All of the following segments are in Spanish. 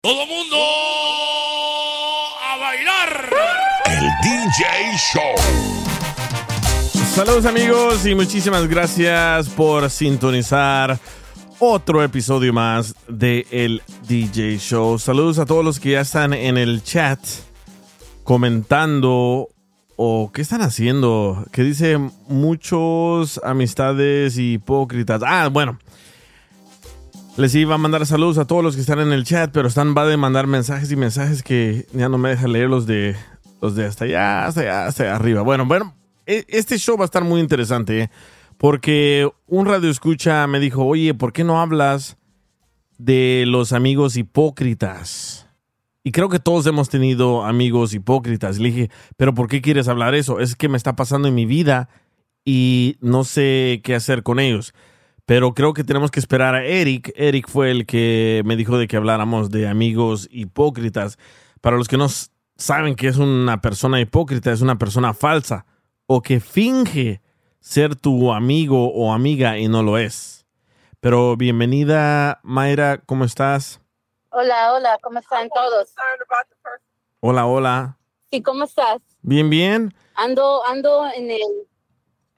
Todo mundo a bailar. El DJ Show. Saludos amigos y muchísimas gracias por sintonizar otro episodio más de El DJ Show. Saludos a todos los que ya están en el chat comentando o qué están haciendo. Que dice muchos amistades hipócritas. Ah, bueno. Les iba a mandar saludos a todos los que están en el chat, pero están va de mandar mensajes y mensajes que ya no me deja leer los de los de hasta allá, hasta arriba. Bueno, bueno, e- este show va a estar muy interesante, ¿eh? porque un radio escucha me dijo, oye, ¿por qué no hablas de los amigos hipócritas? Y creo que todos hemos tenido amigos hipócritas. Le dije, pero ¿por qué quieres hablar eso? Es que me está pasando en mi vida y no sé qué hacer con ellos. Pero creo que tenemos que esperar a Eric. Eric fue el que me dijo de que habláramos de amigos hipócritas. Para los que no saben que es una persona hipócrita, es una persona falsa o que finge ser tu amigo o amiga y no lo es. Pero bienvenida, Mayra, ¿cómo estás? Hola, hola, ¿cómo están todos? Hola, hola. Sí, ¿cómo estás? Bien, bien. Ando, ando en el,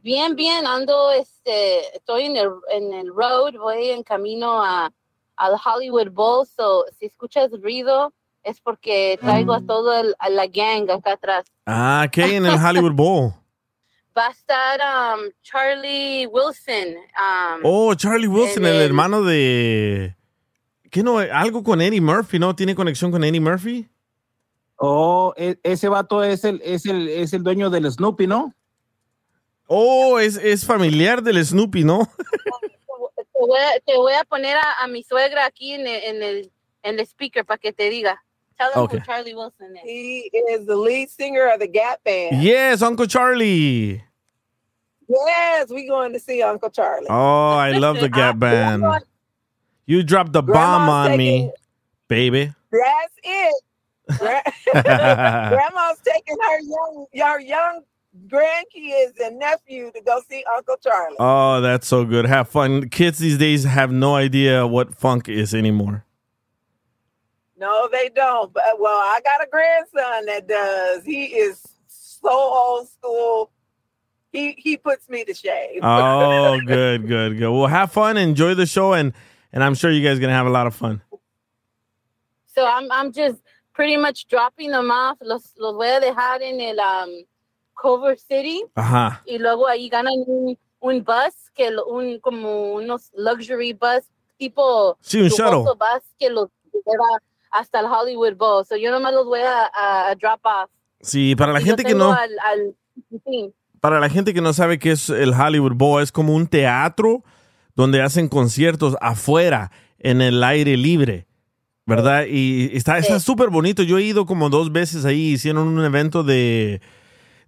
bien, bien, ando, este, estoy en el, en el road, voy en camino a, al Hollywood Bowl, so, si escuchas ruido es porque traigo a todo el- a la gang acá atrás. Ah, ¿qué hay en el Hollywood Bowl? Va a estar um, Charlie Wilson. um, Oh, Charlie Wilson, el- hermano de... ¿Qué no? Algo con Eddie Murphy, ¿no? ¿Tiene conexión con Eddie Murphy? Oh, e- ese vato es el, es el, es el dueño del Snoopy, ¿no? Oh, es, es familiar del Snoopy, ¿no? te, voy a, te voy a poner a, a mi suegra aquí en el, en el, en el speaker para que te diga. Tell them Okay. who Charlie Wilson is. He is the lead singer of the Gap Band. Yes, Uncle Charlie. Yes, we going to see Uncle Charlie. Oh, I love the Gap Band. You dropped the bomb on me, baby. That's it. Gra- Grandma's taking her young, your young grandkids and nephew to go see Uncle Charlie. Oh, that's so good. Have fun. Kids these days have no idea what funk is anymore. No, they don't. But well, I got a grandson that does. He is so old school. He he puts me to shame. Oh, good, good, good. Well, have fun, enjoy the show, and and I'm sure you guys gonna have a lot of fun. So I'm, I'm just pretty much dropping them off. Los, los voy a dejar en el um, Culver City Ajá. y luego ahí ganan un, un bus, que un como unos luxury bus tipo Sí, un shuttle. bus que los lleva hasta el Hollywood Bowl. So yo nomás los voy a, a- a drop off. Sí, para la Y gente que no, al- al- sí. para la gente que no sabe qué es el Hollywood Bowl, es como un teatro donde hacen conciertos afuera en el aire libre, ¿verdad? Y está está súper bonito. Yo he ido como dos veces ahí, hicieron un evento de,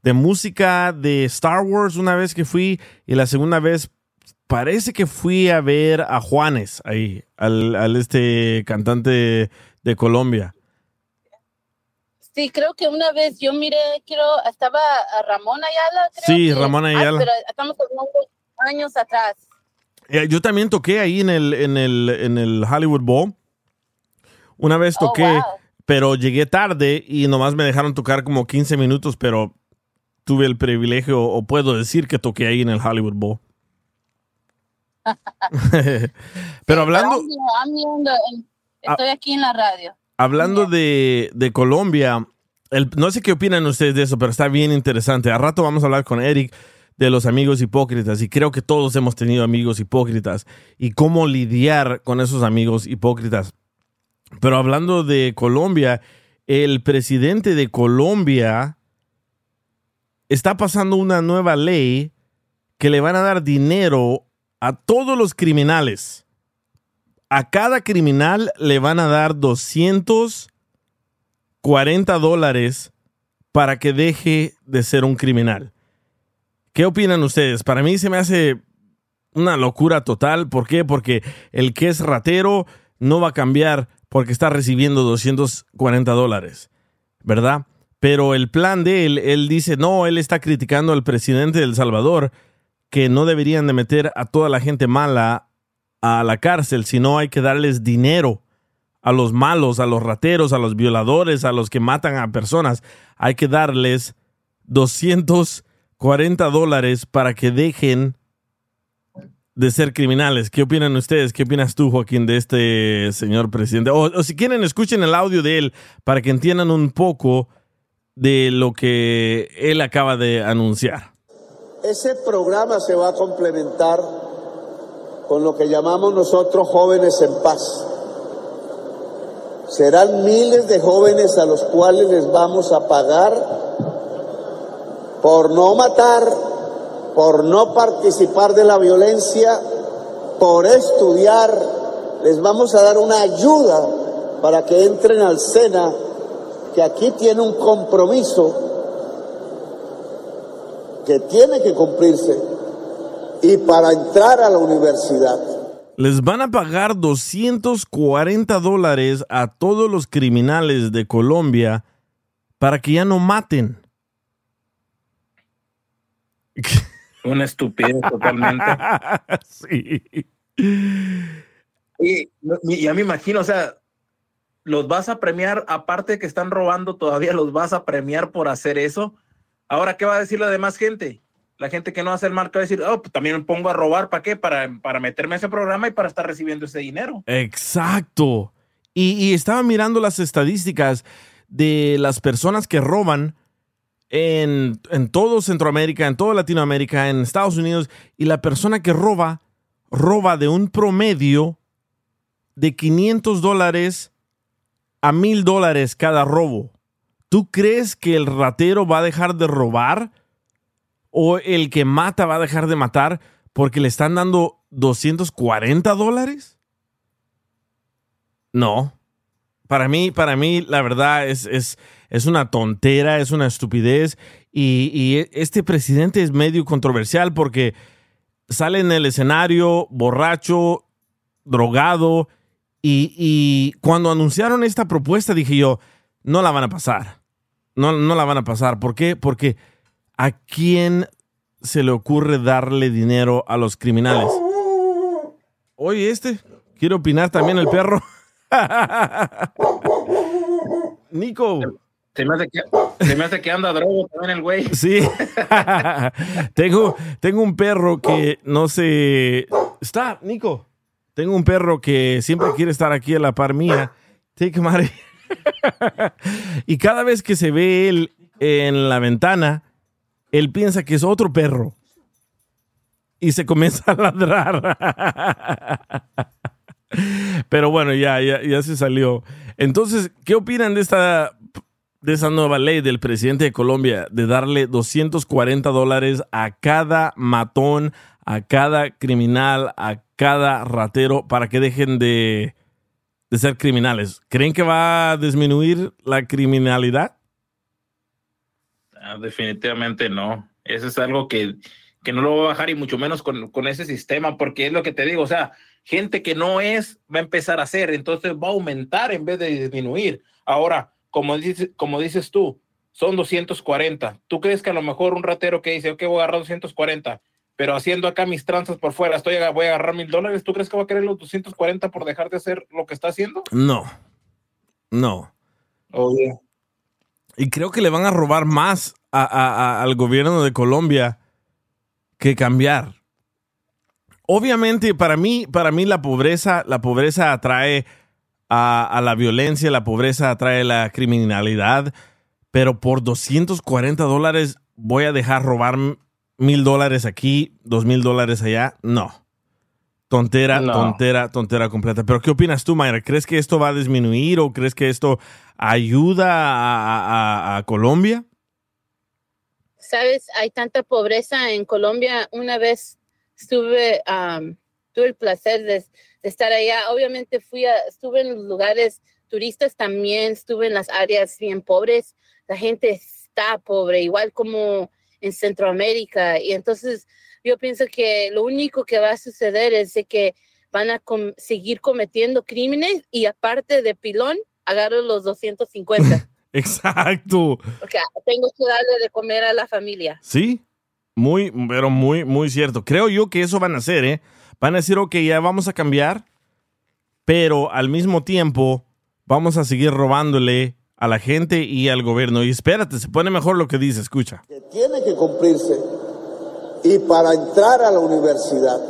de música de Star Wars una vez que fui y la segunda vez parece que fui a ver a Juanes ahí, al, al este cantante de Colombia. Sí, creo que una vez yo miré, quiero, estaba Ramón Ayala, creo. Sí, que- Ramón Ay, Ayala. pero estamos hablando años atrás. Eh, Yo también toqué ahí en el, en el, en el Hollywood Bowl. Una vez Oh, toqué, wow. pero llegué tarde y nomás me dejaron tocar como 15 minutos, pero tuve el privilegio, o puedo decir que toqué ahí en el Hollywood Bowl. pero hablando, in- Estoy aquí en la radio. Hablando de, de Colombia, el- no sé qué opinan ustedes de eso, pero está bien interesante. A rato vamos a hablar con Eric de los amigos hipócritas y creo que todos hemos tenido amigos hipócritas y cómo lidiar con esos amigos hipócritas. Pero hablando de Colombia, el presidente de Colombia está pasando una nueva ley que le van a dar dinero a todos los criminales. A cada criminal le van a dar 240 dólares para que deje de ser un criminal. ¿Qué opinan ustedes? Para mí se me hace una locura total. ¿Por qué? Porque el que es ratero no va a cambiar porque está recibiendo 240 dólares, ¿verdad? Pero el plan de él, él dice, no, él está criticando al presidente de El Salvador que no deberían de meter a toda la gente mala a la cárcel, sino hay que darles dinero a los malos, a los rateros, a los violadores, a los que matan a personas. Hay que darles 240 dólares para que dejen de ser criminales. ¿Qué opinan ustedes? ¿Qué opinas tú, Joaquín, de este señor presidente? O, o si quieren, escuchen el audio de él para que entiendan un poco de lo que él acaba de anunciar. Ese programa se va a complementar con lo que llamamos nosotros jóvenes en paz. Serán miles de jóvenes a los cuales les vamos a pagar por no matar, por no participar de la violencia, por estudiar. Les vamos a dar una ayuda para que entren al SENA, que aquí tiene un compromiso que tiene que cumplirse y para entrar a la universidad. Les van a pagar 240 dólares a todos los criminales de Colombia para que ya no maten. Una estupidez totalmente. sí. Y, y ya me imagino, o sea, los vas a premiar, aparte de que están robando, todavía los vas a premiar por hacer eso. Ahora, ¿qué va a decir la demás gente? La gente que no hace el que va a decir, oh, pues también me pongo a robar, ¿para qué? Para, para meterme a ese programa y para estar recibiendo ese dinero. Exacto. Y, y estaba mirando las estadísticas de las personas que roban en, en todo Centroamérica, en toda Latinoamérica, en Estados Unidos, y la persona que roba, roba de un promedio de 500 dólares a 1000 dólares cada robo. ¿Tú crees que el ratero va a dejar de robar? ¿O el que mata va a dejar de matar porque le están dando 240 dólares? No. Para mí, para mí, la verdad es, es, es una tontera, es una estupidez. Y, y este presidente es medio controversial porque sale en el escenario borracho, drogado. Y, y cuando anunciaron esta propuesta dije yo, no la van a pasar. No, no la van a pasar. ¿Por qué? Porque ¿a quién se le ocurre darle dinero a los criminales? Oye, este, quiere opinar también el perro. Nico. Se me hace que, se me hace que anda drogo también el güey. Sí. tengo, tengo un perro que no sé. Está, Nico. Tengo un perro que siempre quiere estar aquí a la par mía. Take him y cada vez que se ve él en la ventana, él piensa que es otro perro. Y se comienza a ladrar. Pero bueno, ya, ya, ya se salió. Entonces, ¿qué opinan de esta, de esa nueva ley del presidente de Colombia de darle 240 dólares a cada matón, a cada criminal, a cada ratero para que dejen de, de ser criminales? ¿Creen que va a disminuir la criminalidad? Ah, definitivamente no. Eso es algo que, que no lo va a bajar y mucho menos con, con ese sistema, porque es lo que te digo, o sea, gente que no es va a empezar a hacer, entonces va a aumentar en vez de disminuir. Ahora, como dices, como dices tú, son 240. ¿Tú crees que a lo mejor un ratero que dice, ok, voy a agarrar 240, pero haciendo acá mis tranzas por fuera, estoy, voy a agarrar mil dólares, ¿tú crees que va a querer los 240 por dejar de hacer lo que está haciendo? No. No. Obvio. Y creo que le van a robar más a, a, a, al gobierno de Colombia que cambiar. Obviamente, para mí, para mí la pobreza, la pobreza atrae a, a la violencia, la pobreza atrae la criminalidad, pero por 240 dólares voy a dejar robar mil dólares aquí, dos mil dólares allá. No. Tontera, No. tontera, tontera completa. Pero ¿qué opinas tú, Mayra? ¿Crees que esto va a disminuir o crees que esto ayuda a, a- a Colombia? Sabes, hay tanta pobreza en Colombia. Una vez estuve, am, tuve el placer de, de estar allá. Obviamente fui a, estuve en los lugares turistas también, estuve en las áreas bien pobres. La gente está pobre, igual como en Centroamérica. Y entonces yo pienso que lo único que va a suceder es de que van a com- seguir cometiendo crímenes y aparte de pilón, agarro los 250. Exacto. Porque tengo que darle de comer a la familia. Sí, muy, pero muy, muy cierto. Creo yo que eso van a hacer, ¿eh? Van a decir, ok, ya vamos a cambiar, pero al mismo tiempo vamos a seguir robándole a la gente y al gobierno. Y espérate, se pone mejor lo que dice, escucha. tiene que cumplirse. Y para entrar a la universidad,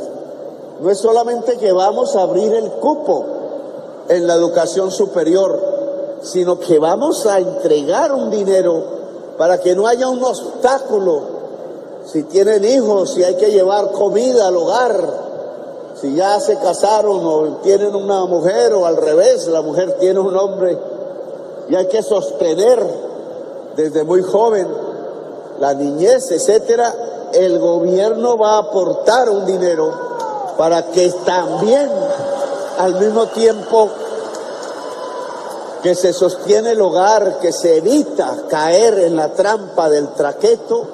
no es solamente que vamos a abrir el cupo en la educación superior, sino que vamos a entregar un dinero para que no haya un obstáculo. Si tienen hijos, si hay que llevar comida al hogar, si ya se casaron o tienen una mujer o al revés, la mujer tiene un hombre y hay que sostener desde muy joven la niñez, etcétera, el gobierno va a aportar un dinero para que también al mismo tiempo que se sostiene el hogar, que se evita caer en la trampa del traqueto,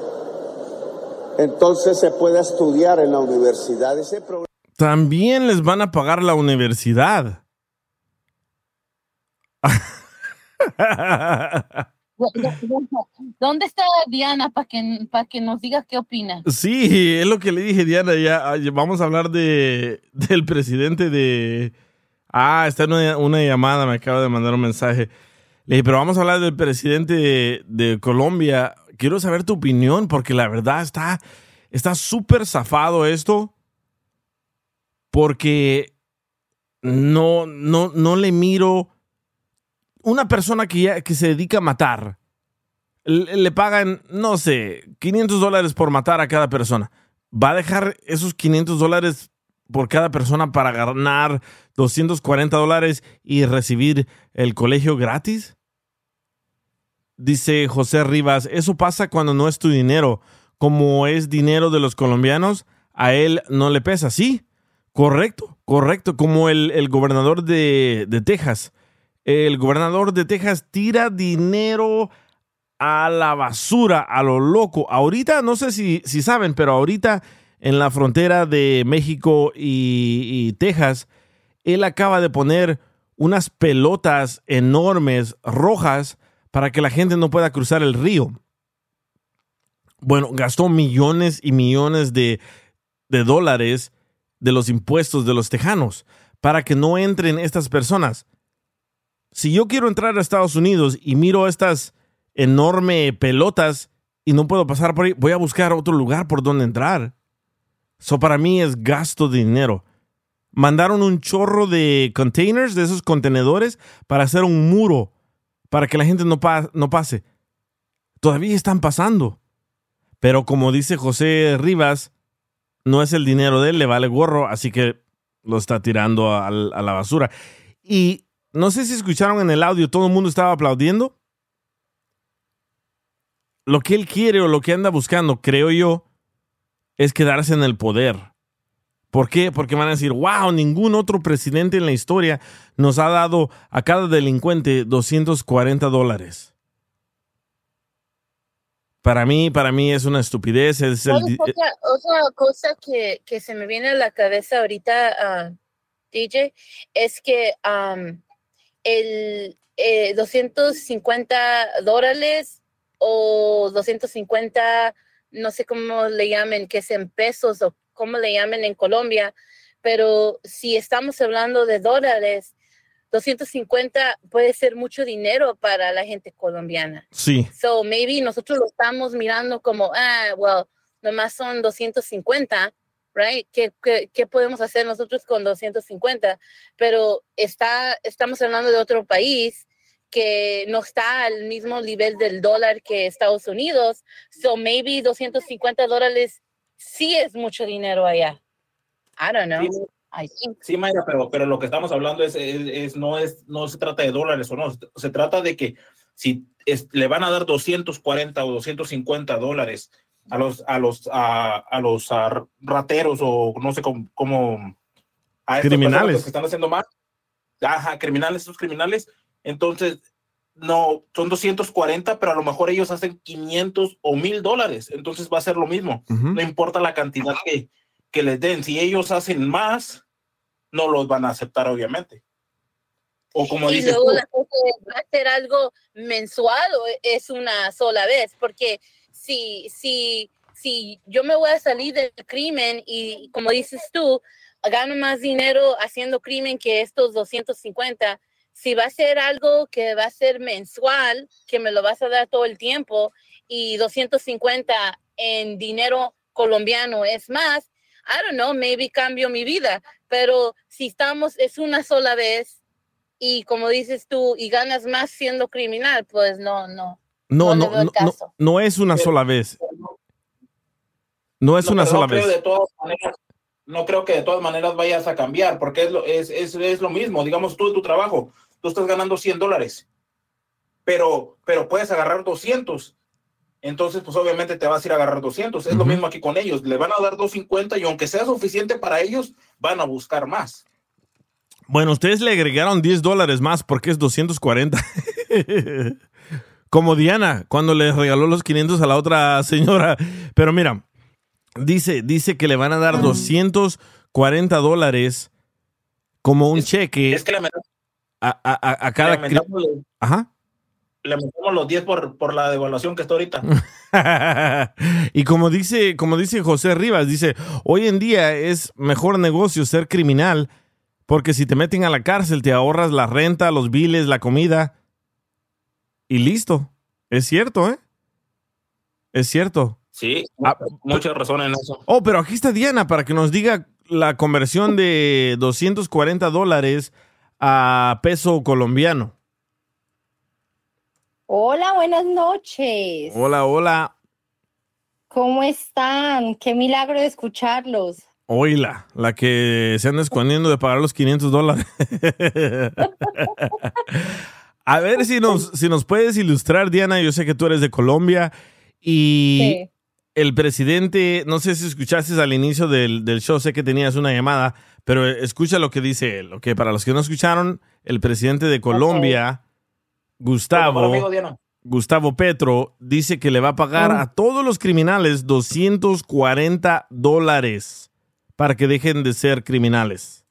entonces se pueda estudiar en la universidad. Ese También les van a pagar la universidad. ¿Dónde está Diana para que, para que nos diga qué opina? Sí, es lo que le dije, Diana. Ya vamos a hablar de del presidente de. Ah, está en una, una llamada, me acaba de mandar un mensaje. Le dije, pero vamos a hablar del presidente de, Colombia. Quiero saber tu opinión, porque la verdad está está súper zafado esto. Porque no, no, no le miro una persona que, ya, que se dedica a matar le pagan, no sé, 500 dólares por matar a cada persona. ¿Va a dejar esos 500 dólares por cada persona para ganar 240 dólares y recibir el colegio gratis? Dice José Rivas, eso pasa cuando no es tu dinero. Como es dinero de los colombianos, a él no le pesa. Sí, correcto, correcto. Como el, el gobernador de, de Texas. El gobernador de Texas tira dinero a la basura, a lo loco. Ahorita, no sé si, si saben, pero ahorita en la frontera de México y, Texas, él acaba de poner unas pelotas enormes rojas para que la gente no pueda cruzar el río. Bueno, gastó millones y millones de, de dólares de los impuestos de los tejanos para que no entren estas personas. Si yo quiero entrar a Estados Unidos y miro estas enorme pelotas y no puedo pasar por ahí, voy a buscar otro lugar por donde entrar. Eso para mí es gasto de dinero. Mandaron un chorro de containers, de esos contenedores, para hacer un muro, para que la gente no, pa- no pase. Todavía están pasando. Pero como dice José Rivas, no es el dinero de él, le vale gorro, así que lo está tirando al- a la basura. Y no sé si escucharon en el audio, todo el mundo estaba aplaudiendo lo que él quiere o lo que anda buscando, creo yo, es quedarse en el poder. ¿Por qué? Porque van a decir, wow, ningún otro presidente en la historia nos ha dado a cada delincuente 240 dólares. Para mí, para mí es una estupidez. Es el, ¿Sabes otra, otra cosa que, que se me viene a la cabeza ahorita, ah, DJ, es que el eh, 250 dólares o 250, no sé cómo le llamen, que es en pesos o cómo le llamen en Colombia, pero si estamos hablando de dólares, 250 puede ser mucho dinero para la gente colombiana. Sí. So maybe nosotros lo estamos mirando como, ah, well, nomás son 250, right? ¿Qué, qué, qué podemos hacer nosotros con 250? Pero está, estamos hablando de otro país que no está al mismo nivel del dólar que Estados Unidos. So maybe 250 dólares sí es mucho dinero allá. I don't know. Sí. I think. Sí, Mayra, pero, pero lo que estamos hablando es, es, es- no, es, no se trata de dólares o no, se trata de que si es- le van a dar 240 o 250 dólares a los, a los, a, a los ah, rateros o no sé cómo, cómo a Criminales. que están haciendo mal, ajá, criminales, estos criminales, entonces no, son 240, pero a lo mejor ellos hacen 500 o 1000 dólares, entonces va a ser lo mismo, Ujú. no importa la cantidad que, que les den, si ellos hacen más, no los van a aceptar, obviamente. O como y dices luego tú, la cosa a ser algo mensual o es una sola vez, porque si, si, si yo me voy a salir del crimen y como dices tú, gano más dinero haciendo crimen que estos 250, si va a ser algo que va a ser mensual, que me lo vas a dar todo el tiempo y 250 en dinero colombiano es más, I don't know, maybe cambio mi vida, pero si estamos, es una sola vez y como dices tú, y ganas más siendo criminal, pues no, no. No, No no, no, es una sola vez. No es No, una sola no creo vez. de todas maneras, no creo que de todas maneras vayas a cambiar, porque es lo, es, es, es lo mismo. Digamos, tú en tu trabajo, tú estás ganando 100 dólares, pero, pero puedes agarrar 200. Entonces, pues obviamente te vas a ir a agarrar 200. Es lo mismo aquí con ellos. Le van a dar 250 y aunque sea suficiente para ellos, van a buscar más. Bueno, ustedes le agregaron 10 dólares más porque es 240. Como Diana, cuando le regaló los 500 a la otra señora. Pero mira, dice, dice que le van a dar 240 dólares como un cheque Es que le, met- a, a- cada... le Ajá. le metemos los 10 por, por la devaluación que está ahorita. y como dice, como dice José Rivas, dice, hoy en día es mejor negocio ser criminal porque si te meten a la cárcel te ahorras la renta, los biles, la comida y listo. Es cierto, ¿eh? Es cierto. Sí, Ah, mucha razón en eso. Oh, pero aquí está Diana para que nos diga la conversión de 240 dólares a peso colombiano. Hola, buenas noches. Hola, hola. ¿Cómo están? Qué milagro de escucharlos. Oila, la que se anda escondiendo de pagar los 500 dólares. A ver si nos, si nos puedes ilustrar, Diana. Yo sé que tú eres de Colombia y Sí. el presidente, no sé si escuchaste al inicio del, del show, sé que tenías una llamada, pero escucha lo que dice él. Ok, para los que no escucharon, el presidente de Colombia, Gustavo. Amigo Diana. Gustavo Petro dice que le va a pagar a todos los criminales 240 dólares para que dejen de ser criminales.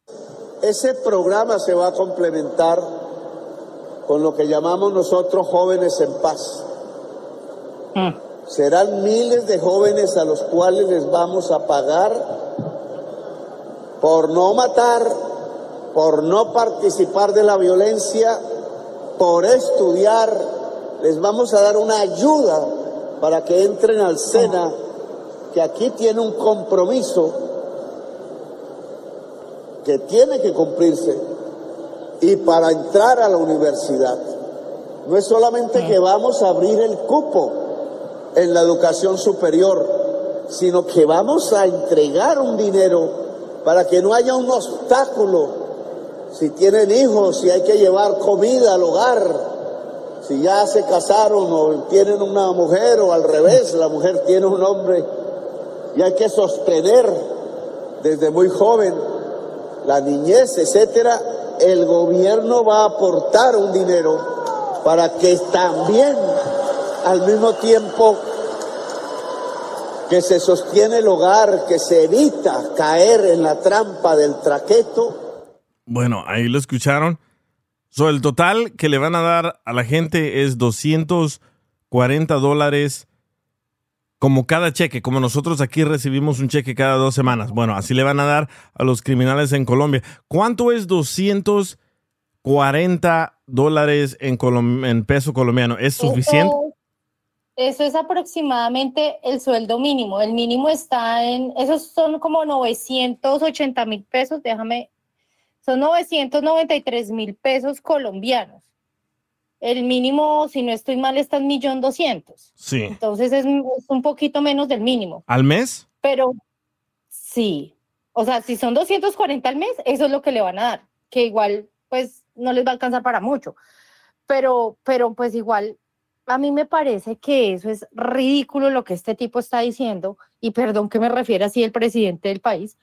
Ese programa se va a complementar con lo que llamamos nosotros jóvenes en paz. Serán miles de jóvenes a los cuales les vamos a pagar por no matar, por no participar de la violencia, por estudiar. Les vamos a dar una ayuda para que entren al SENA, que aquí tiene un compromiso que tiene que cumplirse y para entrar a la universidad. No es solamente que vamos a abrir el cupo en la educación superior, sino que vamos a entregar un dinero para que no haya un obstáculo. Si tienen hijos, si hay que llevar comida al hogar, si ya se casaron o tienen una mujer o al revés, la mujer tiene un hombre y hay que sostener desde muy joven la niñez, etcétera, el gobierno va a aportar un dinero para que también al mismo tiempo que se sostiene el hogar, que se evita caer en la trampa del traqueto, Bueno, ahí lo escucharon. So, el total que le van a dar a la gente es 240 dólares como cada cheque, como nosotros aquí recibimos un cheque cada dos semanas. Bueno, así le van a dar a los criminales en Colombia. ¿Cuánto es 240 dólares en, colom- en peso colombiano? ¿Es suficiente? Eso, eso es aproximadamente el sueldo mínimo. El mínimo está en, esos son como 980 mil pesos, déjame, son 993 mil pesos colombianos. El mínimo, si no estoy mal, está en millón doscientos. Sí. Entonces es, es un poquito menos del mínimo. ¿Al mes? Pero sí, o sea, si son 240 al mes, eso es lo que le van a dar, que igual pues no les va a alcanzar para mucho. Pero, pero pues igual, a mí me parece que eso es ridículo lo que este tipo está diciendo, y perdón que me refiera así el presidente del país,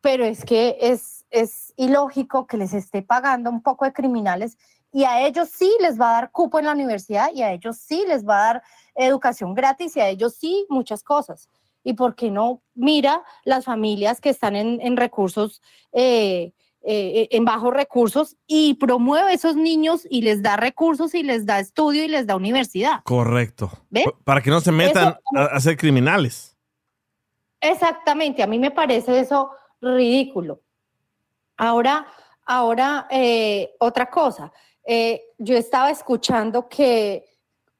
pero es que es, es ilógico que les esté pagando un poco de criminales y a ellos sí les va a dar cupo en la universidad y a ellos sí les va a dar educación gratis y a ellos sí muchas cosas. ¿Y por qué no mira las familias que están en, en recursos, eh, eh, en bajos recursos y promueve a esos niños y les da recursos y les da estudio y les da universidad? Correcto. ¿Ven? Pa- Para que no se metan a, a ser criminales. Exactamente, a mí me parece eso ridículo. Ahora, ahora, eh, otra cosa. Eh, yo estaba escuchando que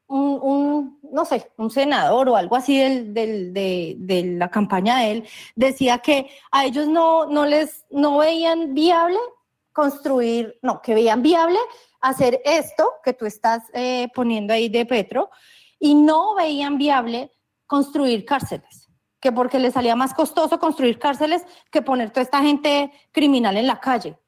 un, no sé, un senador o algo así del, del- de, de la campaña de él decía que a ellos no, no les, no veían viable construir, no, que veían viable hacer esto que tú estás eh, poniendo ahí de Petro y no veían viable construir cárceles, que porque les salía más costoso construir cárceles que poner toda esta gente criminal en la calle.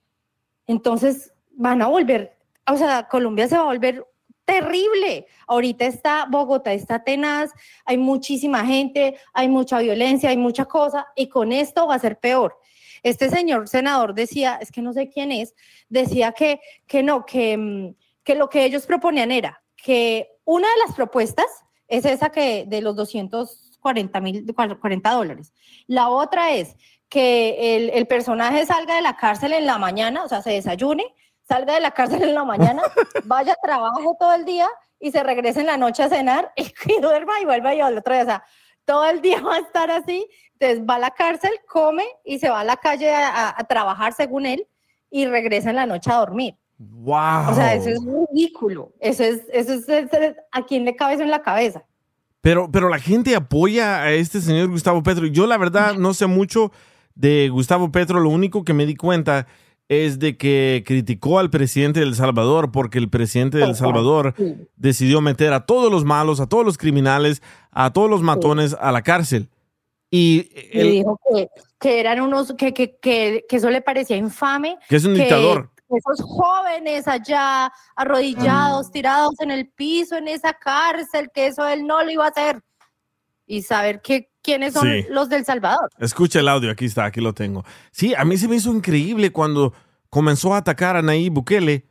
Entonces van a volver, o sea, Colombia se va a volver terrible. Ahorita está Bogotá, está tenaz, hay muchísima gente, hay mucha violencia, hay mucha cosa, y con esto va a ser peor. Este señor senador decía, es que no sé quién es, decía que, que no, que, mm, que lo que ellos proponían era que una de las propuestas es esa que de los 240 mil, 40 dólares. La otra es que el, el personaje salga de la cárcel en la mañana, o sea, se desayune, salga de la cárcel en la mañana, vaya, trabaje todo el día y se regrese en la noche a cenar y, y duerma y vuelva y al otro día. O sea, todo el día va a estar así. Entonces va a la cárcel, come y se va a la calle a, trabajar según él y regresa en la noche a dormir. ¡Wow! O sea, eso es ridículo. Eso es, eso es, eso es- ¿a quién le cabe eso en la cabeza? Pero, pero la gente apoya a este señor Gustavo Petro. Yo la verdad no sé mucho de Gustavo Petro. Lo único que me di cuenta es de que criticó al presidente de El Salvador porque el presidente de El Salvador decidió meter a todos los malos, a todos los criminales, a todos los matones a la cárcel. Y dijo que, que eran unos, que, que, que, que eso le parecía infame. Que es un dictador. Esos jóvenes allá arrodillados, tirados en el piso, en esa cárcel, que eso él no lo iba a hacer. Y saber que, quiénes son Sí. los del Salvador. escucha el audio, aquí está, aquí lo tengo. Sí, a mí se me hizo increíble cuando comenzó a atacar a Nayib Bukele.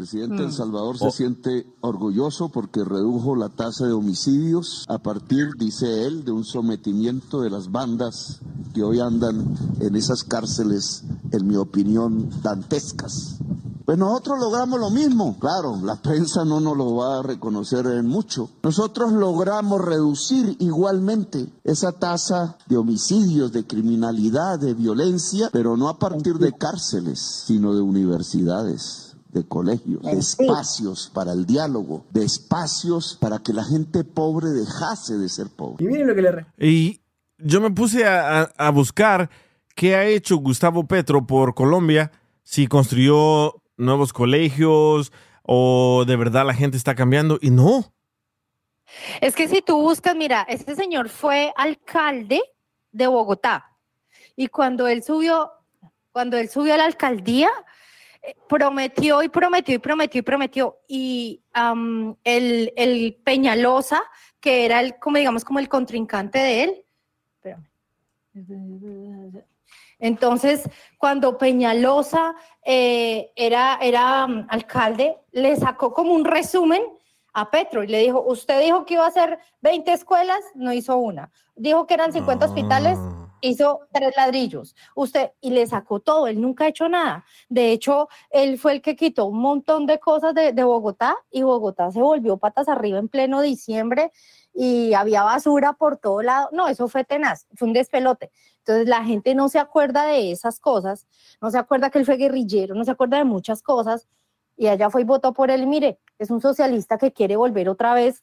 Presidente de El Salvador Oh. se siente orgulloso porque redujo la tasa de homicidios a partir, dice él, de un sometimiento de las bandas que hoy andan en esas cárceles, en mi opinión, dantescas. Pues nosotros logramos lo mismo, claro, la prensa no nos lo va a reconocer en mucho. Nosotros logramos reducir igualmente esa tasa de homicidios, de criminalidad, de violencia, pero no a partir de cárceles, sino de universidades de colegios, de espacios para el diálogo, de espacios para que la gente pobre dejase de ser pobre. Y miren lo que le... re- Y yo me puse a, a- buscar qué ha hecho Gustavo Petro por Colombia, si construyó nuevos colegios o de verdad la gente está cambiando. Y no, Es que si tú buscas, mira, este señor fue alcalde de Bogotá y cuando él subió, cuando él subió a la alcaldía, eh, prometió y prometió y prometió y prometió y am, el, el Peñalosa, que era el, como digamos, como el contrincante de él. Entonces, cuando Peñalosa eh, era, era alcalde, le sacó como un resumen a Petro y le dijo, usted dijo que iba a hacer 20 escuelas, no hizo una. Dijo que eran 50 hospitales, hizo tres ladrillos. Usted, y le sacó todo, él nunca ha hecho nada. De hecho, él fue el que quitó un montón de cosas de, de Bogotá y Bogotá se volvió patas arriba en pleno diciembre y había basura por todo lado. No, eso fue tenaz, fue un despelote. Entonces la gente no se acuerda de esas cosas, no se acuerda que él fue guerrillero, no se acuerda de muchas cosas y allá fue y votó por él. Mire, es un socialista que quiere volver otra vez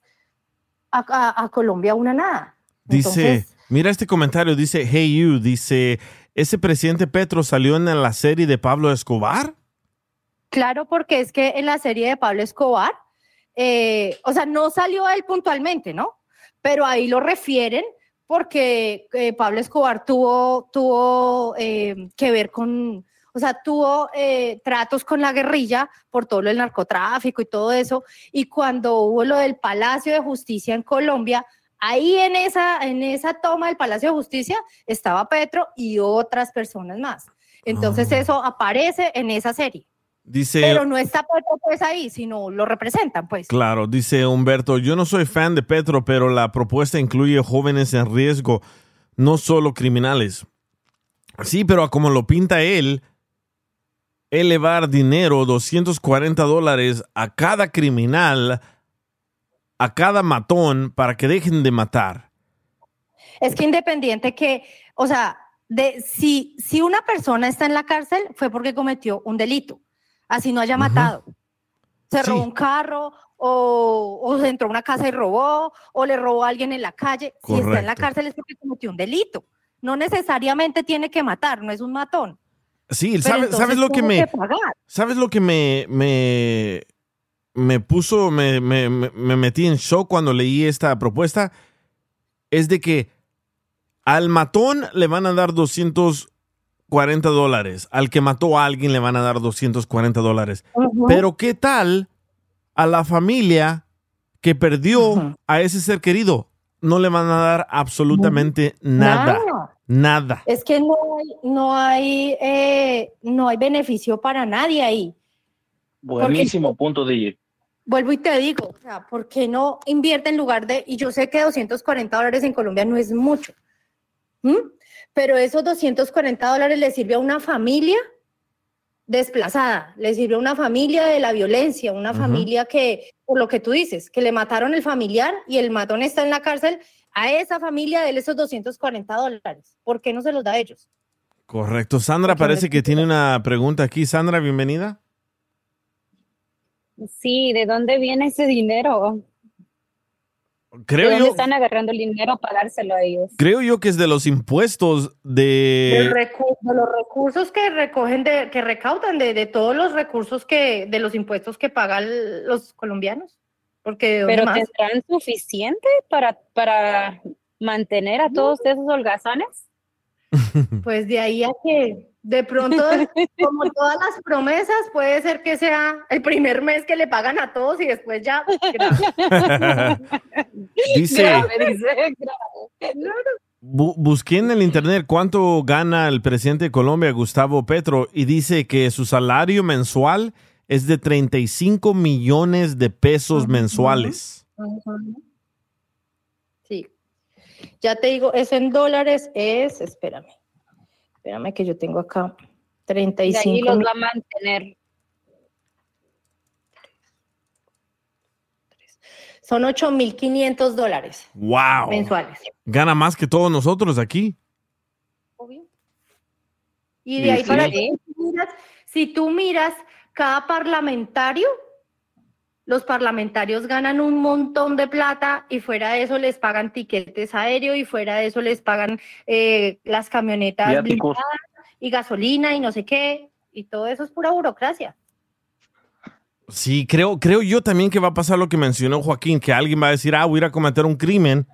a, a- a Colombia una nada. Dice, Entonces- mira este comentario, dice, hey you, dice, ¿ese presidente Petro salió en la serie de Pablo Escobar? Claro, porque es que en la serie de Pablo Escobar, eh, o sea, no salió él puntualmente, ¿no? Pero ahí lo refieren porque eh, Pablo Escobar tuvo, tuvo eh, que ver con, o sea, tuvo tratos con la guerrilla por todo lo del narcotráfico y todo eso. Y cuando hubo lo del Palacio de Justicia en Colombia, ahí en esa, en esa toma del Palacio de Justicia estaba Petro y otras personas más. Entonces eso aparece en esa serie. Dice, Pero no está Petro pues ahí, sino lo representan pues. claro, dice Humberto, yo no soy fan de Petro, pero la propuesta incluye jóvenes en riesgo, no solo criminales. Sí, pero a como lo pinta él, elevar dinero, 240 dólares a cada criminal, a cada matón, para que dejen de matar. Es que independiente que, o sea, de si, si una persona está en la cárcel fue porque cometió un delito, así no haya matado. Se robó un carro o, o se entró a una casa y robó o le robó a alguien en la calle. Si está en la cárcel es porque cometió un delito. No necesariamente tiene que matar, no es un matón. Sí, ¿sabes, ¿sabes lo que me... que. ¿Sabes lo que me, me, me puso, me, me- me- me metí en shock cuando leí esta propuesta? Es de que al matón le van a dar 240 dólares, al que mató a alguien le van a dar 240 dólares. Pero ¿qué tal a la familia que perdió a ese ser querido? No le van a dar absolutamente nada. Nada. Nada. Es que no hay, no hay, eh, no hay beneficio para nadie ahí. Buenísimo punto, DJ. Vuelvo y te digo, o sea, ¿por qué no invierte en lugar de, y yo sé que 240 dólares en Colombia no es mucho, ¿m? pero esos 240 dólares le sirve a una familia desplazada, le sirve a una familia de la violencia, una Ujú. familia que, por lo que tú dices, que le mataron el familiar y el matón está en la cárcel, a esa familia de esos 240 dólares. ¿Por qué no se los da a ellos? Correcto. Sandra parece que tiene una pregunta aquí. Sandra, bienvenida. Sí, ¿de dónde viene ese dinero? Creo ¿De dónde yo, están agarrando el dinero para dárselo a ellos? creo yo que es de los impuestos de... recu- de los recursos que recogen, de, que recaudan, de, de todos los recursos que, de los impuestos que pagan los colombianos. Porque ¿de dónde ¿Pero más? tendrán suficiente para, para mantener a todos esos holgazanes? Pues de ahí a que de pronto, como todas las promesas, puede ser que sea el primer mes que le pagan a todos y después ya. Dice, Grave, dice, grave. bu- busqué en el internet cuánto gana el presidente de Colombia, Gustavo Petro, y dice que su salario mensual es de 35 millones de pesos mensuales. Sí. Ya te digo, eso en dólares es, espérame, espérame que yo tengo acá De 35 ahí los va a mantener. son 8.500 dólares ¡Wow! mensuales. Gana más que todos nosotros aquí. Y de Sí, ahí sí. para miras- si tú miras cada parlamentario, los parlamentarios ganan un montón de plata y fuera de eso les pagan tiquetes aéreos y fuera de eso les pagan eh, las camionetas Viáticos. blindadas y gasolina y no sé qué. Y todo eso es pura burocracia. Sí, creo, creo yo también que va a pasar lo que mencionó Joaquín, que alguien va a decir, ah, voy a ir a cometer un crimen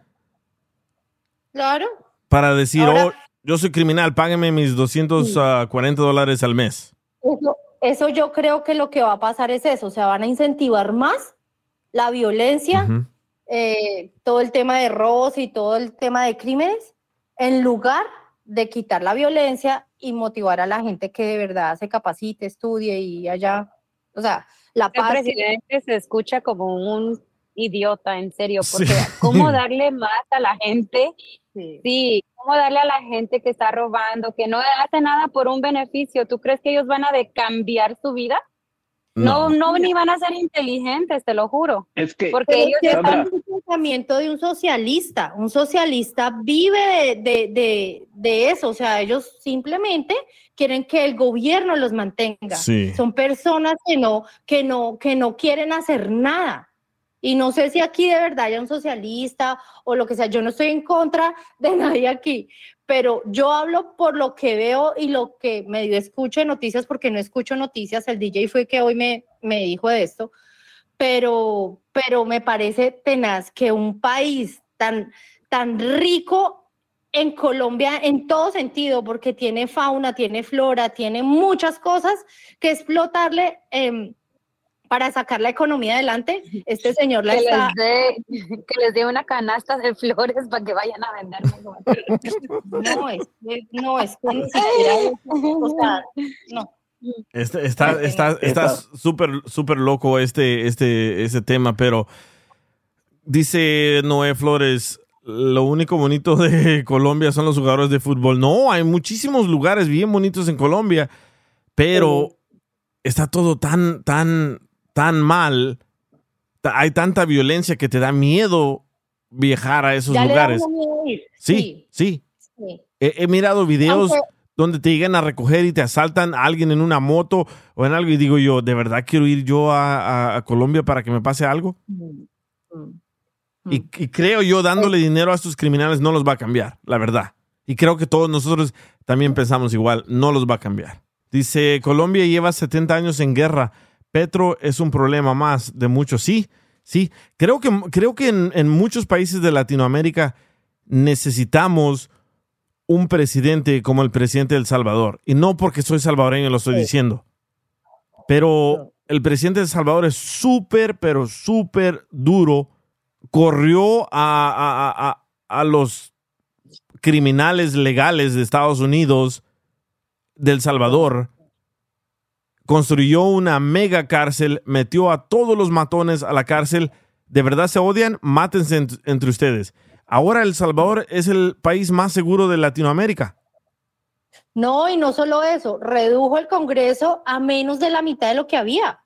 Claro. para decir, Ahora- oh, yo soy criminal, págueme mis 240 dólares al mes. Eso, eso yo creo que lo que va a pasar es eso, o sea, van a incentivar más la violencia, eh, todo el tema de robos y todo el tema de crímenes, en lugar de quitar la violencia y motivar a la gente que de verdad se capacite, estudie y allá, o sea, la El paz. presidente se escucha como un idiota, en serio, porque Sí. ¿cómo darle más a la gente? Sí. ¿cómo darle a la gente que está robando, que no hace nada por un beneficio? ¿Tú crees que ellos van a de cambiar su vida? No, no, ni van a ser inteligentes, te lo juro. Es que, Porque ellos que están es un pensamiento de un socialista. Un socialista vive de, de- de- de eso. O sea, ellos simplemente quieren que el gobierno los mantenga. Sí. Son personas que no, que no, que no quieren hacer nada. Y no sé si aquí de verdad haya un socialista o lo que sea, yo no estoy en contra de nadie aquí, pero yo hablo por lo que veo y lo que medio escucho de noticias, porque no escucho noticias, el DJ fue que hoy me, me dijo de esto, pero, pero me parece tenaz que un país tan, tan rico en Colombia en todo sentido, porque tiene fauna, tiene flora, tiene muchas cosas que explotarle em, para sacar la economía adelante. Este señor la que, está... les dé, que les dé una canasta de flores para que vayan a vender. No, es, no, es que ni siquiera, o sea, no. Este- está está está súper súper loco este este ese tema, pero dice Noé Flores, lo único bonito de Colombia son los jugadores de fútbol. No, hay muchísimos lugares bien bonitos en Colombia, pero está todo tan tan tan mal. Hay tanta violencia que te da miedo viajar a esos Ya le da lugares. uno miedo ir. Sí, sí. sí. He, he mirado videos Aunque- donde te llegan a recoger y te asaltan a alguien en una moto o en algo y digo yo, ¿de verdad quiero ir yo a, a- a Colombia para que me pase algo? Y, y creo yo dándole dinero a estos criminales no los va a cambiar, la verdad. Y creo que todos nosotros también pensamos igual, no los va a cambiar. Dice, Colombia lleva 70 años en guerra. Petro es un problema más de muchos. Sí, sí. Creo que, creo que en, en muchos países de Latinoamérica necesitamos un presidente como el presidente de El Salvador. Y no porque soy salvadoreño lo estoy diciendo. Pero el presidente de El Salvador es súper, pero súper duro. Corrió a, a- a- a- a los criminales legales de Estados Unidos, de El Salvador. Construyó una mega cárcel, metió a todos los matones a la cárcel. ¿De verdad se odian? Mátense ent- entre ustedes. Ahora El Salvador es el país más seguro de Latinoamérica. No, y no solo eso, redujo el Congreso a menos de la mitad de lo que había.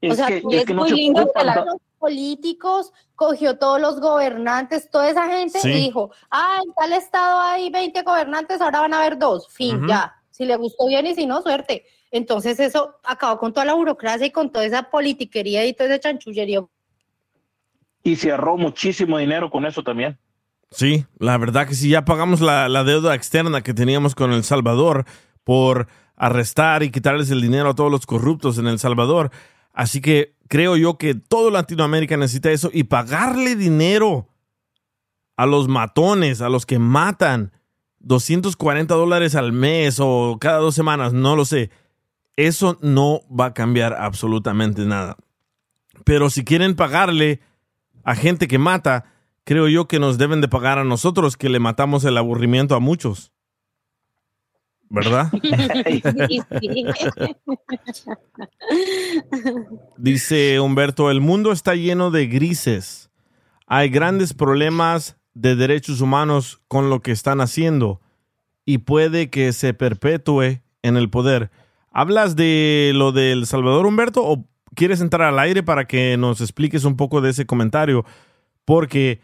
Es o sea, que- es es que no muy se lindo la- ta- los políticos cogió todos los gobernantes, toda esa gente Sí. y dijo, ah, en tal estado hay 20 gobernantes, ahora van a haber dos, fin, ya. Si le gustó bien y si no, suerte. Entonces eso acabó con toda la burocracia y con toda esa politiquería y toda esa chanchullería. Y se ahorró muchísimo dinero con eso también. Sí, la verdad que sí, ya pagamos la, la deuda externa que teníamos con El Salvador por arrestar y quitarles el dinero a todos los corruptos en El Salvador. Así que creo yo que todo Latinoamérica necesita eso y pagarle dinero a los matones, a los que matan 240 dólares al mes o cada dos semanas, no lo sé. Eso no va a cambiar absolutamente nada. Pero si quieren pagarle a gente que mata, creo yo que nos deben de pagar a nosotros que le matamos el aburrimiento a muchos. ¿Verdad? Dice Humberto, el mundo está lleno de grises. Hay grandes problemas de derechos humanos con lo que están haciendo y puede que se perpetúe en el poder. ¿Hablas de lo del Salvador, Humberto, o quieres entrar al aire para que nos expliques un poco de ese comentario? Porque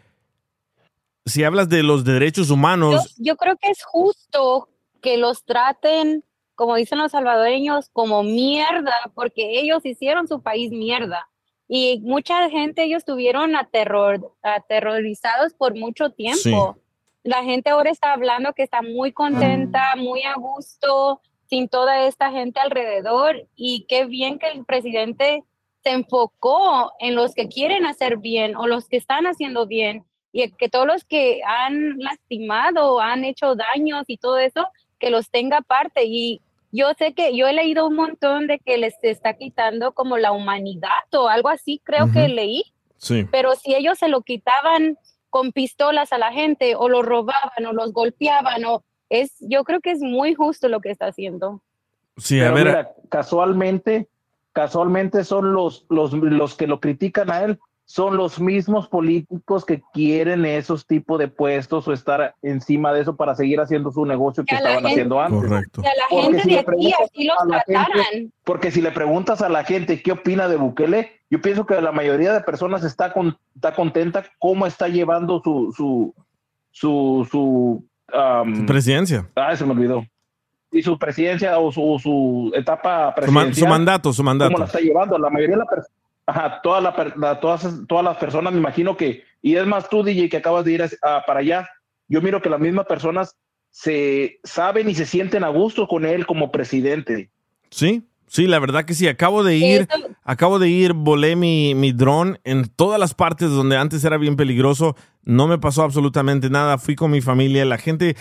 si hablas de los derechos Yo, humanos, yo creo que es justo que los traten, como dicen los salvadoreños, como mierda, porque ellos hicieron su país mierda. Y mucha gente, ellos estuvieron aterror, aterrorizados por mucho tiempo. La gente ahora está hablando que está muy contenta, muy a gusto, sin toda esta gente alrededor. Y qué bien que el presidente se enfocó en los que quieren hacer bien o los que están haciendo bien y que todos los que han lastimado, han hecho daños y todo eso, que los tenga aparte. Y yo sé que yo he leído un montón de que les está quitando como la humanidad o algo así, creo que leí. sí. Pero si ellos se lo quitaban con pistolas a la gente o lo robaban o los golpeaban o es, yo creo que es muy justo lo que está haciendo. Sí, a Pero ver, mira, casualmente, casualmente son los, los, los que lo critican a él, son los mismos políticos que quieren esos tipos de puestos o estar encima de eso para seguir haciendo su negocio que estaban gente- haciendo antes. correcto. Que a la Porque gente si de le aquí preguntas así los a la gente- trataran. Porque si le preguntas a la gente qué opina de Bukele, yo pienso que la mayoría de personas está, con, está contenta cómo está llevando su, su, su, su, am, presidencia. ah, se me olvidó. Y su presidencia o su, su etapa Su, presidencial. su mandato, su ¿Cómo la mandato. está llevando? La mayoría de, la Ajá, toda la, la- todas, todas las personas, me imagino que, y es más tú, DJ, que acabas de ir a- a- para allá, yo miro que las mismas personas se saben y se sienten a gusto con él como presidente. Sí, sí, la verdad que sí. Acabo de ir, acabo de ir, volé mi, mi dron en todas las partes donde antes era bien peligroso. No me pasó absolutamente nada. Fui con mi familia. La gente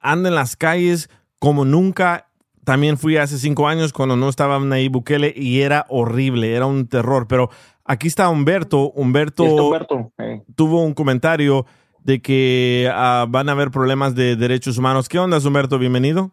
anda en las calles como nunca. También fui hace cinco años cuando no estaba Nayib Bukele y era horrible, era un terror. Pero aquí está Humberto. Humberto, Humberto, eh. tuvo un comentario de que ah, van a haber problemas de derechos humanos. ¿Qué onda, Humberto? Bienvenido.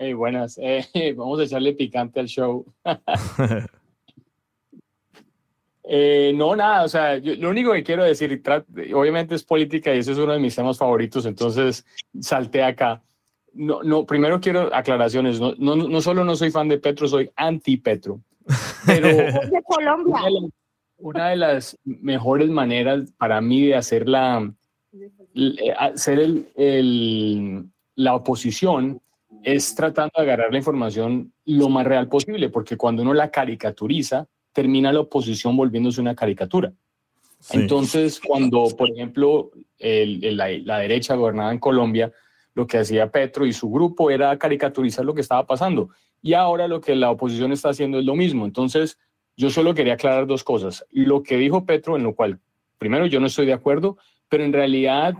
Hey, buenas. Eh, vamos a echarle picante al show. Eh, no, nada, o sea, yo- lo único que quiero decir, obviamente es política y ese es uno de mis temas favoritos, entonces salté acá. No, no, primero quiero aclaraciones, no, no, no solo no soy fan de Petro, soy anti-Petro, pero de Colombia. una de, las, una de las mejores maneras para mí de hacer la, hacer el, el- la oposición es tratando de agarrar la información lo más real posible, porque cuando uno la caricaturiza, termina la oposición volviéndose una caricatura. Entonces, cuando, por ejemplo, el- el- la, la derecha gobernaba en Colombia, lo que hacía Petro y su grupo era caricaturizar lo que estaba pasando. Y ahora lo que la oposición está haciendo es lo mismo. Entonces, yo solo quería aclarar dos cosas. Lo que dijo Petro, en lo cual, primero, yo no estoy de acuerdo, pero en realidad,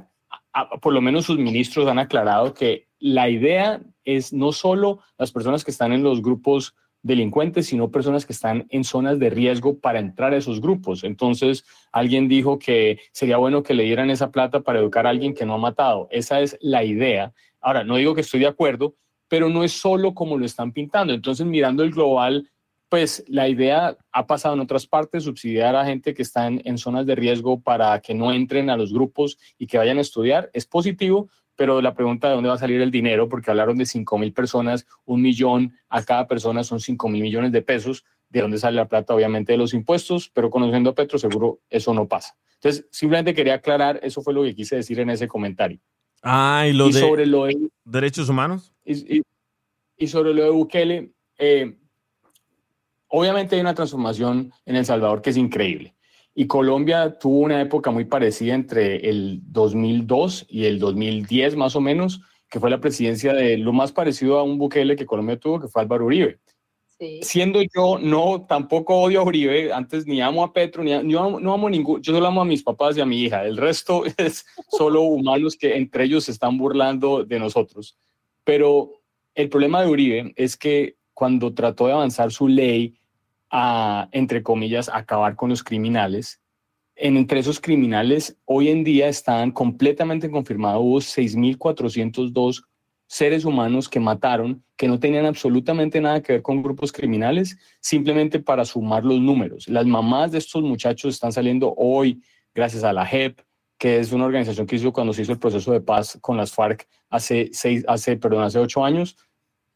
a- a- por lo menos sus ministros han aclarado que la idea es no solo las personas que están en los grupos delincuentes, sino personas que están en zonas de riesgo para entrar a esos grupos. Entonces, alguien dijo que sería bueno que le dieran esa plata para educar a alguien que no ha matado. Esa es la idea. Ahora, no digo que estoy de acuerdo, pero no es solo como lo están pintando. Entonces, mirando el global, pues la idea ha pasado en otras partes, subsidiar a gente que está en, en zonas de riesgo para que no entren a los grupos y que vayan a estudiar. Es positivo, pero la pregunta de dónde va a salir el dinero, porque hablaron de 5 mil personas, un millón a cada persona son 5 mil millones de pesos, de dónde sale la plata, obviamente de los impuestos, pero conociendo a Petro seguro eso no pasa. Entonces, simplemente quería aclarar, eso fue lo que quise decir en ese comentario. Ah, y lo Y de sobre lo de derechos humanos. y, y- y sobre lo de Bukele, eh, obviamente hay una transformación en El Salvador que es increíble. Y Colombia tuvo una época muy parecida entre el 2002 y el 2010 más o menos, que fue la presidencia de lo más parecido a un Bukele que Colombia tuvo, que fue Álvaro Uribe. Siendo yo, no, tampoco odio a Uribe, antes ni amo a Petro, ni a- amo- no amo ningún, yo solo amo a mis papás y a mi hija, el resto es solo humanos que entre ellos se están burlando de nosotros. Pero el problema de Uribe es que cuando trató de avanzar su ley a, entre comillas, acabar con los criminales, en, entre esos criminales hoy en día están completamente confirmados, hubo 6.402 seres humanos que mataron, que no tenían absolutamente nada que ver con grupos criminales, simplemente para sumar los números. Las mamás de estos muchachos están saliendo hoy gracias a la JEP, que es una organización que hizo cuando se hizo el proceso de paz con las FARC hace seis, hace, perdón, hace ocho años,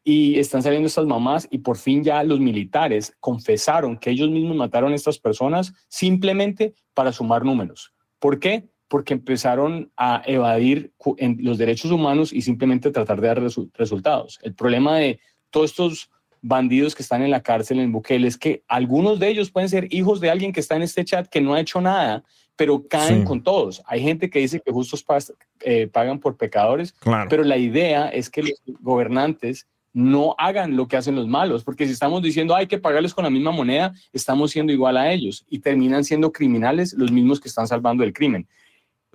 y están saliendo estas mamás y por fin ya los militares confesaron que ellos mismos mataron a estas personas simplemente para sumar números. ¿Por qué? Porque empezaron a evadir los derechos humanos y simplemente tratar de dar resu- resultados. El problema de todos estos bandidos que están en la cárcel en Bukele es que algunos de ellos pueden ser hijos de alguien que está en este chat que no ha hecho nada, pero caen Sí. con todos. Hay gente que dice que justos eh, pagan por pecadores, Claro. pero la idea es que los gobernantes no hagan lo que hacen los malos, porque si estamos diciendo hay que pagarles con la misma moneda, estamos siendo igual a ellos y terminan siendo criminales los mismos que están salvando el crimen.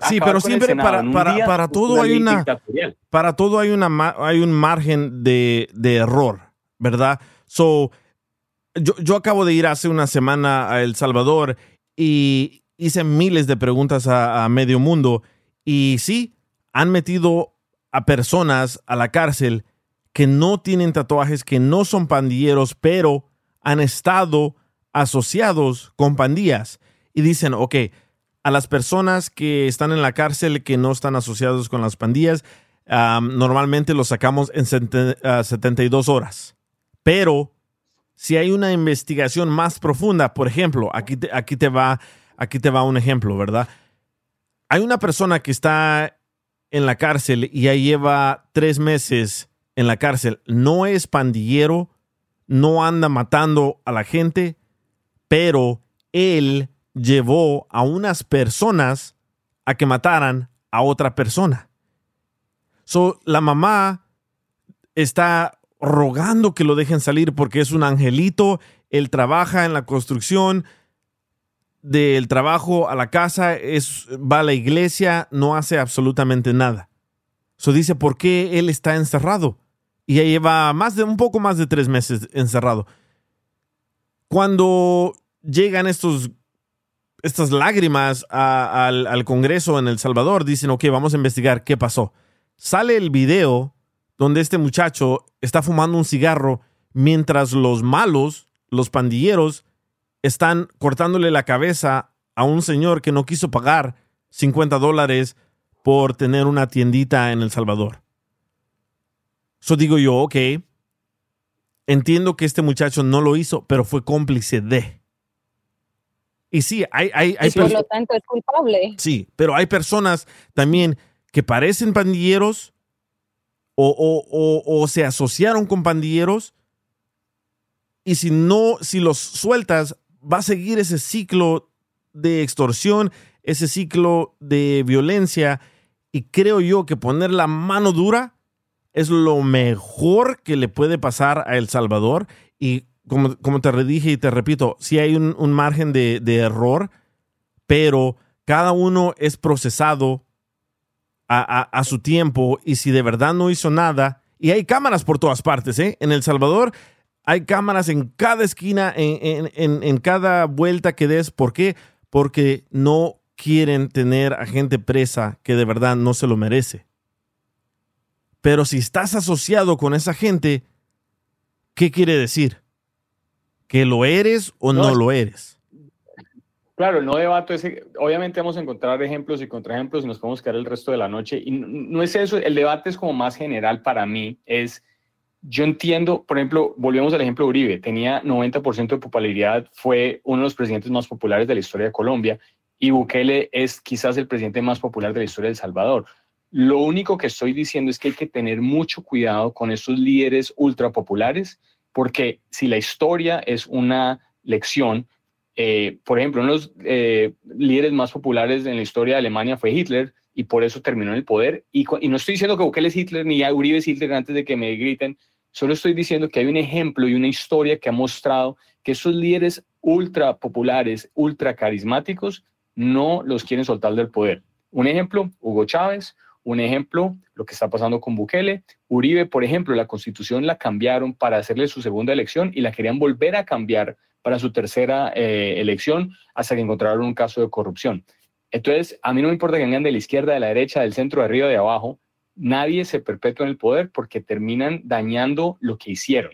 Sí, pero siempre Senado para, para, día para todo hay una para todo hay una hay un margen de, de error, ¿verdad? So yo, yo acabo de ir hace una semana a El Salvador y hice miles de preguntas a, a medio mundo y sí, han metido a personas a la cárcel que no tienen tatuajes, que no son pandilleros, pero han estado asociados con pandillas y dicen, ok, a las personas que están en la cárcel que no están asociados con las pandillas, normalmente los sacamos en sete- ah, 72 horas. Pero si hay una investigación más profunda, por ejemplo, aquí te, aquí te va, aquí te va un ejemplo, ¿verdad? Hay una persona que está en la cárcel y ya lleva tres meses en la cárcel. No es pandillero, no anda matando a la gente, pero él llevó a unas personas a que mataran a otra persona. So, la mamá está rogando que lo dejen salir porque es un angelito, él trabaja en la construcción, del trabajo a la casa, es, va a la iglesia, no hace absolutamente nada. So dice, ¿por qué él está encerrado? Y ya lleva más de un poco más de tres meses encerrado. Cuando llegan estos, estas lágrimas al, al Congreso en El Salvador, dicen, ok, vamos a investigar qué pasó. Sale el video donde este muchacho está fumando un cigarro mientras los malos, los pandilleros, están cortándole la cabeza a un señor que no quiso pagar 50 dólares por tener una tiendita en El Salvador. So digo yo, ok, entiendo que este muchacho no lo hizo, pero fue cómplice de. Y sí, hay, hay, hay Y por lo tanto es culpable. Sí, pero hay personas también que parecen pandilleros o, o- o- o se asociaron con pandilleros y si no, si los sueltas, va a seguir ese ciclo de extorsión, ese ciclo de violencia y creo yo que poner la mano dura es lo mejor que le puede pasar a El Salvador y como, como te redije y te repito, sí hay un, margen de, de error, pero cada uno es procesado a, a- su tiempo y si de verdad no hizo nada, y hay cámaras por todas partes, ¿eh? En El Salvador hay cámaras en cada esquina, en- en- en cada vuelta que des. ¿Por qué? Porque no quieren tener a gente presa que de verdad no se lo merece. Pero si estás asociado con esa gente, ¿qué quiere decir? ¿Que lo eres o no, lo eres? Claro, no debato ese. Obviamente vamos a encontrar ejemplos y contraejemplos y nos podemos quedar el resto de la noche. Y no, no es eso, el debate es como más general para mí. Es, yo entiendo, por ejemplo, volvemos al ejemplo de Uribe, tenía 90% de popularidad, fue uno de los presidentes más populares de la historia de Colombia y Bukele es quizás el presidente más popular de la historia de El Salvador. Lo único que estoy diciendo es que hay que tener mucho cuidado con esos líderes ultrapopulares, porque si la historia es una lección, eh, por ejemplo, uno de los eh, líderes más populares en la historia de Alemania fue Hitler y por eso terminó en el poder. Y, y no estoy diciendo que Bukele es Hitler ni a Uribe es Hitler antes de que me griten, solo estoy diciendo que hay un ejemplo y una historia que ha mostrado que esos líderes ultra populares, ultra carismáticos, no los quieren soltar del poder. Un ejemplo, Hugo Chávez, un ejemplo, lo que está pasando con Bukele. Uribe, por ejemplo, la constitución la cambiaron para hacerle su segunda elección y la querían volver a cambiar para su tercera eh, elección hasta que encontraron un caso de corrupción. Entonces, a mí no me importa que vengan de la izquierda, de la derecha, del centro, de arriba, de abajo. Nadie se perpetúa en el poder porque terminan dañando lo que hicieron.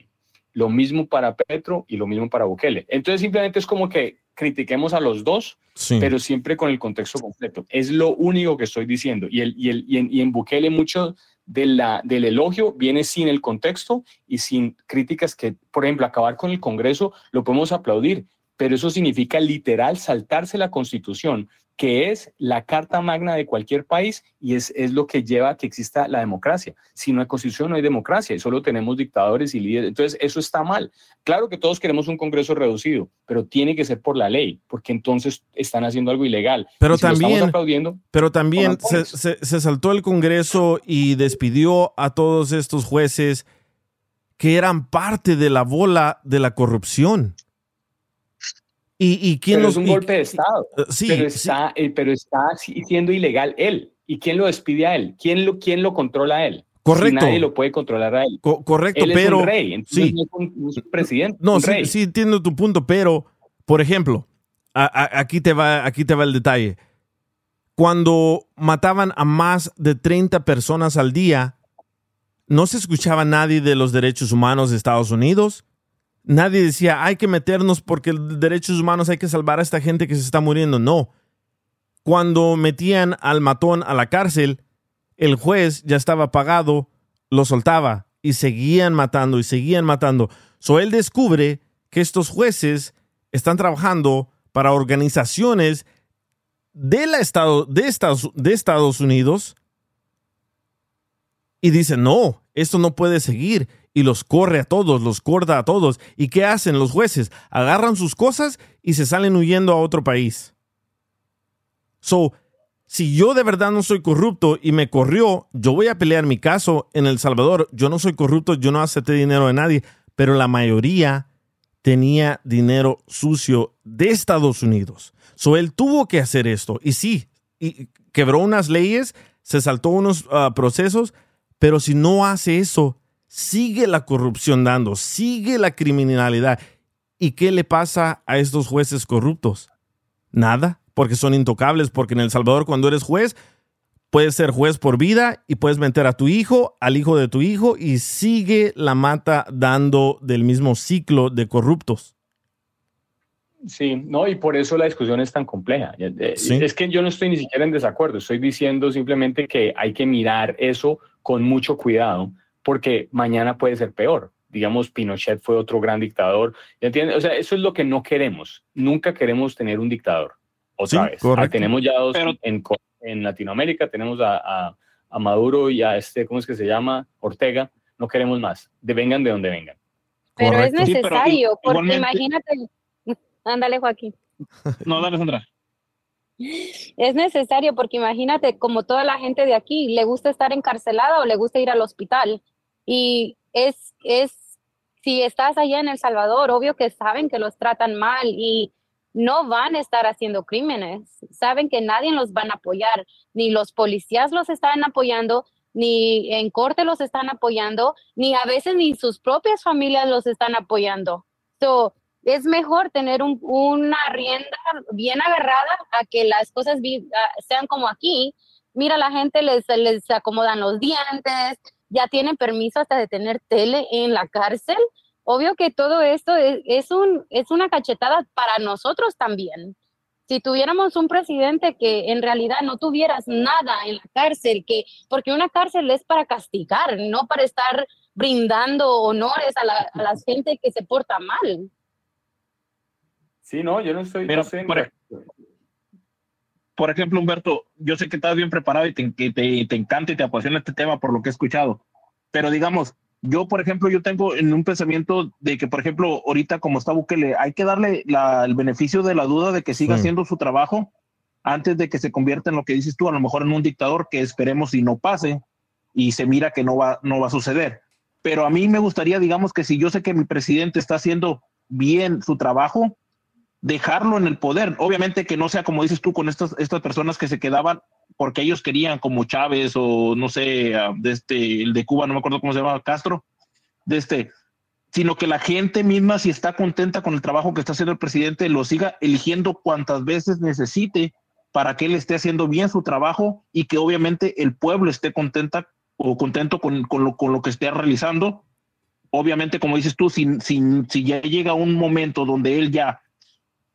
Lo mismo para Petro y lo mismo para Bukele. Entonces, simplemente es como que critiquemos a los dos, Sí. pero siempre con el contexto completo. Es lo único que estoy diciendo. Y, el, y, el, y, en, y en Bukele mucho de la, del elogio viene sin el contexto y sin críticas que, por ejemplo, acabar con el Congreso lo podemos aplaudir, pero eso significa literal saltarse la constitución, que es la carta magna de cualquier país y es, es lo que lleva a que exista la democracia. Si no hay constitución, no hay democracia y solo tenemos dictadores y líderes. Entonces, eso está mal. Claro que todos queremos un Congreso reducido, pero tiene que ser por la ley, porque entonces están haciendo algo ilegal. Pero si también, estamos aplaudiendo, pero también se- se saltó el Congreso y despidió a todos estos jueces que eran parte de la bola de la corrupción. ¿Y, y quién pero los es un y- golpe de Estado. Eh, sí, pero sí. está, eh, pero está si- siendo ilegal él. ¿Y quién lo despide a él? ¿Quién lo, quién lo controla a él? Correcto. Si nadie lo puede controlar a él. Co- correcto, él es pero un rey, entonces sí. no es un, no es un presidente, No, un sí, rey. sí entiendo tu punto, pero, por ejemplo, a- a- aquí, te va, aquí te va el detalle. Cuando mataban a más de 30 personas al día, no se escuchaba nadie de los derechos humanos de Estados Unidos. Nadie decía, hay que meternos porque derechos humanos hay que salvar a esta gente que se está muriendo. No. Cuando metían al matón a la cárcel, el juez ya estaba pagado, lo soltaba y seguían matando y seguían matando. So él descubre que estos jueces están trabajando para organizaciones de, estado, Estados, de Estados Unidos y dice, no, esto no puede seguir. Y los corre a todos, los corta a todos. ¿Y qué hacen los jueces? Agarran sus cosas y se salen huyendo a otro país. So, si yo de verdad no soy corrupto y me corrió, yo voy a pelear mi caso en El Salvador. Yo no soy corrupto, yo no acepté dinero de nadie, pero la mayoría tenía dinero sucio de Estados Unidos. So él tuvo que hacer esto. Y sí, y quebró unas leyes, se saltó unos ah, procesos, pero si no hace eso, sigue la corrupción dando, sigue la criminalidad. ¿Y qué le pasa a estos jueces corruptos? Nada, porque son intocables, porque en El Salvador cuando eres juez, puedes ser juez por vida y puedes meter a tu hijo, al hijo de tu hijo y sigue la mata dando del mismo ciclo de corruptos. Sí, no, y por eso la discusión es tan compleja. Eh, Sí. Es que yo no estoy ni siquiera en desacuerdo, estoy diciendo simplemente que hay que mirar eso con mucho cuidado, porque mañana puede ser peor. Digamos, Pinochet fue otro gran dictador. ¿ya entiendes? O sea, eso es lo que no queremos. Nunca queremos tener un dictador. Otra Sí, vez. correcto. Ah, tenemos ya dos en, en Latinoamérica, tenemos a, a- a Maduro y a este, ¿cómo es que se llama? Ortega. No queremos más. De vengan de donde vengan. Pero Correcto. es Sí, pero necesario, porque igualmente- imagínate. Ándale, Joaquín. No, dale, Sandra. Es necesario porque imagínate, como toda la gente de aquí, le gusta estar encarcelada o le gusta ir al hospital. Y es, es, si estás allá en El Salvador, obvio que saben que los tratan mal y no van a estar haciendo crímenes. Saben que nadie los van a apoyar, ni los policías los están apoyando, ni en corte los están apoyando, ni a veces ni sus propias familias los están apoyando. So, es mejor tener un- una rienda bien agarrada a que las cosas sean como aquí. Mira, la gente les, les acomodan los dientes, ya tienen permiso hasta de tener tele en la cárcel. Obvio que todo esto es, es un, es una cachetada para nosotros también. Si tuviéramos un presidente que en realidad no tuvieras nada en la cárcel, que porque una cárcel es para castigar, no para estar brindando honores a la, a la gente que se porta mal. Sí, no, yo no estoy. Mira, no por, por ejemplo, Humberto, yo sé que estás bien preparado y te, que te, te encanta y te apasiona este tema por lo que he escuchado. Pero digamos, yo, por ejemplo, yo tengo en un pensamiento de que, por ejemplo, ahorita como está Bukele, hay que darle la- el beneficio de la duda de que siga Sí. haciendo su trabajo antes de que se convierta en lo que dices tú, a lo mejor en un dictador que esperemos y no pase y se mira que no va, no va a suceder. Pero a mí me gustaría, digamos, que si yo sé que mi presidente está haciendo bien su trabajo, dejarlo en el poder. Obviamente que no sea como dices tú con estas, estas personas que se quedaban porque ellos querían, como Chávez o no sé, ah, de este, el de Cuba, no me acuerdo cómo se llama, Castro, de este, sino que la gente misma, si está contenta con el trabajo que está haciendo el presidente, lo siga eligiendo cuantas veces necesite para que él esté haciendo bien su trabajo y que obviamente el pueblo esté contenta o contento con, con lo, con lo que esté realizando. Obviamente, como dices tú, si, si, si ya llega un momento donde él ya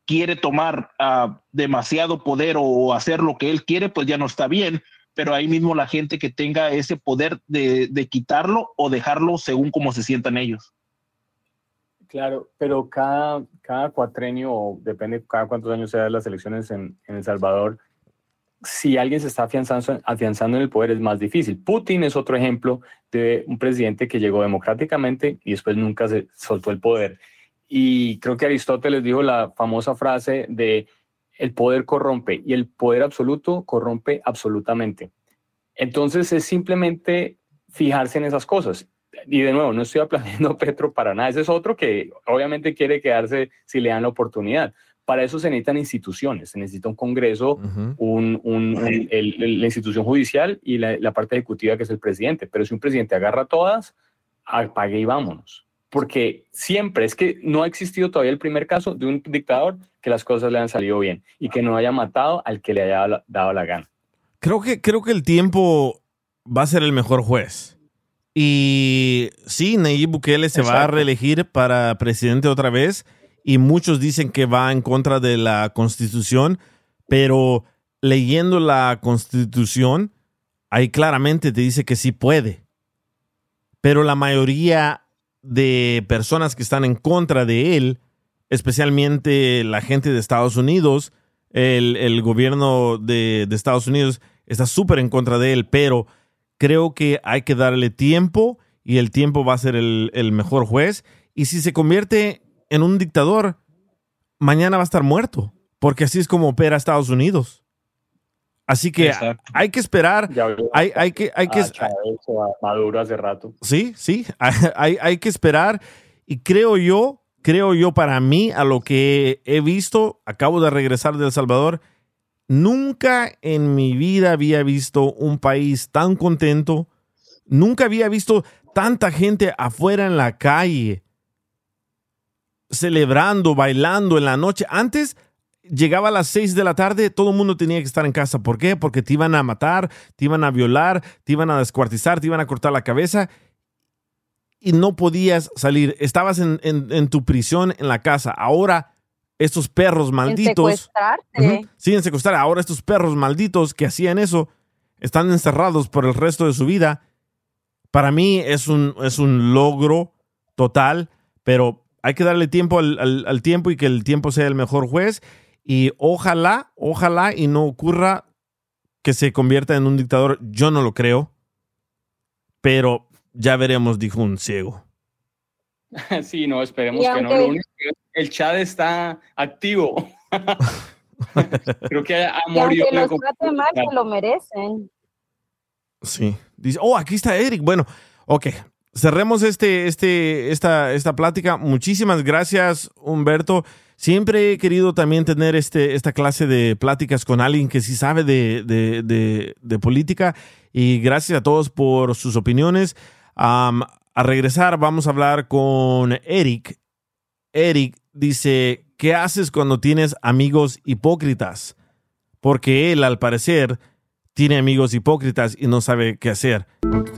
quiere tomar ah, demasiado poder o hacer lo que él quiere, pues ya no está bien. Pero ahí mismo la gente que tenga ese poder de, de quitarlo o dejarlo según como se sientan ellos. Claro, pero cada, cada cuatrenio, o depende cada cuántos años sean las elecciones en, El Salvador, si alguien se está afianzando en el poder es más difícil. Putin es otro ejemplo de un presidente que llegó democráticamente y después nunca se soltó el poder. Y creo que Aristóteles dijo la famosa frase de el poder corrompe y el poder absoluto corrompe absolutamente. Entonces es simplemente fijarse en esas cosas. y de nuevo, no estoy aplaudiendo a Petro para nada. Ese es otro que obviamente quiere quedarse si le dan la oportunidad. Para eso se necesitan instituciones, se necesita un Congreso, un, un- un- el- el- la institución judicial y la, la parte ejecutiva que es el presidente. Pero si un presidente agarra todas, apague y vámonos. Porque siempre es que no ha existido todavía el primer caso de un dictador que las cosas le han salido bien y que no haya matado al que le haya dado la- gana. Creo que, creo que el tiempo va a ser el mejor juez. Y sí, Nayib Bukele se va a reelegir para presidente otra vez. Y muchos dicen que va en contra de la constitución. Pero leyendo la constitución, ahí claramente te dice que sí puede. Pero la mayoría de personas que están en contra de él, especialmente la gente de Estados Unidos, el, gobierno de, de Estados Unidos está súper en contra de él, pero creo que hay que darle tiempo y el tiempo va a ser el, el mejor juez. Y si se convierte en un dictador, mañana va a estar muerto, porque así es como opera Estados Unidos. Así que hay que esperar, hay, hay que, hay que, a Chávez o a Maduro hace rato. Sí, sí, hay, hay que esperar y creo yo, creo yo para mí, a lo que he visto, acabo de regresar de El Salvador, nunca en mi vida había visto un país tan contento, nunca había visto tanta gente afuera en la calle, celebrando, bailando en la noche. Antes llegaba a las 6 de la tarde, todo el mundo tenía que estar en casa. ¿Por qué? Porque te iban a matar, te iban a violar, te iban a descuartizar, te iban a cortar la cabeza y no podías salir. Estabas en, en- en tu prisión en la casa. Ahora, estos perros malditos. secuestrarte. Ujú, Sí, en secuestrar. Ahora estos perros malditos que hacían eso están encerrados por el resto de su vida. Para mí es un, es un logro total, pero hay que darle tiempo al, al- al tiempo y que el tiempo sea el mejor juez. Y ojalá, ojalá y no ocurra que se convierta en un dictador. Yo no lo creo, pero ya veremos, dijo un ciego. Sí, no, esperemos que no. Lo único que el chat está activo. Creo que ha Y morido. aunque los trate mal, se lo merecen. Sí. Dice, oh, aquí está Eric. Bueno, ok. Cerremos este, este, esta, esta plática. Muchísimas gracias, Humberto. Siempre he querido también tener este, esta clase de pláticas con alguien que sí sabe de, de- de- política. Y gracias a todos por sus opiniones. Am, a regresar, vamos a hablar con Eric. Eric dice, ¿qué haces cuando tienes amigos hipócritas? Porque él, al parecer, tiene amigos hipócritas y no sabe qué hacer.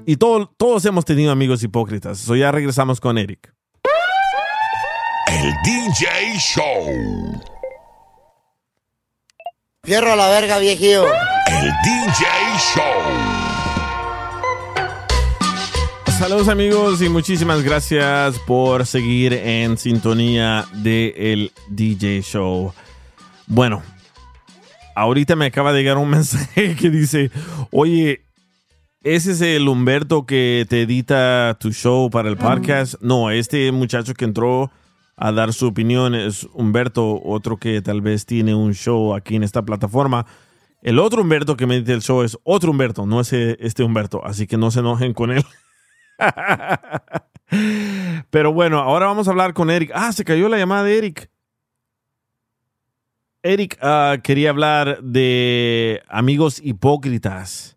Y todo- todos hemos tenido amigos hipócritas. So ya regresamos con Eric. El DJ Show. Fierro a la verga, viejillo. El DJ Show. Saludos amigos y muchísimas gracias por seguir en sintonía de el DJ Show. Bueno, ahorita me acaba de llegar un mensaje que dice, oye, ¿ese es el Humberto que te edita tu show para el podcast? No, este muchacho que entró a dar su opinión es Humberto, otro que tal vez tiene un show aquí en esta plataforma. El otro Humberto que me edita el show es otro Humberto, no es eh, este Humberto, así que no se enojen con él. Pero bueno, ahora vamos a hablar con Eric. Ah, se cayó la llamada de Eric. Eric ah, quería hablar de amigos hipócritas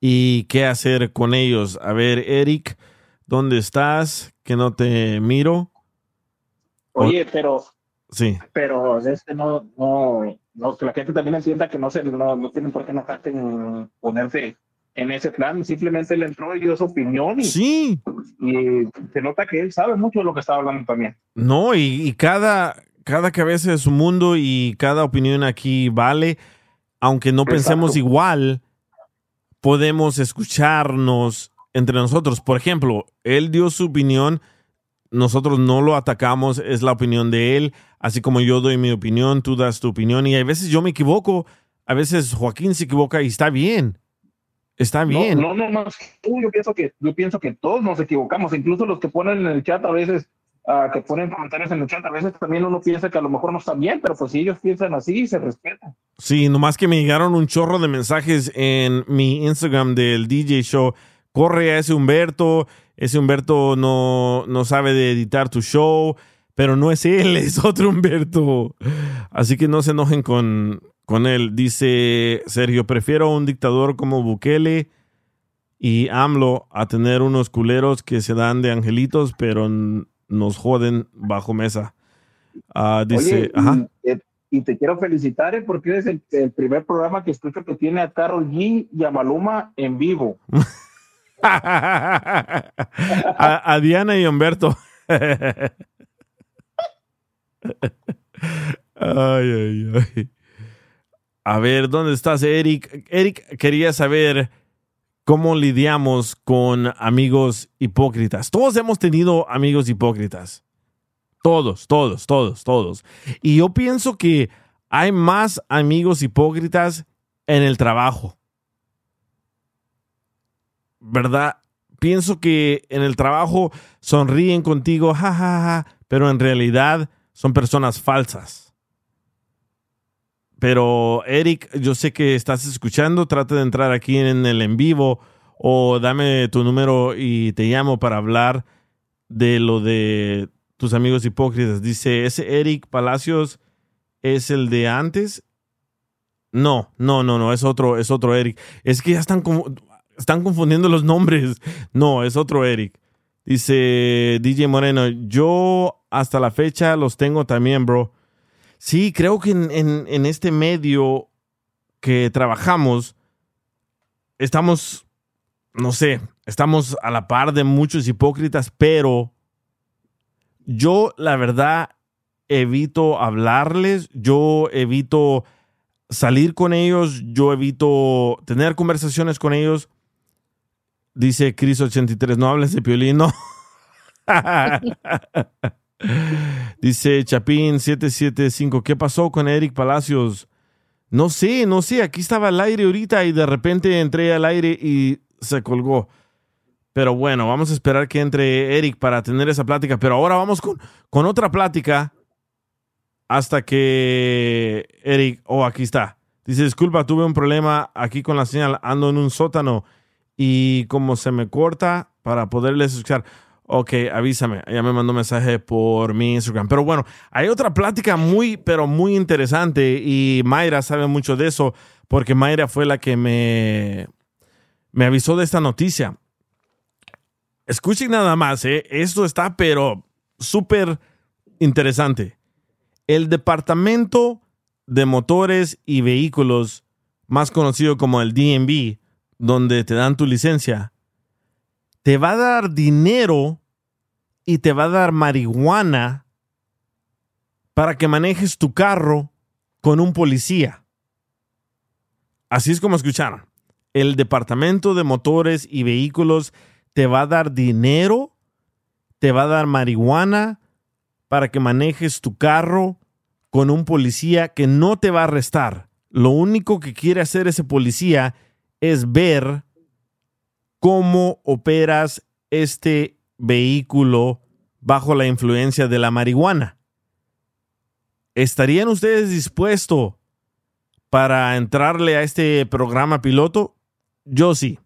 y qué hacer con ellos. A ver, Eric, ¿dónde estás? Que no te miro. Oye, pero, Sí. pero este no, no, no, que la gente también entienda que no se, no, no tienen por qué enojarte en ponerse en ese plan, simplemente le entró y dio su opinión y, sí. y se nota que él sabe mucho de lo que está hablando también. No, y, y cada, cada cabeza es un mundo y cada opinión aquí vale. Aunque no pensemos Exacto. igual, podemos escucharnos entre nosotros. Por ejemplo, él dio su opinión, nosotros no lo atacamos, es la opinión de él. Así como yo doy mi opinión, tú das tu opinión. Y a veces yo me equivoco, a veces Joaquín se equivoca y está bien. Está bien. No, no, no, más que tú, yo pienso que, yo pienso que todos nos equivocamos, incluso los que ponen en el chat a veces, ah, que ponen comentarios en el chat, a veces también uno piensa que a lo mejor no están bien, pero pues si ellos piensan así, se respeta. Sí, nomás que me llegaron un chorro de mensajes en mi Instagram del DJ Show. Corre a ese Humberto, ese Humberto no, no sabe de editar tu show, pero no es él, es otro Humberto. Así que no se enojen con, con él. Dice Sergio, prefiero un dictador como Bukele y AMLO a tener unos culeros que se dan de angelitos, pero nos joden bajo mesa. Ah, dice, Oye, y- ajá. y, te quiero felicitar eh, porque eres el, el primer programa que escucho que tiene a Carol G y a Maluma en vivo. a, Diana y Humberto. ay, ay, ay. A ver, ¿dónde estás, Eric? Eric quería saber cómo lidiamos con amigos hipócritas. Todos hemos tenido amigos hipócritas. Todos, todos, todos, todos. Y yo pienso que hay más amigos hipócritas en el trabajo. ¿Verdad? Pienso que en el trabajo sonríen contigo, jajaja, pero en realidad son personas falsas. Pero Eric, yo sé que estás escuchando, trata de entrar aquí en el en vivo o dame tu número y te llamo para hablar de lo de tus amigos hipócritas. Dice, ese Eric Palacios es el de antes. No, no, no, no, es otro, es otro Eric. Es que ya están como, están confundiendo los nombres. No, es otro Eric. Dice DJ Moreno, yo hasta la fecha los tengo también, bro. Sí, creo que en, este medio que trabajamos, estamos, no sé, estamos a la par de muchos hipócritas, pero yo la verdad evito hablarles, yo evito salir con ellos, yo evito tener conversaciones con ellos. Dice Chris83, no hables de Piolín, no. Dice Chapín 775, ¿qué pasó con Eric Palacios? No sé, no sé, aquí estaba al aire ahorita y de repente entré al aire y se colgó. Pero bueno, vamos a esperar que entre Eric para tener esa plática. Pero ahora vamos con, con otra plática hasta que Eric, oh, aquí está. Dice, disculpa, tuve un problema aquí con la señal, ando en un sótano y como se me corta para poderles escuchar. Ok, avísame. Ella me mandó un mensaje por mi Instagram. Pero bueno, hay otra plática muy, pero muy interesante y Mayra sabe mucho de eso porque Mayra fue la que me, me avisó de esta noticia. Escuchen nada más, ¿eh? esto está pero súper interesante. El Departamento de Motores y Vehículos, más conocido como el DMV, donde te dan tu licencia, te va a dar dinero y te va a dar marihuana para que manejes tu carro con un policía. Así es como escucharon. El Departamento de Motores y Vehículos te va a dar dinero, te va a dar marihuana para que manejes tu carro con un policía que no te va a arrestar. Lo único que quiere hacer ese policía es ver cómo operas este vehículo bajo la influencia de la marihuana. ¿Estarían ustedes dispuestos para entrarle a este programa piloto? Yo sí.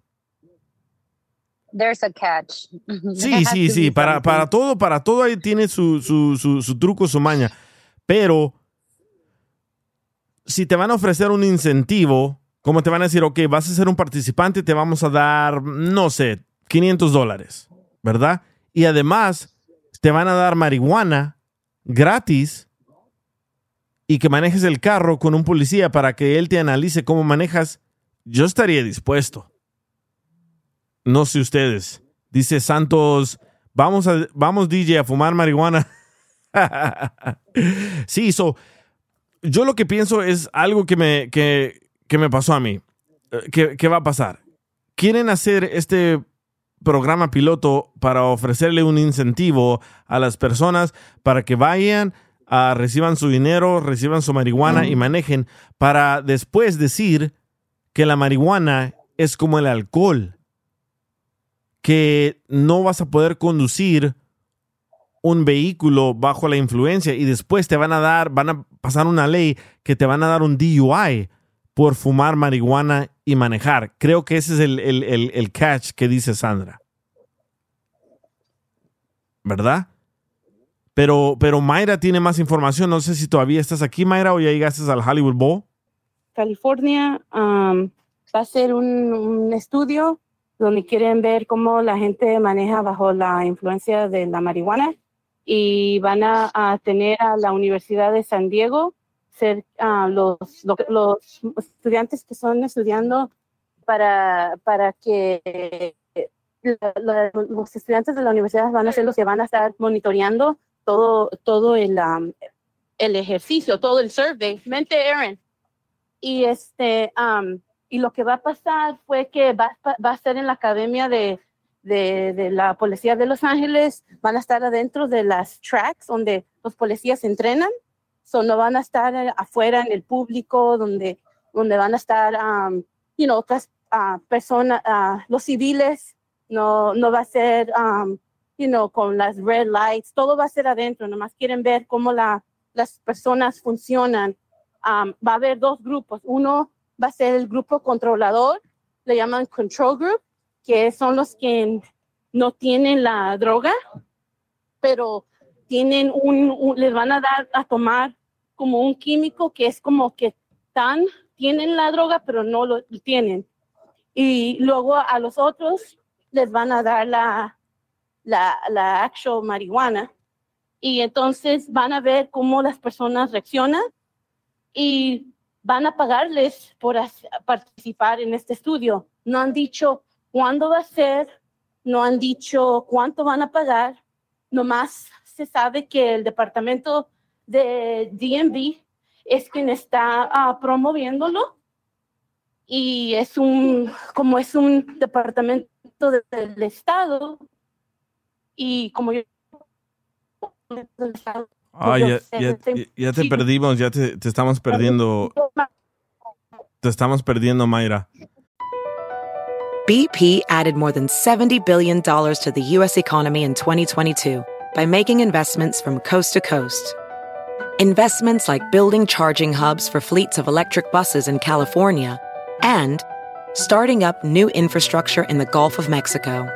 There's a catch. Sí, sí, sí. Para, para todo, para todo ahí tiene su, su, su, su truco, su maña. Pero si te van a ofrecer un incentivo, como te van a decir, ok, vas a ser un participante, te vamos a dar, no sé, 500 dólares, ¿verdad? Y además, te van a dar marihuana gratis y que manejes el carro con un policía para que él te analice cómo manejas, yo estaría dispuesto. No sé ustedes. Dice Santos, vamos, a, vamos DJ a fumar marihuana. sí, so, yo lo que pienso es algo que me, que, que me pasó a mí. Eh, ¿Qué, ¿Qué va a pasar? Quieren hacer este programa piloto para ofrecerle un incentivo a las personas para que vayan, a reciban su dinero, reciban su marihuana y manejen para después decir que la marihuana es como el alcohol, que no vas a poder conducir un vehículo bajo la influencia y después te van a dar, van a pasar una ley que te van a dar un DUI por fumar marihuana y manejar. Creo que ese es el, el- el- catch que dice Sandra. ¿verdad? Pero, pero Mayra tiene más información. No sé si todavía estás aquí, Mayra, o ya llegaste al Hollywood Bowl. California um, va a ser un, estudio donde quieren ver cómo la gente maneja bajo la influencia de la marihuana y van a tener a la Universidad de San Diego ser ah, los, lo- los estudiantes que son estudiando para, para que los estudiantes de la universidad van a ser los que van a estar monitoreando todo, todo el, um, el ejercicio, todo el survey. Mente, Aaron. Y, este, um, y lo que va a pasar fue que va, va a estar en la academia de, de, de la policía de Los Ángeles, van a estar adentro de las tracks donde los policías entrenan, so no van a estar eh, afuera en el público, donde, donde van a estar, um, you know, otras ah, personas, ah, los civiles, no, no va a ser, um, you know, con las red lights, todo va a ser adentro, nomás quieren ver cómo la, las personas funcionan. Um, va a haber dos grupos, uno va a ser el grupo controlador, le llaman control group, que son los que no tienen la droga, pero tienen un, un- les van a dar a tomar como un químico que es como que están, tienen la droga, pero no lo tienen. Y luego a los otros les van a dar la, la, la actual marihuana. Y entonces van a ver cómo las personas reaccionan y van a pagarles por participar en este estudio. No han dicho cuándo va a ser, no han dicho cuánto van a pagar, nomás se sabe que el departamento de DMV es quien está ah, promoviéndolo y es un, como es un departamento de- del Estado y como yo... Ah, ya, ya te perdimos, ya te, te estamos perdiendo. Te estamos perdiendo, Mayra. BP added more than $70 billion to the U.S. economy in 2022 by making investments from coast to coast. Investments like building charging hubs for fleets of electric buses in California and starting up new infrastructure in the Gulf of Mexico.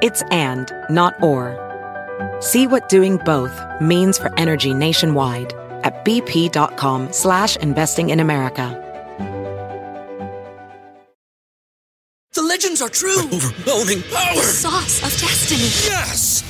It's and, not or. See what doing both means for energy nationwide at bp.com slash investing in America. The legends are true. Overwhelming power! The sauce of destiny. Yes!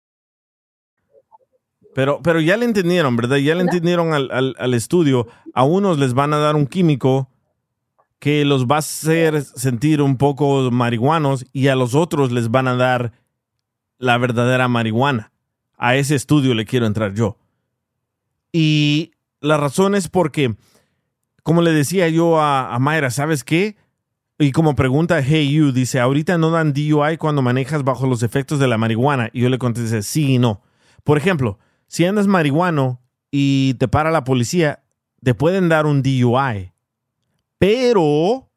Pero, pero ya le entendieron, ¿verdad? Ya le entendieron al, al- al estudio. A unos les van a dar un químico que los va a hacer sentir un poco marihuanos y a los otros les van a dar la verdadera marihuana. A ese estudio le quiero entrar yo. Y la razón es porque, como le decía yo a, a Mayra, ¿sabes qué? Y como pregunta Hey You, dice, ahorita no dan DUI cuando manejas bajo los efectos de la marihuana. Y yo le contesté, sí y no. Por ejemplo, si andas marihuano y te para la policía, te pueden dar un DUI. Pero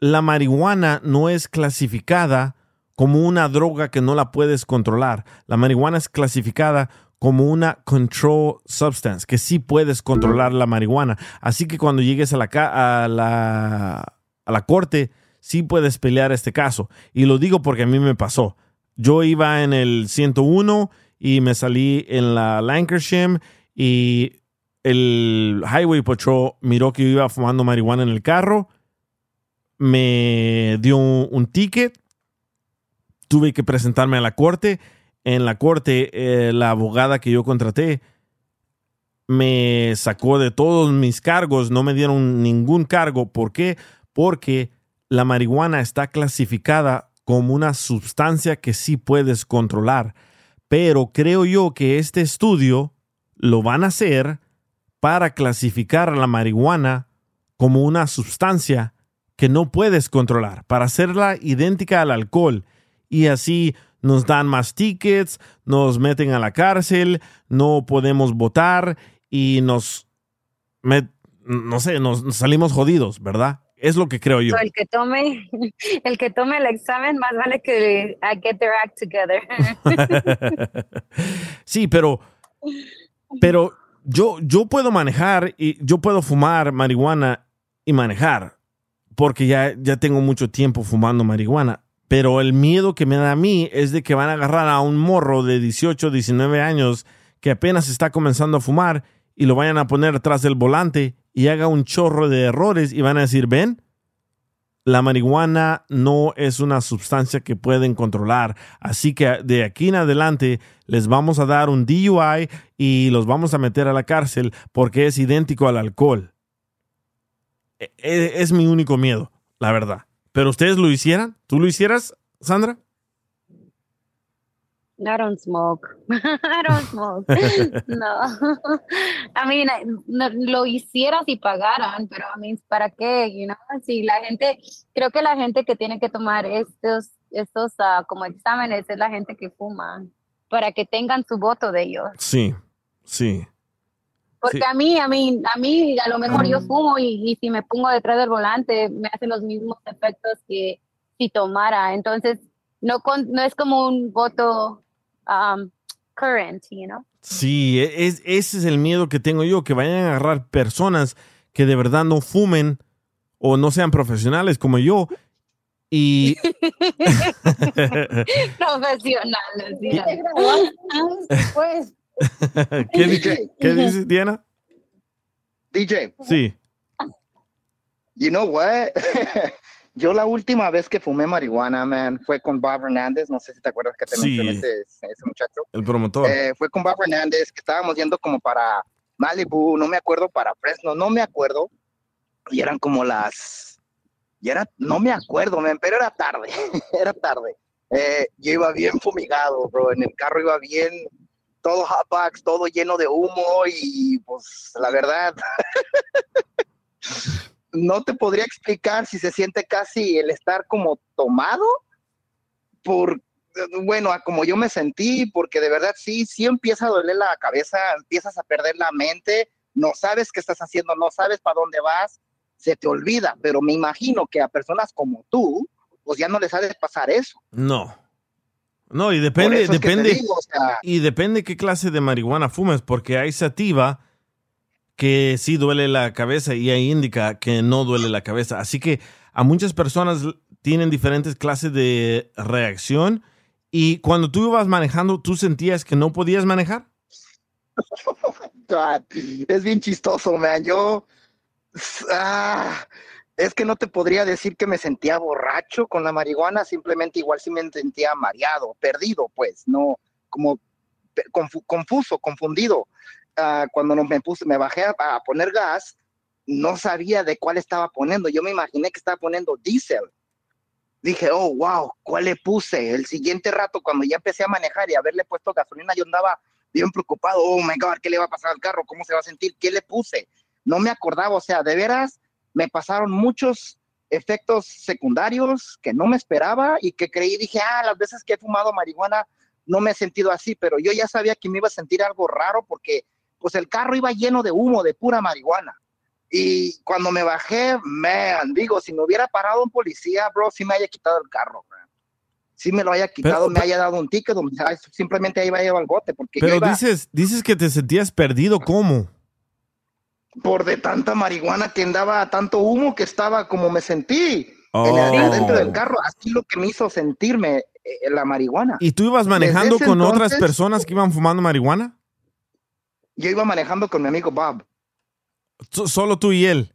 la marihuana no es clasificada como una droga que no la puedes controlar. La marihuana es clasificada como una control substance, que sí puedes controlar la marihuana. Así que cuando llegues a la, a la, a la corte, sí puedes pelear este caso. Y lo digo porque a mí me pasó. Yo iba en el 101 y me salí en la Lancashire y el Highway Patrol miró que yo iba fumando marihuana en el carro, me dio un, ticket, tuve que presentarme a la corte. En la corte, eh, la abogada que yo contraté me sacó de todos mis cargos, no me dieron ningún cargo. ¿Por qué? Porque la marihuana está clasificada como una sustancia que sí puedes controlar. Pero creo yo que este estudio lo van a hacer para clasificar la marihuana como una sustancia que no puedes controlar, para hacerla idéntica al alcohol. Y así nos dan más tickets, nos meten a la cárcel, no podemos votar y nos no sé, nos salimos jodidos, ¿verdad? Es lo que creo yo. So, el que tome, el que tome el examen, más vale que I get their act together. sí, pero, pero yo, yo puedo manejar y yo puedo fumar marihuana y manejar, porque ya, ya tengo mucho tiempo fumando marihuana. Pero el miedo que me da a mí es de que van a agarrar a un morro de 18, 19 años que apenas está comenzando a fumar y lo vayan a poner atrás del volante y haga un chorro de errores y van a decir, ven, la marihuana no es una sustancia que pueden controlar. Así que de aquí en adelante les vamos a dar un DUI y los vamos a meter a la cárcel porque es idéntico al alcohol. E- e- Es mi único miedo, la verdad. Pero ustedes lo hicieran, ¿tú lo hicieras, Sandra? I don't smoke. I don't smoke. No. I mean, no, lo hiciera si pagaran, pero I mean, ¿para qué? You know? Si la gente, creo que la gente que tiene que tomar estos, estos ah, como exámenes es la gente que fuma, para que tengan su voto de ellos. Sí, sí. Porque Sí. a mí, a mí, a mí, a lo mejor yo fumo y, y si me pongo detrás del volante me hace los mismos efectos que si tomara. Entonces, no, con- no es como un voto um, current, you know? Sí, e- es, ese es el miedo que tengo yo, que vayan a agarrar personas que de verdad no fumen o no sean profesionales como yo y... Profesionales. Después. ¿Qué, di- qué dices, Diana? DJ, Sí. you know what? Yo la última vez que fumé marihuana, man, fue con Bob Hernández. No sé si te acuerdas que te Sí. mencioné ese, ese muchacho. El promotor. Eh, fue con Bob Hernández, que estábamos yendo como para Malibu, no me acuerdo, para Fresno, no me acuerdo. Y eran como las... Y era, no me acuerdo, man, pero era tarde, era tarde. Eh, yo iba bien fumigado, bro, en el carro iba bien, todo hotbox, todo lleno de humo y pues la verdad, no te podría explicar si se siente casi el estar como tomado por, bueno, a como yo me sentí, porque de verdad sí, sí empieza a doler la cabeza, empiezas a perder la mente, no sabes qué estás haciendo, no sabes para dónde vas, se te olvida, pero me imagino que a personas como tú, pues ya no les ha de pasar eso. No. No, y depende, depende. digo, o sea- y depende qué clase de marihuana fumes, porque hay sativa que sí duele la cabeza y hay indica que no duele la cabeza. Así que a muchas personas tienen diferentes clases de reacción. Y cuando tú ibas manejando, ¿tú sentías que no podías manejar? God, es bien chistoso, man. Yo, ah, es que no te podría decir que me sentía borracho con la marihuana, simplemente igual sí me sentía mareado, perdido, pues, no, como confuso, confundido. Ah, cuando me puse, me bajé a, a poner gas, no sabía de cuál estaba poniendo. Yo me imaginé que estaba poniendo diésel. Dije, oh, wow, ¿cuál le puse? El siguiente rato, cuando ya empecé a manejar y haberle puesto gasolina, yo andaba bien preocupado. Oh, my God, ¿qué le va a pasar al carro? ¿Cómo se va a sentir? ¿Qué le puse? No me acordaba, o sea, de veras, me pasaron muchos efectos secundarios que no me esperaba y que creí, dije, ah, las veces que he fumado marihuana no me he sentido así, pero yo ya sabía que me iba a sentir algo raro porque pues el carro iba lleno de humo, de pura marihuana. Y cuando me bajé, man, digo, si me hubiera parado un policía, bro, sí me haya quitado el carro, man. Sí me lo haya quitado, me haya dado un ticket, simplemente ahí iba a llevar al bote, porque Pero iba dices, dices que te sentías perdido, ¿cómo? por de tanta marihuana que andaba, tanto humo que estaba como me sentí Oh. en el- adentro del carro, así lo que me hizo sentirme eh, la marihuana. ¿Y tú ibas manejando con otras personas que iban fumando marihuana? Yo iba manejando con mi amigo Bob. So- Solo tú y él.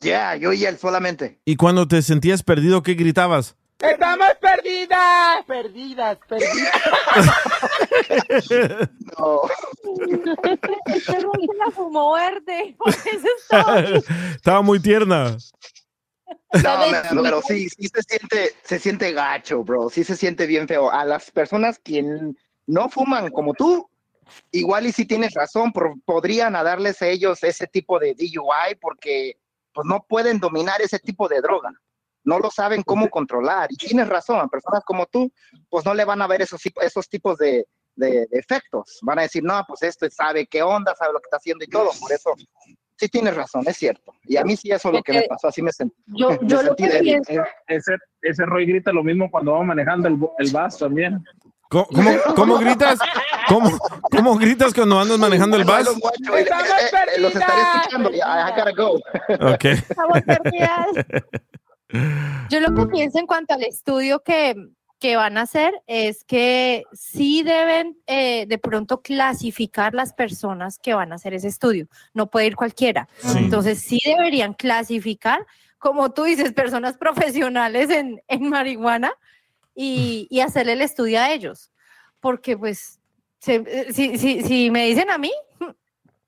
Ya, yo y él solamente. Y cuando te sentías perdido, ¿qué gritabas? ¡Estamos perdidas! Perdidas, perdidas. No. la fumó verde. Estaba Estaba muy tierna. No, pero sí, sí se siente, se siente gacho, bro. Sí se siente bien feo. A las personas que no fuman como tú, igual y si tienes razón, por- podrían darles a ellos ese tipo de DUI porque pues no pueden dominar ese tipo de droga. No lo saben cómo controlar. Y tienes razón, a personas como tú, pues no le van a ver esos, esos tipos de, de, de efectos. Van a decir, no, pues esto sabe qué onda, sabe lo que está haciendo y todo. Por eso, sí tienes razón, es cierto. Y a mí sí eso es lo que me pasó, así me sentí. Yo, me yo lo sentí que débil. pienso, Ese, ese Roy grita lo mismo cuando va manejando el, el bus también. ¿Cómo, cómo, cómo gritas? ¿Cómo, ¿Cómo gritas cuando andas manejando el bus? Eh, eh, eh, los estaré escuchando. I gotta go. Ok. Estamos perdidas. Yo lo que pienso en cuanto al estudio que, que van a hacer es que sí deben eh, de pronto clasificar las personas que van a hacer ese estudio. No puede ir cualquiera. Sí. Entonces sí deberían clasificar, como tú dices, personas profesionales en, en marihuana y, y hacerle el estudio a ellos. Porque pues, se- eh, si, si, si me dicen a mí,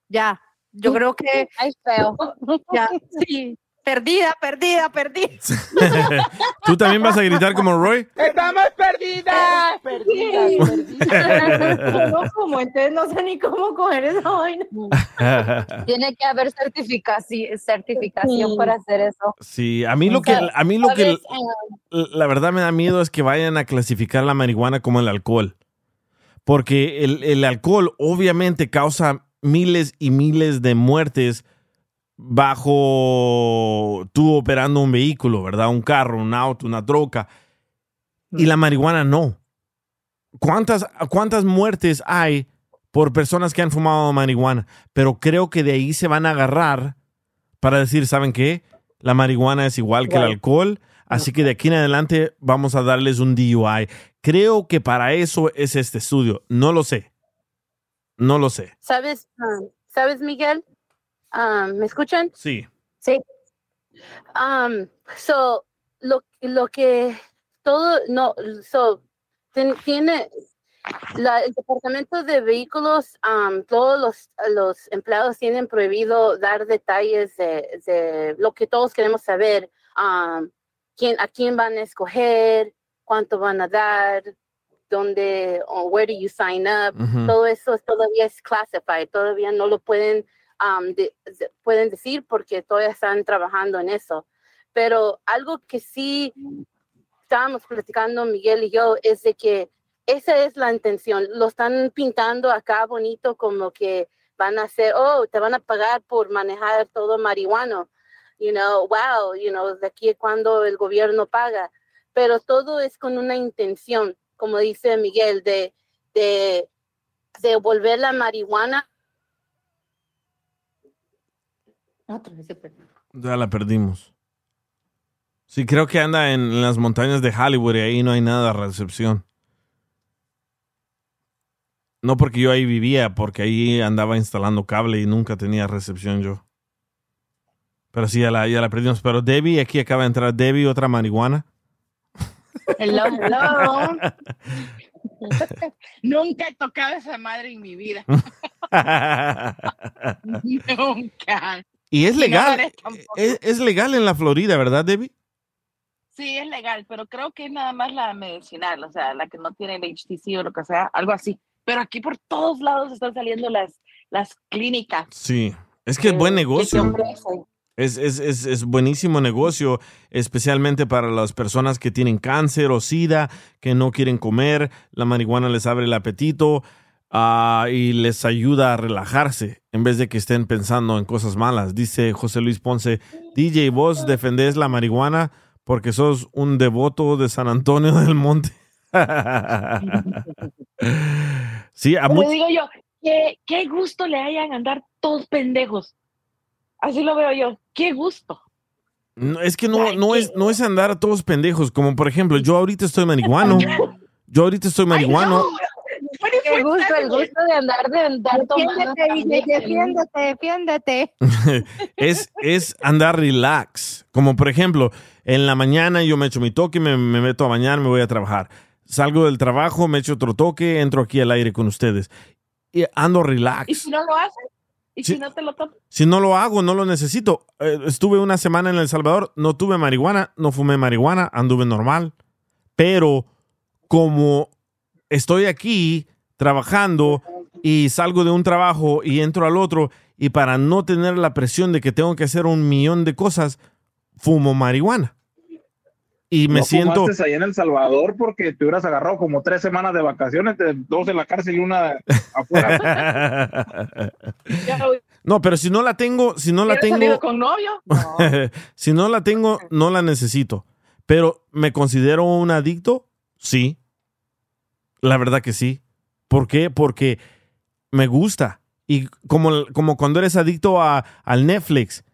ya, yo creo que... Ay, feo. Ya, sí, perdida, perdida, perdida. ¿Tú también vas a gritar como Roy? ¡Estamos perdidas! Yo no como, entonces no sé ni cómo coger esa vaina. Tiene que haber certificación, certificación Sí. para hacer eso. Sí, a mí lo que, a mí lo que, la verdad me da miedo es que vayan a clasificar la marihuana como el alcohol. Porque el, el alcohol obviamente causa miles y miles de muertes bajo tú operando un vehículo, ¿verdad? Un carro, un auto, una troca. Y la marihuana no. ¿Cuántas, ¿Cuántas muertes hay por personas que han fumado marihuana? Pero creo que de ahí se van a agarrar para decir, ¿saben qué? La marihuana es igual que el alcohol, así que de aquí en adelante vamos a darles un DUI. Creo que para eso es este estudio. No lo sé. No lo sé. ¿Sabes, um, ¿sabes Miguel? Um, ¿Me escuchan? Sí. Sí. Um, so, lo, lo que todo, no, so, ten- tiene, la- el departamento de vehículos, um, todos los, los empleados tienen prohibido dar detalles de, de lo que todos queremos saber, um, quién, a quién van a escoger, cuánto van a dar, dónde, o where do you sign up, Ujú. todo eso todavía es classified, todavía no lo pueden, um, de- de- pueden decir porque todavía están trabajando en eso. Pero algo que sí estábamos platicando Miguel y yo es de que esa es la intención. Lo están pintando acá bonito como que van a hacer, oh, te van a pagar por manejar todo marihuano. You know, wow, you know, de aquí cuando el gobierno paga. Pero todo es con una intención, como dice Miguel, de, de, de volver la marihuana Ya la perdimos. Sí, creo que anda en, en las montañas de Hollywood y ahí no hay nada de recepción. No porque yo ahí vivía, porque ahí andaba instalando cable y nunca tenía recepción yo. Pero sí, ya la, ya la perdimos. Pero Debbie, aquí acaba de entrar Debbie, otra marihuana. Hello, hello. Nunca he tocado esa madre en mi vida. Nunca. y es Y no lo legal. tampoco. es, es legal en la Florida, ¿verdad, Debbie? Sí, es legal, pero creo que es nada más la medicinal, o sea, la que no tiene el HTC o lo que sea, algo así. Pero aquí por todos lados están saliendo las, las clínicas. Sí. Es que es buen negocio. Es, es, es, es buenísimo negocio, especialmente para las personas que tienen cáncer o sida, que no quieren comer. La marihuana les abre el apetito ah, y les ayuda a relajarse en vez de que estén pensando en cosas malas. Dice José Luis Ponce, DJ, vos defendés la marihuana porque sos un devoto de San Antonio del Monte. sí, a Pero digo yo, qué, qué gusto le hayan andar todos pendejos. Así lo veo yo, qué gusto. No, es que no, no, es, no es andar a todos pendejos, como por ejemplo, yo ahorita estoy marihuano. Yo ahorita estoy marihuano. Qué gusto, el gusto de andar, de andar tomando. Defiéndete, defiéndete, defiéndete. es, es andar relax. Como por ejemplo, en la mañana yo me echo mi toque, me, me meto a bañar, me voy a trabajar. Salgo del trabajo, me echo otro toque, entro aquí al aire con ustedes. Y ando ¿Y relax. si no lo haces? ¿Y Sí. si no te lo tomas? Si no lo hago, no lo necesito. Eh, estuve una semana en El Salvador, no tuve marihuana, no fumé marihuana, anduve normal. Pero como estoy aquí trabajando y salgo de un trabajo y entro al otro, y para no tener la presión de que tengo que hacer un millón de cosas, fumo marihuana. Y me no siento... ahí en El Salvador porque te hubieras agarrado como tres semanas de vacaciones, de dos en la cárcel y una afuera. No, pero si no la tengo, si no la ¿Quieres salir tengo, con novio? si no la tengo, no la necesito. Pero ¿me considero un adicto? Sí. La verdad que sí. ¿Por qué? Porque me gusta. Y como, como cuando eres adicto a, al Netflix,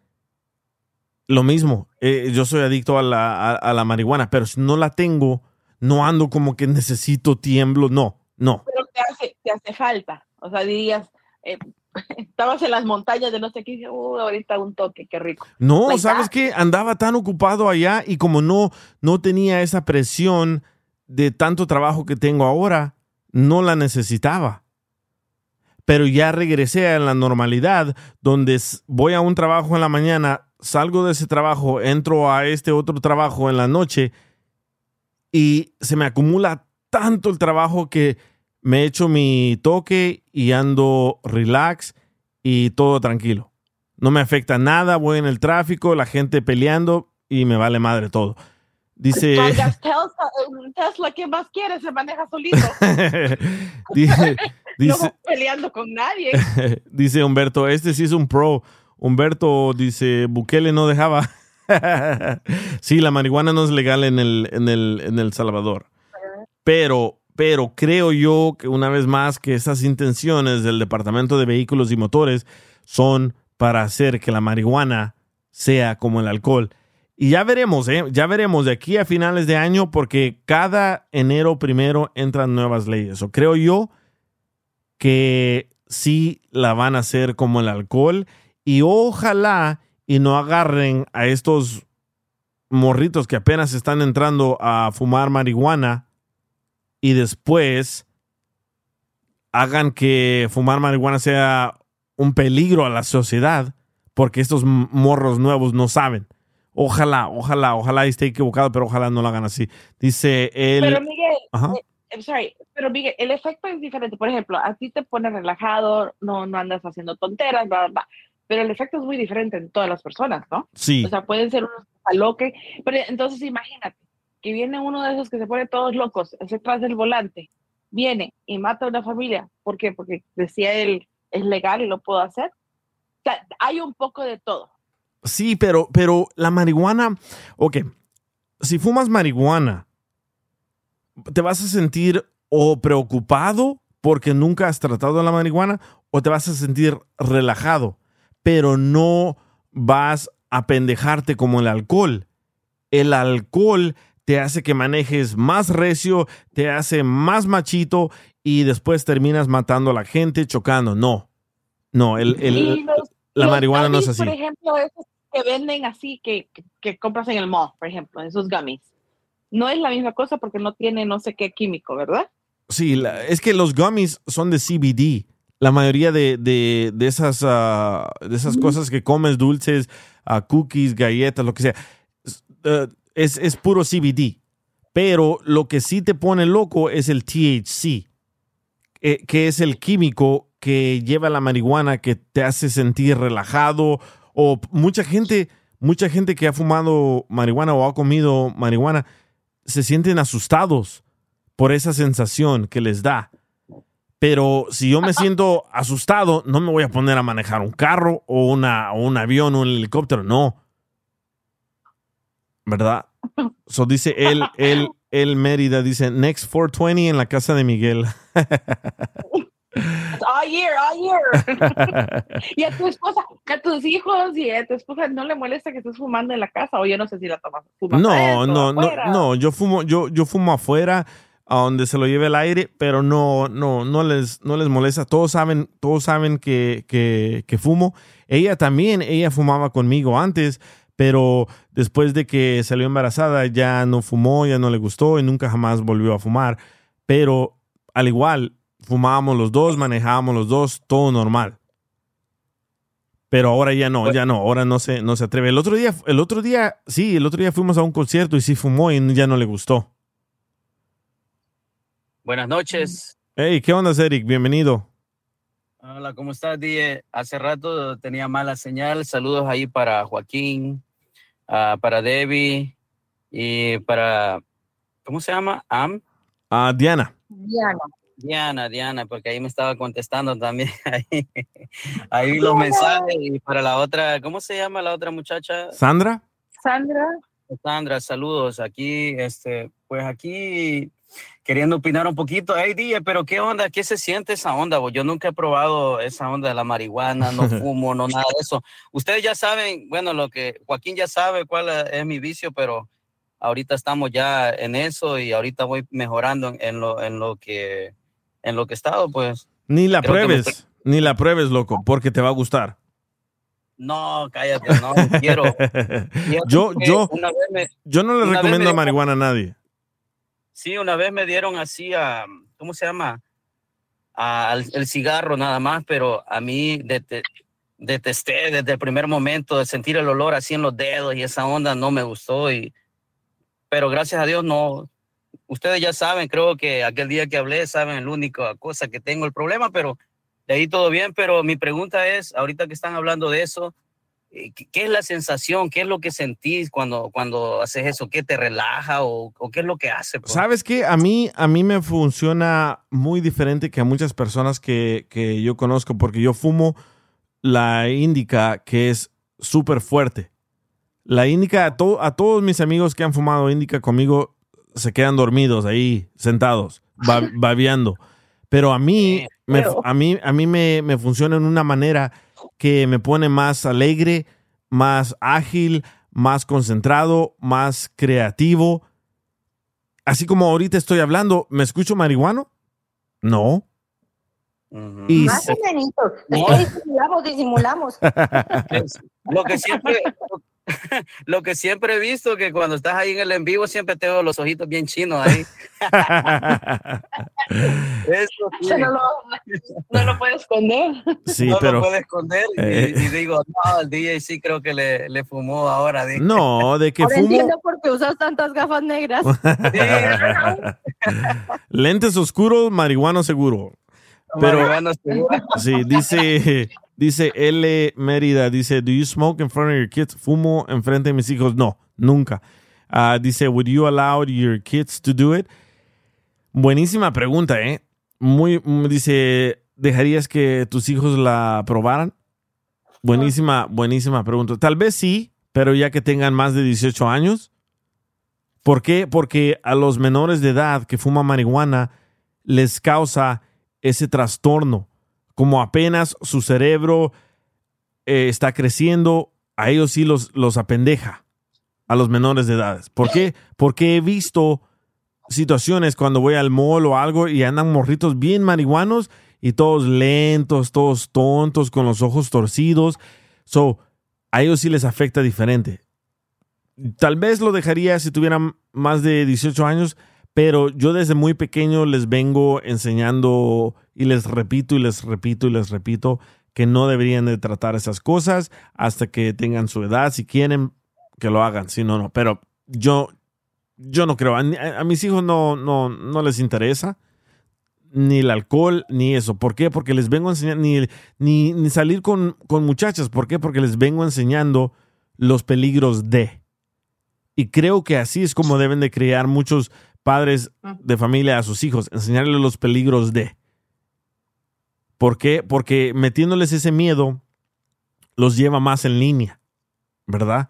lo mismo. Eh, yo soy adicto a la, a- a la marihuana, pero si no la tengo, no ando como que necesito tiemblo. No, no. Pero te hace, te hace falta. O sea, dirías, eh, estabas en las montañas de no sé qué, "Uh, ahorita un toque, qué rico. No, Like ¿sabes qué? Andaba tan ocupado allá y como no, no tenía esa presión de tanto trabajo que tengo ahora, no la necesitaba. Pero ya regresé a la normalidad, donde voy a un trabajo en la mañana, salgo de ese trabajo, entro a este otro trabajo en la noche y se me acumula tanto el trabajo que me echo mi toque y ando relax y todo tranquilo. No me afecta nada, voy en el tráfico, la gente peleando y me vale madre todo. Dice, Cargas Tesla, Tesla, ¿qué más quieres? Se maneja solito. dice, no dice, peleando con nadie. dice Humberto, este sí es un pro. Humberto dice, Bukele no dejaba. sí, la marihuana no es legal en el, en el, en el Salvador. Pero, pero creo yo que una vez más que esas intenciones del Departamento de Vehículos y Motores son para hacer que la marihuana sea como el alcohol. Y ya veremos, ¿eh? Ya veremos de aquí a finales de año porque cada enero primero entran nuevas leyes. O creo yo que sí la van a hacer como el alcohol y ojalá y no agarren a estos morritos que apenas están entrando a fumar marihuana y después hagan que fumar marihuana sea un peligro a la sociedad porque estos morros nuevos no saben. Ojalá, ojalá, ojalá esté equivocado, pero ojalá no lo hagan así. Dice él. Pero Miguel, Ajá. eh, I'm sorry, pero Miguel, el efecto es diferente. Por ejemplo, a ti te pone relajado, no, no andas haciendo tonteras, bla, bla, bla. Pero el efecto es muy diferente en todas las personas, ¿no? Sí. O sea, pueden ser unos aloque. Pero entonces imagínate que viene uno de esos que se pone todos locos, se detrás del volante, viene y mata a una familia. ¿Por qué? Porque decía él, es legal y lo puedo hacer. O sea, hay un poco de todo. Sí, pero, pero la marihuana, ok, si fumas marihuana, ¿te vas a sentir o preocupado porque nunca has tratado la marihuana o te vas a sentir relajado, pero no vas a pendejarte como el alcohol? El alcohol te hace que manejes más recio, te hace más machito y después terminas matando a la gente, chocando. No, no, el, el- los- la los marihuana no es gummies, así. Por ejemplo, esos que venden así, que, que, que compras en el mall, por ejemplo, esos gummies. No es la misma cosa porque no tiene no sé qué químico, ¿verdad? Sí, la- es que los gummies son de CBD. La mayoría de, de- de esas, ah, de esas cosas que comes, dulces, ah, cookies, galletas, lo que sea, es, eh, es, es puro CBD. Pero lo que sí te pone loco es el THC, eh, que es el químico que lleva la marihuana que te hace sentir relajado. O mucha gente, mucha gente que ha fumado marihuana o ha comido marihuana se sienten asustados por esa sensación que les da. Pero si yo me siento asustado, no me voy a poner a manejar un carro o, una, o un avión o un helicóptero, no. ¿Verdad? So dice él, él, él Mérida, dice, next 420 en la casa de Miguel. All year, all year. y a tu esposa, a tus hijos y a tu esposa no le molesta que estés fumando en la casa o yo no sé si la tomas. No, no, no, no, yo fumo, yo, yo fumo afuera, a donde se lo lleve el aire, pero no, no, no les, no les molesta. Todos saben, todos saben que, que, fumo. Ella también, ella fumaba conmigo antes, pero después de que salió embarazada ya no fumó, ya no le gustó y nunca jamás volvió a fumar. Pero al igual, fumábamos los dos, manejábamos los dos, todo normal. Pero ahora ya no, ya no, ahora no se, no se atreve. El otro día, el otro día, sí, el otro día fuimos a un concierto y sí fumó y ya no le gustó. Buenas noches. Hey, ¿qué onda, Eric? Bienvenido. Hola, ¿cómo estás, Die? Hace rato tenía mala señal. Saludos ahí para Joaquín, ah, para Debbie Y para, ¿cómo se llama? Am. Ah, Diana. Diana. Diana, Diana, porque ahí me estaba contestando también. Ahí, ahí vi los mensajes. Y para la otra, ¿cómo se llama la otra muchacha? Sandra. Sandra. Sandra, saludos. Aquí, este, pues aquí queriendo opinar un poquito. Hey, DJ, pero ¿qué onda? ¿Qué se siente esa onda? bo? Yo nunca he probado esa onda de la marihuana, no fumo, no nada de eso. Ustedes ya saben, bueno, lo que Joaquín ya sabe cuál es mi vicio, pero ahorita estamos ya en eso y ahorita voy mejorando en, en lo, en lo que en lo que he estado, pues. Ni la me pruebes, ni la pruebes, loco, porque te va a gustar. No, cállate, no quiero. Yo, yo, una vez me- yo no le recomiendo me- marihuana a nadie. Sí, una vez me dieron así a, ¿cómo se llama? A- el cigarro nada más, pero a mí dete- detesté desde el primer momento de sentir el olor así en los dedos y esa onda no me gustó. Y, pero gracias a Dios no. Ustedes ya saben, creo que aquel día que hablé saben la única cosa que tengo el problema, pero de ahí todo bien. Pero mi pregunta es, ahorita que están hablando de eso, ¿qué, qué es la sensación? ¿Qué es lo que sentís cuando, cuando haces eso? ¿Qué te relaja o, o qué es lo que hace? pues? ¿Sabes qué? A mí, a mí me funciona muy diferente que a muchas personas que, que yo conozco, porque yo fumo la índica que es súper fuerte. La índica, a, to- a todos mis amigos que han fumado índica conmigo se quedan dormidos ahí, sentados, ba- babeando. Pero a mí, me, a mí, a mí me, me funciona en una manera que me pone más alegre, más ágil, más concentrado, más creativo. Así como ahorita estoy hablando, ¿me escucho marihuano? No. Y Más o menos. Disimulamos. Lo que siempre, lo que siempre he visto que cuando estás ahí en el en vivo siempre te veo los ojitos bien chinos ahí. Eso sí. No lo, no lo esconder. Sí, no pero- lo puede esconder y, Eh. y digo, no, el DJ sí creo que le, le fumó ahora. dije. No, de que Ahora fumo entiendo por qué usas tantas gafas negras. lentes oscuros, marihuano seguro. Pero Marihuana seguro. sí, dice dice L Mérida, dice, "Do you smoke in front of your kids?" Fumo enfrente de mis hijos. No, nunca. Ah, dice, "Would you allow your kids to do it?" Buenísima pregunta, ¿eh? Muy, dice, ¿dejarías que tus hijos la probaran? Buenísima, buenísima pregunta. Tal vez sí, pero ya que tengan más de 18 años. ¿Por qué? Porque a los menores de edad que fuman marihuana les causa ese trastorno. Como apenas su cerebro eh, está creciendo, a ellos sí los, los apendeja, a los menores de edad. ¿Por qué? Porque he visto situaciones cuando voy al mall o algo y andan morritos bien marihuanos y todos lentos, todos tontos, con los ojos torcidos. So, a ellos sí les afecta diferente. Tal vez lo dejaría si tuvieran más de 18 años, pero yo desde muy pequeño les vengo enseñando y les repito y les repito y les repito que no deberían de tratar esas cosas hasta que tengan su edad. Si quieren, que lo hagan. Si no, no. Pero yo, yo no creo. A, mis hijos no, no, no les interesa ni el alcohol, ni eso. ¿Por qué? Porque les vengo enseñando, ni, ni, salir con, con muchachas. ¿Por qué? Porque les vengo enseñando los peligros de. Y creo que así es como deben de criar muchos padres de familia a sus hijos, enseñarles los peligros de. ¿Por qué? Porque metiéndoles ese miedo los lleva más en línea, ¿verdad?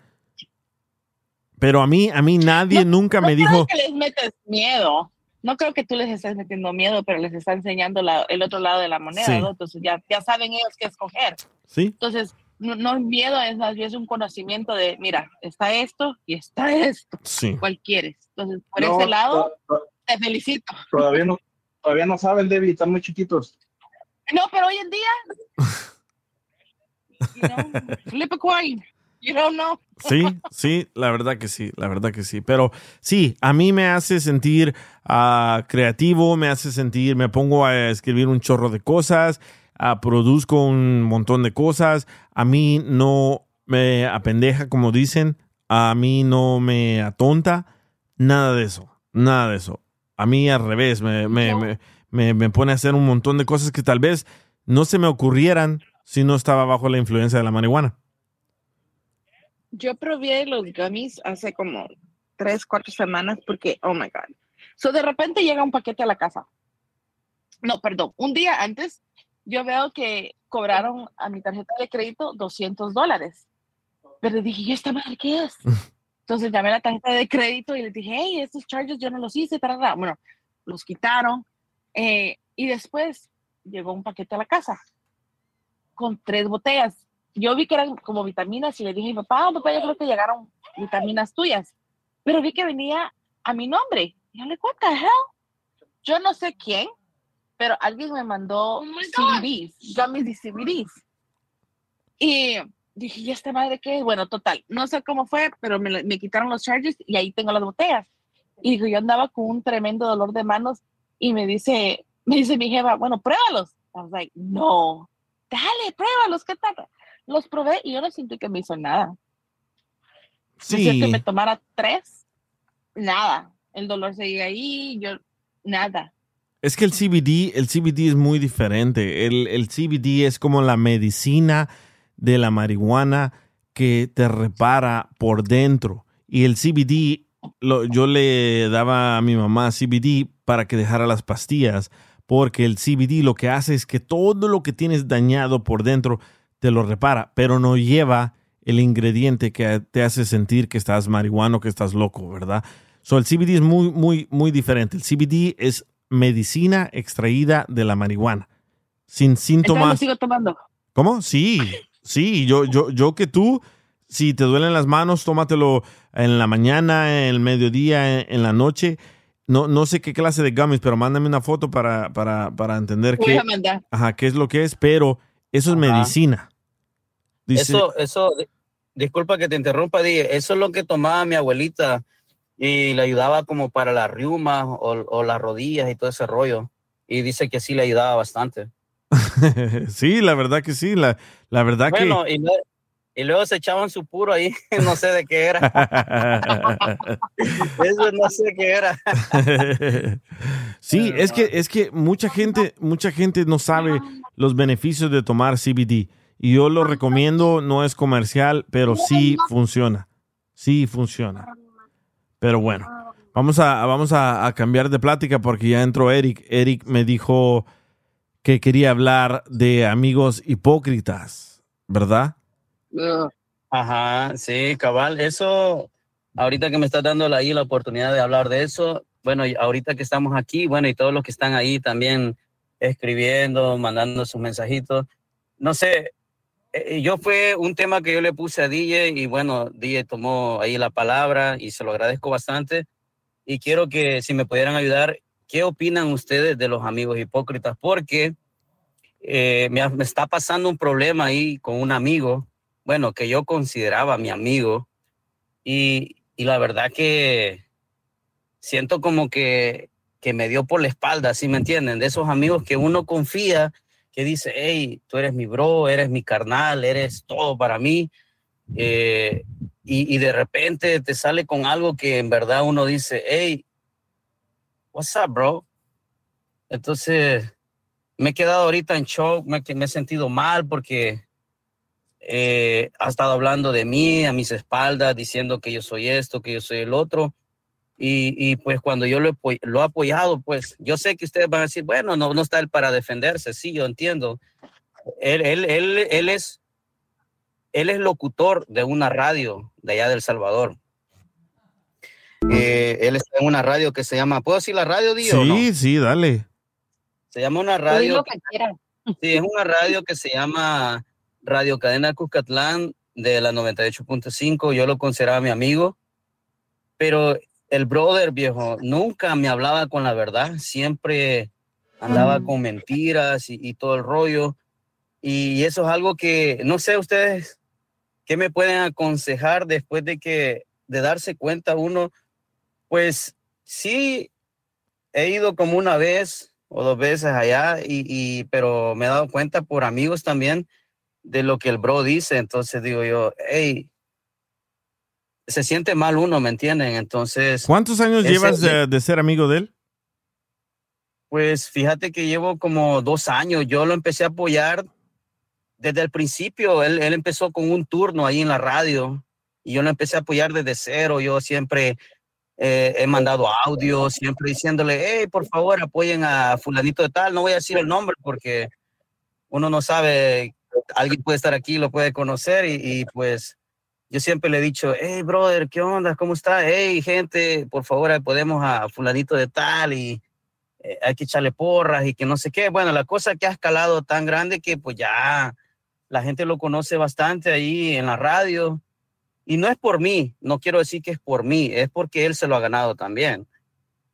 Pero a mí, a mí nadie nunca me no dijo, creo que les metes miedo. No creo que tú les estés metiendo miedo, pero les está enseñando la- el otro lado de la moneda, Sí. ¿no? Entonces ya, ya saben ellos qué escoger. ¿sí? Entonces, no, no es miedo, es más bien es un conocimiento de, mira, está esto y está esto. Sí. ¿Cuál quieres? Entonces, por No, ese lado, to- to- te felicito. Todavía no, todavía no saben, David, están muy chiquitos. No, pero hoy en día, you know, flip a coin. You don't know. Sí, sí, la verdad que sí, la verdad que sí. Pero sí, a mí me hace sentir ah, creativo, me hace sentir, me pongo a escribir un chorro de cosas, ah, produzco un montón de cosas. A mí no me apendeja, como dicen, a mí no me atonta, nada de eso, nada de eso. A mí al revés, me, me, me, me, me pone a hacer un montón de cosas que tal vez no se me ocurrieran si no estaba bajo la influencia de la marihuana. Yo probé los gummies hace como tres, cuatro semanas porque, oh my God. So de repente llega un paquete a la casa. No, perdón, un día antes yo veo que cobraron a mi tarjeta de crédito 200 dólares. Pero dije, ¿y esta madre qué es? Entonces llamé a la tarjeta de crédito y les dije, hey, estos charges yo no los hice, tarara. bueno, los quitaron. eh, y después llegó un paquete a la casa con tres botellas. Yo vi que eran como vitaminas y le dije papá, "Ah, papá, yo creo que llegaron vitaminas tuyas. Pero vi que venía a mi nombre. Y yo le what the hell? Yo no sé quién, pero alguien me mandó CBDs, gummies y CBDs. Y dije, ¿y esta madre qué es? Bueno, total, no sé cómo fue, pero me, me quitaron los charges y ahí tengo las botellas. Y dijo, yo andaba con un tremendo dolor de manos y me dice, me dice mi jefa, bueno, pruébalos. I was like, no, dale, pruébalos, ¿qué tal? Los probé y yo no sentí que me hizo nada. Sí. que me tomara tres, nada. El dolor seguía ahí, yo, nada. Es que el CBD, el CBD es muy diferente. El, CBD es como la medicina de la marihuana que te repara por dentro. Y el CBD, yo le daba a mi mamá CBD para que dejara las pastillas, porque el CBD lo que hace es que todo lo que tienes dañado por dentro te lo repara, pero no lleva el ingrediente que te hace sentir que estás marihuano, que estás loco, ¿verdad? So, el CBD es muy, muy, muy diferente. El CBD es medicina extraída de la marihuana, sin lo síntomas. sigo tomando. ¿Cómo? Sí, sí, yo, yo, yo que tú, si te duelen las manos, tómatelo en la mañana, en el mediodía, en, en la noche. No, no sé qué clase de gummies, pero mándame una foto para, para, para entender Voy qué, a mandar. ajá, qué es lo que es, pero eso es Ajá. medicina. Dice, Eso, eso, di- disculpa que te interrumpa, Di, eso es lo que tomaba mi abuelita y le ayudaba como para las riumas o, o las rodillas y todo ese rollo. Y dice que sí le ayudaba bastante. sí, la verdad que sí, la, la verdad Bueno, que... y, y luego se echaban su puro ahí, no sé de qué era. Eso no sé qué era. sí, es que, es que mucha gente, mucha gente no sabe los beneficios de tomar CBD. Y yo lo recomiendo, no es comercial, pero sí funciona. Sí funciona. Pero bueno, vamos a, vamos a, a cambiar de plática porque ya entró Eric. Eric me dijo que quería hablar de amigos hipócritas, ¿verdad? Ajá, sí, cabal. Eso, ahorita que me estás dando ahí la oportunidad de hablar de eso, bueno, y ahorita que estamos aquí, bueno, y todos los que están ahí también escribiendo, mandando sus mensajitos, no sé, yo fue un tema que yo le puse a DJ y bueno, DJ tomó ahí la palabra y se lo agradezco bastante. Y quiero que si me pudieran ayudar, ¿qué opinan ustedes de los amigos hipócritas? Porque eh, me está pasando un problema ahí con un amigo, bueno, que yo consideraba mi amigo, y, y la verdad que siento como que, que me dio por la espalda, ¿sí me entienden? De esos amigos que uno confía, que dice, hey, tú eres mi bro, eres mi carnal, eres todo para mí, eh, y, y de repente te sale con algo que en verdad uno dice, hey, what's up, bro? Entonces, me he quedado ahorita en shock, me, me he sentido mal porque eh, ha estado hablando de mí a mis espaldas, diciendo que yo soy esto, que yo soy el otro. Y, y, pues cuando yo lo he, lo he apoyado, pues yo sé que ustedes van a decir, bueno, no, no está él para defenderse, sí, yo entiendo. Él, él, él, él es, él es locutor de una radio de allá del Salvador. Eh, él está en una radio que se llama, ¿puedo decir la radio, Dio? o no? Sí, sí, dale. Se llama una radio. lo que. Sí, es una radio que se llama Radio Cadena Cuscatlán de la 98.5. Yo lo consideraba mi amigo, pero el brother viejo nunca me hablaba con la verdad, siempre andaba con mentiras y, y todo el rollo. Y eso es algo que no sé ustedes qué me pueden aconsejar después de que de darse cuenta uno, pues sí he ido como una vez o dos veces allá, y, y- pero me he dado cuenta por amigos también de lo que el bro dice. Entonces digo yo, hey, se siente mal uno, ¿me entienden? Entonces. ¿Cuántos años llevas de, de ser amigo de él? Pues fíjate que llevo como dos años. Yo lo empecé a apoyar desde el principio. Él, él empezó con un turno ahí en la radio y yo lo empecé a apoyar desde cero. Yo siempre eh, he mandado audios siempre diciéndole, hey, por favor, apoyen a fulanito de tal. No voy a decir el nombre porque uno no sabe, alguien puede estar aquí, lo puede conocer y, y pues yo siempre le he dicho, hey, brother, ¿qué onda? ¿Cómo está? Hey, gente, por favor, podemos a fulanito de tal y eh, hay que echarle porras y que no sé qué. Bueno, la cosa que ha escalado tan grande que pues ya la gente lo conoce bastante ahí en la radio. Y no es por mí, no quiero decir que es por mí, es porque él se lo ha ganado también.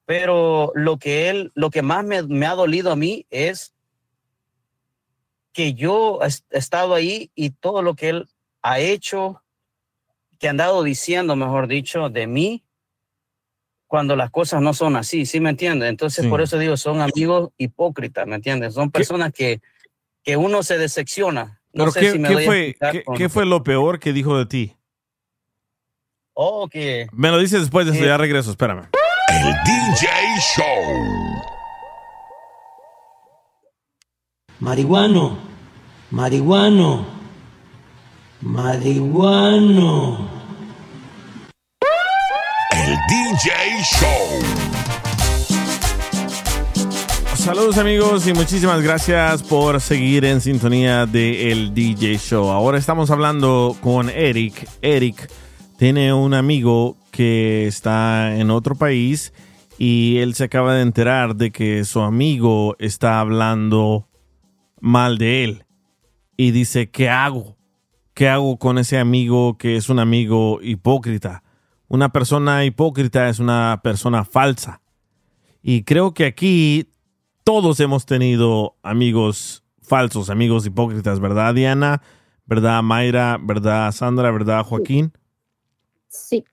Pero lo que él, lo que más me, me ha dolido a mí es que yo he estado ahí y todo lo que él ha hecho, que ha andado diciendo, mejor dicho, de mí, cuando las cosas no son así, ¿sí me entiendes? Entonces, por eso digo, son amigos hipócritas, ¿me entiendes? Son personas que, que uno se decepciona. No Pero sé ¿qué, si me qué doy a fue, explicar qué- con- qué fue lo peor que dijo de ti? Oh, que... Me lo dices después de eso, Eh, ya regreso, espérame. El DJ Show. Marihuano, marihuano, marihuano. El DJ Show. Saludos amigos y muchísimas gracias por seguir en sintonía de el DJ Show. Ahora estamos hablando con Eric. Eric tiene un amigo que está en otro país y él se acaba de enterar de que su amigo está hablando mal de él. Y dice, ¿qué hago? ¿Qué hago con ese amigo que es un amigo hipócrita? Una persona hipócrita es una persona falsa. Y creo que aquí todos hemos tenido amigos falsos, amigos hipócritas, ¿verdad, Diana? ¿Verdad, Mayra? ¿Verdad, Sandra? ¿Verdad, Joaquín? Sí,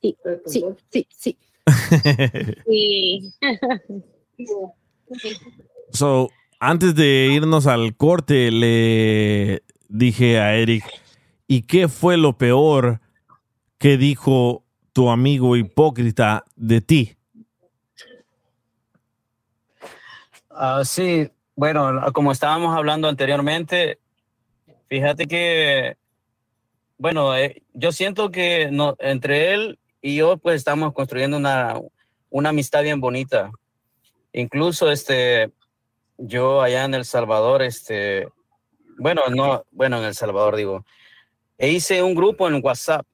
sí, sí, sí, sí. Sí. So, antes de irnos al corte, le dije a Eric, ¿y qué fue lo peor que dijo tu amigo hipócrita de ti? Ah, sí, bueno, como estábamos hablando anteriormente, fíjate que, bueno, eh, yo siento que entre él y yo, pues estamos construyendo una, una amistad bien bonita. Incluso, este, yo allá en El Salvador, este, bueno, no, bueno, en El Salvador digo, e hice un grupo en WhatsApp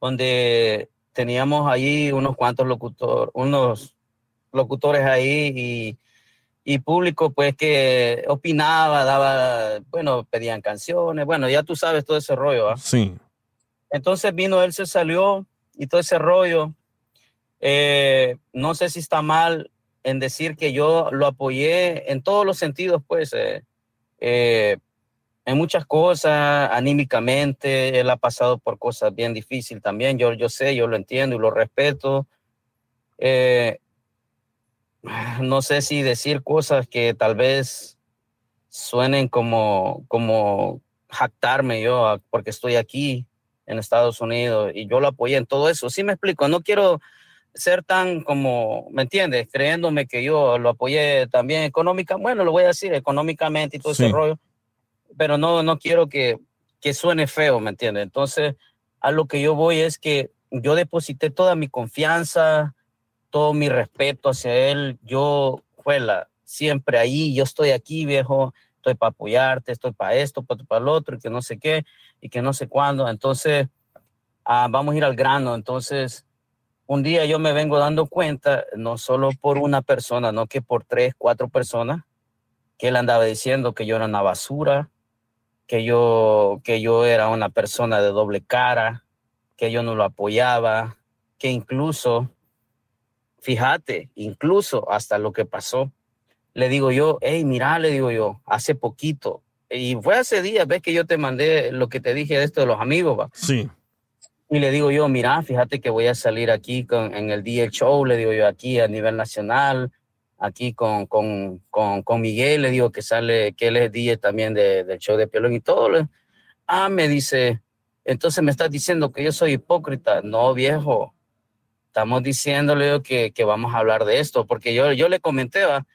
donde teníamos ahí unos cuantos locutores, unos locutores ahí y, y público pues que opinaba, daba, bueno, pedían canciones, bueno, ya tú sabes todo ese rollo, ¿ah? Sí. Entonces vino él, se salió y todo ese rollo. Eh, no sé si está mal en decir que yo lo apoyé en todos los sentidos, pues, eh, eh, en muchas cosas, anímicamente, él ha pasado por cosas bien difíciles también, yo, yo sé, yo lo entiendo y lo respeto. Eh, no sé si decir cosas que tal vez suenen como, como jactarme yo a- porque estoy aquí en Estados Unidos y yo lo apoyé en todo eso. Sí me explico, no quiero ser tan como, ¿me entiendes? Creyéndome que yo lo apoyé también económicamente, bueno, lo voy a decir, económicamente y todo Sí. ese rollo, pero no, no quiero que, que suene feo, ¿me entiendes? Entonces, a lo que yo voy es que yo deposité toda mi confianza, todo mi respeto hacia él. Yo, juela, siempre ahí, yo estoy aquí, viejo, estoy para apoyarte, estoy para esto, para, para lo otro, y que no sé qué, y que no sé cuándo. Entonces, ah, vamos a ir al grano. Entonces, un día yo me vengo dando cuenta, no solo por una persona, no que por tres, cuatro personas, que él andaba diciendo que yo era una basura, que yo, que yo era una persona de doble cara, que yo no lo apoyaba, que incluso, fíjate, incluso hasta lo que pasó, le digo yo, hey, mira, le digo yo, hace poquito, y fue hace días, ves que yo te mandé lo que te dije de esto de los amigos, va. Sí. Y le digo yo, mira, fíjate que voy a salir aquí con, en el DJ Show, le digo yo, aquí a nivel nacional, aquí con, con, con, con Miguel, le digo que sale, que él es DJ también de- del show de Piolín y todo. le- Ah, me dice, entonces me estás diciendo que yo soy hipócrita. No, viejo, estamos diciéndole que, que vamos a hablar de esto, porque yo, yo le comenté, ¿va?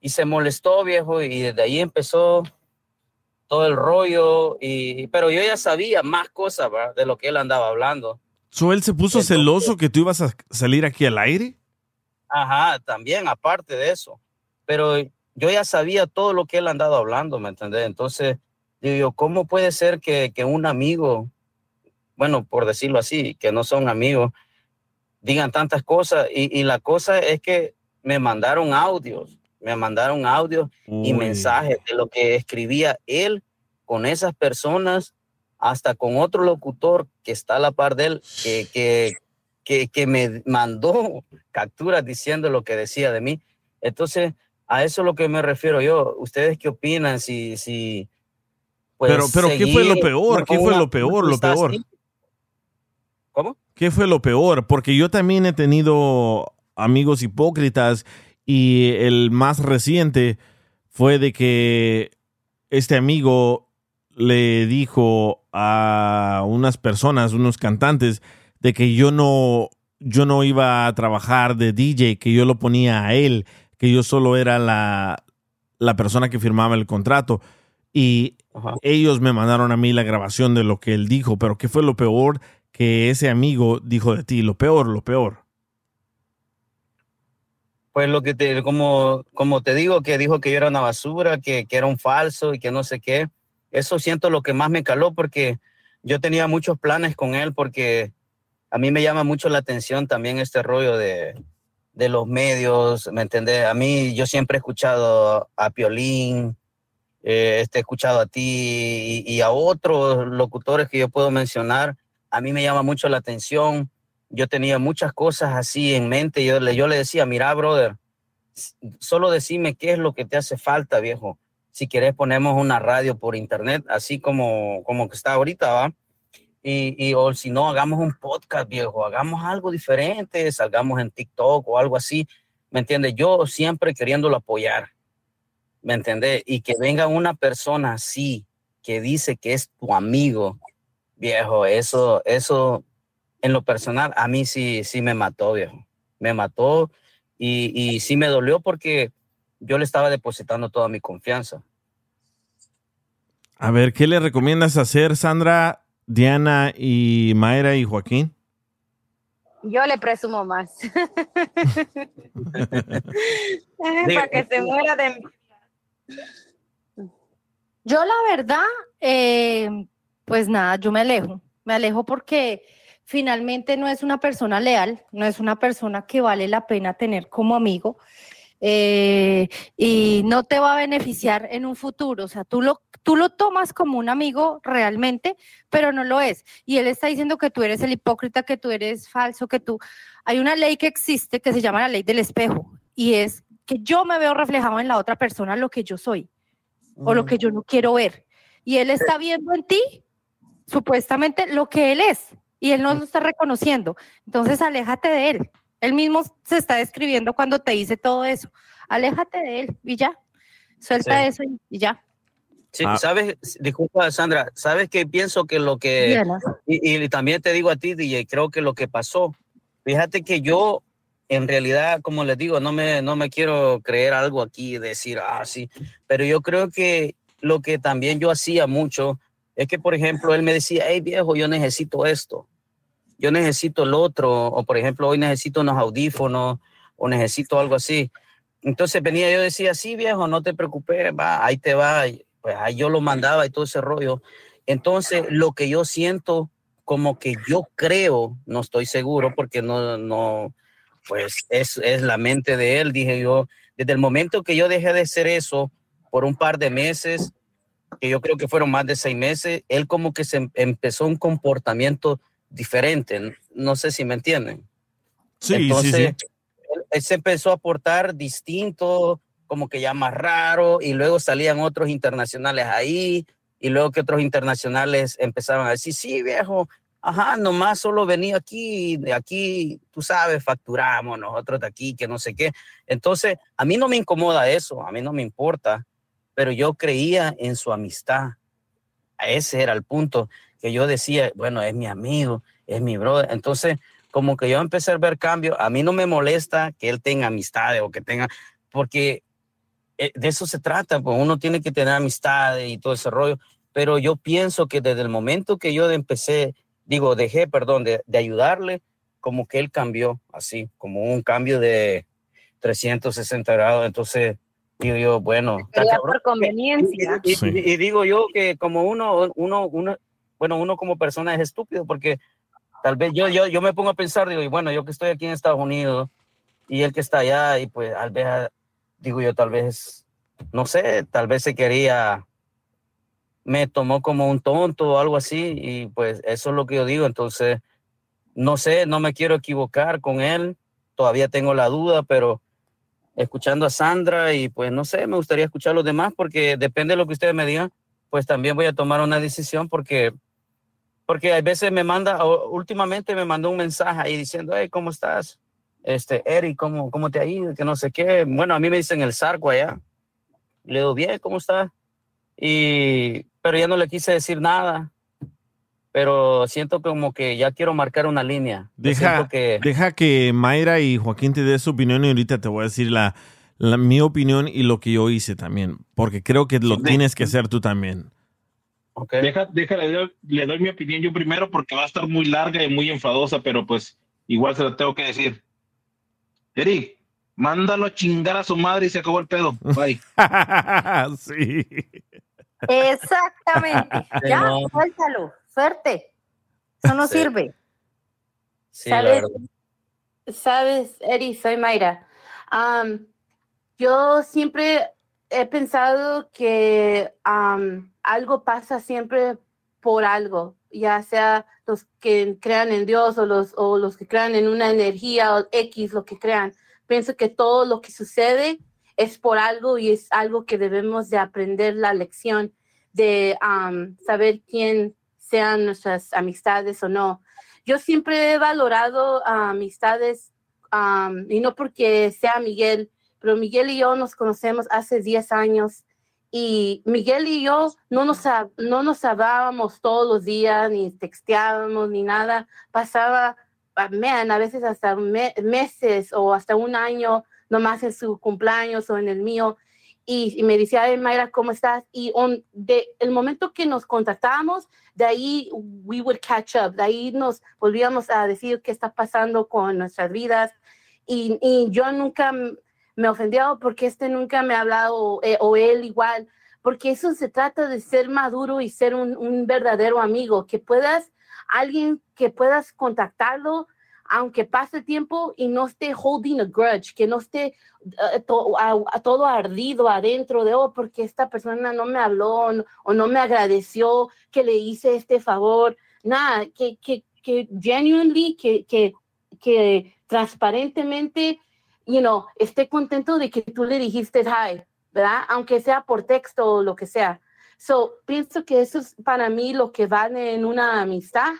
y se molestó, viejo, y desde ahí empezó todo el rollo, y, pero yo ya sabía más cosas ¿va? de lo que él andaba hablando. So, él se puso celoso que tú ibas a salir aquí al aire. Ajá, también aparte de eso. Pero yo ya sabía todo lo que él andado hablando, ¿me entendés? Entonces, digo yo, ¿cómo puede ser que, que un amigo, bueno, por decirlo así, que no son amigos, digan tantas cosas? Y, y la cosa es que me mandaron audios, me mandaron audios y mensajes de lo que escribía él con esas personas, hasta con otro locutor que está a la par de él, que, que, que, que me mandó capturas diciendo lo que decía de mí. Entonces, a eso es lo que me refiero yo. ¿Ustedes qué opinan? Si, si pues, pero, pero ¿qué fue lo peor? ¿Qué fue lo peor? Lo peor. así? ¿Cómo? ¿Qué fue lo peor? Porque yo también he tenido amigos hipócritas y el más reciente fue de que este amigo le dijo a unas personas, unos cantantes, de que yo no, yo no iba a trabajar de DJ, que yo lo ponía a él, que yo solo era la, la persona que firmaba el contrato. Y ellos me mandaron a mí la grabación de lo que él dijo, pero ¿qué fue lo peor que ese amigo dijo de ti? Lo peor, lo peor. Pues lo que te, como, como te digo, que dijo que yo era una basura, que, que era un falso y que no sé qué. Eso siento lo que más me caló porque yo tenía muchos planes con él porque a mí me llama mucho la atención también este rollo de, de los medios, ¿me entendés? A mí yo siempre he escuchado a Piolín, eh, este, he escuchado a ti y, a otros locutores que yo puedo mencionar. A mí me llama mucho la atención. Yo tenía muchas cosas así en mente. Yo le, yo le decía, mira, brother, solo decime qué es lo que te hace falta, viejo. Si querés ponemos una radio por internet, así como, como está ahorita, ¿va? Y, y o si no, hagamos un podcast, viejo, hagamos algo diferente, salgamos en TikTok o algo así, ¿me entiendes? Yo siempre queriéndolo apoyar, ¿me entiendes? Y que venga una persona así, que dice que es tu amigo, viejo, eso, eso, en lo personal, a mí sí, sí me mató, viejo, me mató y, y sí me dolió porque yo le estaba depositando toda mi confianza. A ver, ¿qué le recomiendas hacer, Sandra, Diana y Mayra y Joaquín? Yo le presumo más. Para que se muera de Yo la verdad, eh, pues nada, yo me alejo, me alejo porque finalmente no es una persona leal, no es una persona que vale la pena tener como amigo eh, y no te va a beneficiar en un futuro. O sea, tú lo, tú lo tomas como un amigo realmente, pero no lo es. Y él está diciendo que tú eres el hipócrita, que tú eres falso, que tú... Hay una ley que existe que se llama la ley del espejo y es que yo me veo reflejado en la otra persona lo que yo soy o lo que yo no quiero ver. Y él está viendo en ti, supuestamente, lo que él es, y él no lo está reconociendo. Entonces, aléjate de él. Él mismo se está describiendo cuando te dice todo eso. Aléjate de él y ya. Suelta Sí. eso y, y ya. Sí, Ah. sabes, disculpa Sandra, sabes que pienso que lo que, y, y también te digo a ti, DJ, creo que lo que pasó, fíjate que yo, en realidad, como les digo, no me, no me quiero creer algo aquí, decir, ah, sí, pero yo creo que lo que también yo hacía mucho es que, por ejemplo, él me decía, hey viejo, yo necesito esto, yo necesito el otro, o por ejemplo, hoy necesito unos audífonos, o necesito algo así. Entonces venía yo decía, sí, viejo, no te preocupes, va, ahí te va. Pues ahí yo lo mandaba y todo ese rollo. Entonces, lo que yo siento, como que yo creo, no estoy seguro, porque no, no, pues es, es la mente de él, dije yo, desde el momento que yo dejé de hacer eso por un par de meses, que yo creo que fueron más de seis meses, él como que se em- empezó un comportamiento diferente. No sé si me entienden. Sí, sí, Entonces, sí. Él, él se empezó a portar distinto, como que ya más raro, y luego salían otros internacionales ahí, y luego que otros internacionales empezaban a decir, sí, viejo, ajá, nomás solo venía aquí, de aquí, tú sabes, facturamos nosotros de aquí, que no sé qué. Entonces, a mí no me incomoda eso, a mí no me importa, pero yo creía en su amistad. Ese era el punto que yo decía, bueno, es mi amigo, es mi brother. Entonces, como que yo empecé a ver cambios. A mí no me molesta que él tenga amistades o que tenga, porque eh, de eso se trata, pues uno tiene que tener amistades y todo ese rollo. Pero yo pienso que desde el momento que yo empecé digo, dejé, perdón, de, de ayudarle, como que él cambió, así, como un cambio de 360 grados. Entonces, digo yo, bueno, por conveniencia. Y, y- y digo yo que como uno, uno, uno, bueno, uno como persona es estúpido porque tal vez yo, yo, yo me pongo a pensar, digo, y bueno, yo que estoy aquí en Estados Unidos y él que está allá, y pues tal vez, digo yo, tal vez, no sé, tal vez se quería, me tomó como un tonto o algo así, y pues eso es lo que yo digo, entonces, no sé, no me quiero equivocar con él, todavía tengo la duda, pero escuchando a Sandra y pues no sé, me gustaría escuchar a los demás porque depende de lo que ustedes me digan, pues también voy a tomar una decisión porque porque a veces me manda, o- últimamente me mandó un mensaje ahí diciendo, hey, ¿cómo estás? Este, Eric, ¿cómo, ¿cómo te ha ido? Que no sé qué. Bueno, a mí me dicen el sarco allá. Le digo, bien, ¿cómo estás? Y, pero ya no le quise decir nada. Pero siento como que ya quiero marcar una línea. Deja, que, deja que Mayra y Joaquín te dé su opinión y ahorita te voy a decir la, la- mi opinión y lo que yo hice también, porque creo que lo tienes que hacer tú también. Deja, déjale, le doy, le doy mi opinión yo primero porque va a estar muy larga y muy enfadosa, pero pues igual se la tengo que decir. Eric, mándalo a chingar a su madre y se acabó el pedo. Bye. sí. Exactamente. Ya, No. suéltalo, suerte. Eso no Sí. sirve. sí, ¿Sabes? Sabes, Eri, soy Mayra. Yo siempre he pensado que algo pasa siempre por algo, ya sea los que crean en Dios o los, o los que crean en una energía o X, lo que crean. Pienso que todo lo que sucede es por algo y es algo que debemos de aprender la lección de saber quién sean nuestras amistades o no. Yo siempre he valorado amistades am, y no porque sea Miguel, pero Miguel y yo nos conocemos hace 10 años y Miguel y yo no nos, no nos hablábamos todos los días, ni texteábamos, ni nada. Pasaba, man, a veces hasta me- meses o hasta un año, nomás en su cumpleaños o en el mío. Y, y me decía, "Ay, Mayra, ¿cómo estás? Y on- de el momento que nos contactábamos, de ahí we would catch up, de ahí nos volvíamos a decir qué está pasando con nuestras vidas. Y, y yo nunca me ofendió porque este nunca me ha hablado, eh, o él igual, porque eso se trata de ser maduro y ser un, verdadero amigo, que puedas, alguien que puedas contactarlo, aunque pase tiempo y no esté holding a grudge, que no esté eh, todo ardido adentro de, oh, porque esta persona no me habló o no me agradeció que le hice este favor. Nada, que, que, que genuinely, que, que, que transparentemente, you know, esté contento de que tú le dijiste hi, ¿verdad? Aunque sea por texto o lo que sea. So, pienso que eso es para mí lo que vale en una amistad.